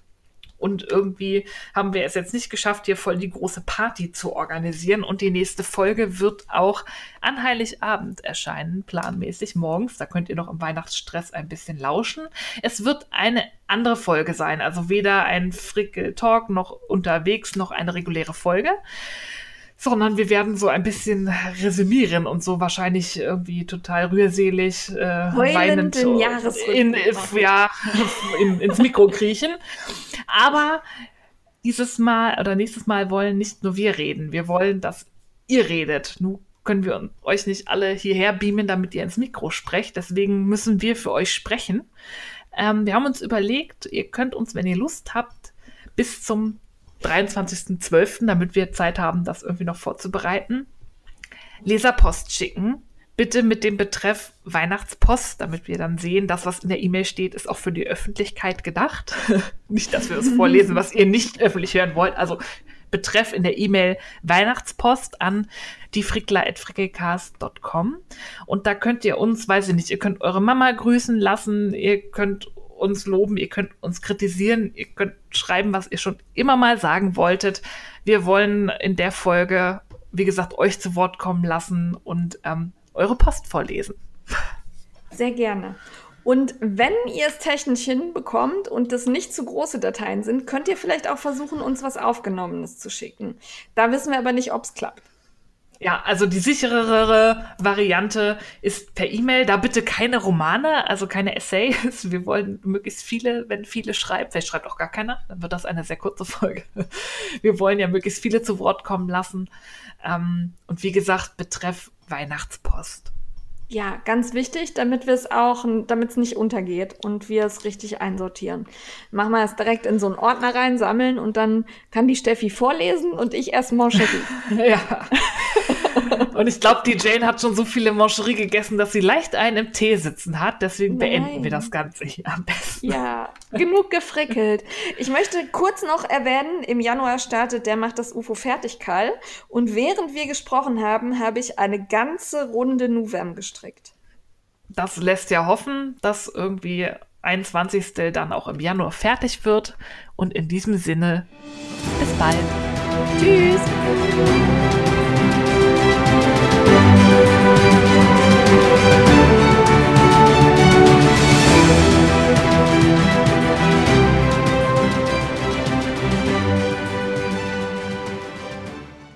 Und irgendwie haben wir es jetzt nicht geschafft, hier voll die große Party zu organisieren. Und die nächste Folge wird auch an Heiligabend erscheinen, planmäßig morgens. Da könnt ihr noch im Weihnachtsstress ein bisschen lauschen. Es wird eine andere Folge sein, also weder ein Frickel-Talk noch unterwegs noch eine reguläre Folge sondern wir werden so ein bisschen resümieren und so wahrscheinlich irgendwie total rührselig, äh, weinend in, machen. ja, in, ins Mikro kriechen. Aber dieses Mal oder nächstes Mal wollen nicht nur wir reden, wir wollen, dass ihr redet. Nun können wir euch nicht alle hierher beamen, damit ihr ins Mikro sprecht. Deswegen müssen wir für euch sprechen. Ähm, wir haben uns überlegt, ihr könnt uns, wenn ihr Lust habt, bis zum 23.12., damit wir Zeit haben, das irgendwie noch vorzubereiten, Leserpost schicken. Bitte mit dem Betreff Weihnachtspost, damit wir dann sehen, das, was in der E-Mail steht, ist auch für die Öffentlichkeit gedacht. nicht, dass wir das vorlesen, was ihr nicht öffentlich hören wollt. Also Betreff in der E-Mail Weihnachtspost an diefrickler.frickelcast.com. Und da könnt ihr uns, weiß ich nicht, ihr könnt eure Mama grüßen lassen, ihr könnt uns loben, ihr könnt uns kritisieren, ihr könnt schreiben, was ihr schon immer mal sagen wolltet. Wir wollen in der Folge, wie gesagt, euch zu Wort kommen lassen und ähm, eure Post vorlesen. Sehr gerne. Und wenn ihr es technisch hinbekommt und das nicht zu große Dateien sind, könnt ihr vielleicht auch versuchen, uns was Aufgenommenes zu schicken. Da wissen wir aber nicht, ob es klappt. Ja, also die sicherere Variante ist per E-Mail. Da bitte keine Romane, also keine Essays. Wir wollen möglichst viele, wenn viele schreibt. Vielleicht schreibt auch gar keiner, dann wird das eine sehr kurze Folge. Wir wollen ja möglichst viele zu Wort kommen lassen. Ähm, und wie gesagt, betreff Weihnachtspost. Ja, ganz wichtig, damit wir es auch, damit es nicht untergeht und wir es richtig einsortieren. Machen wir es direkt in so einen Ordner rein, sammeln und dann kann die Steffi vorlesen und ich erst Mancherie. ja. Und ich glaube, die Jane hat schon so viele Mancherie gegessen, dass sie leicht einen im Tee sitzen hat. Deswegen Nein. beenden wir das Ganze hier am besten. Ja, genug gefrickelt. Ich möchte kurz noch erwähnen, im Januar startet der Macht das UFO fertig, Karl. Und während wir gesprochen haben, habe ich eine ganze Runde Nuvem gestrickt. Das lässt ja hoffen, dass irgendwie 21. dann auch im Januar fertig wird. Und in diesem Sinne, bis bald. Tschüss.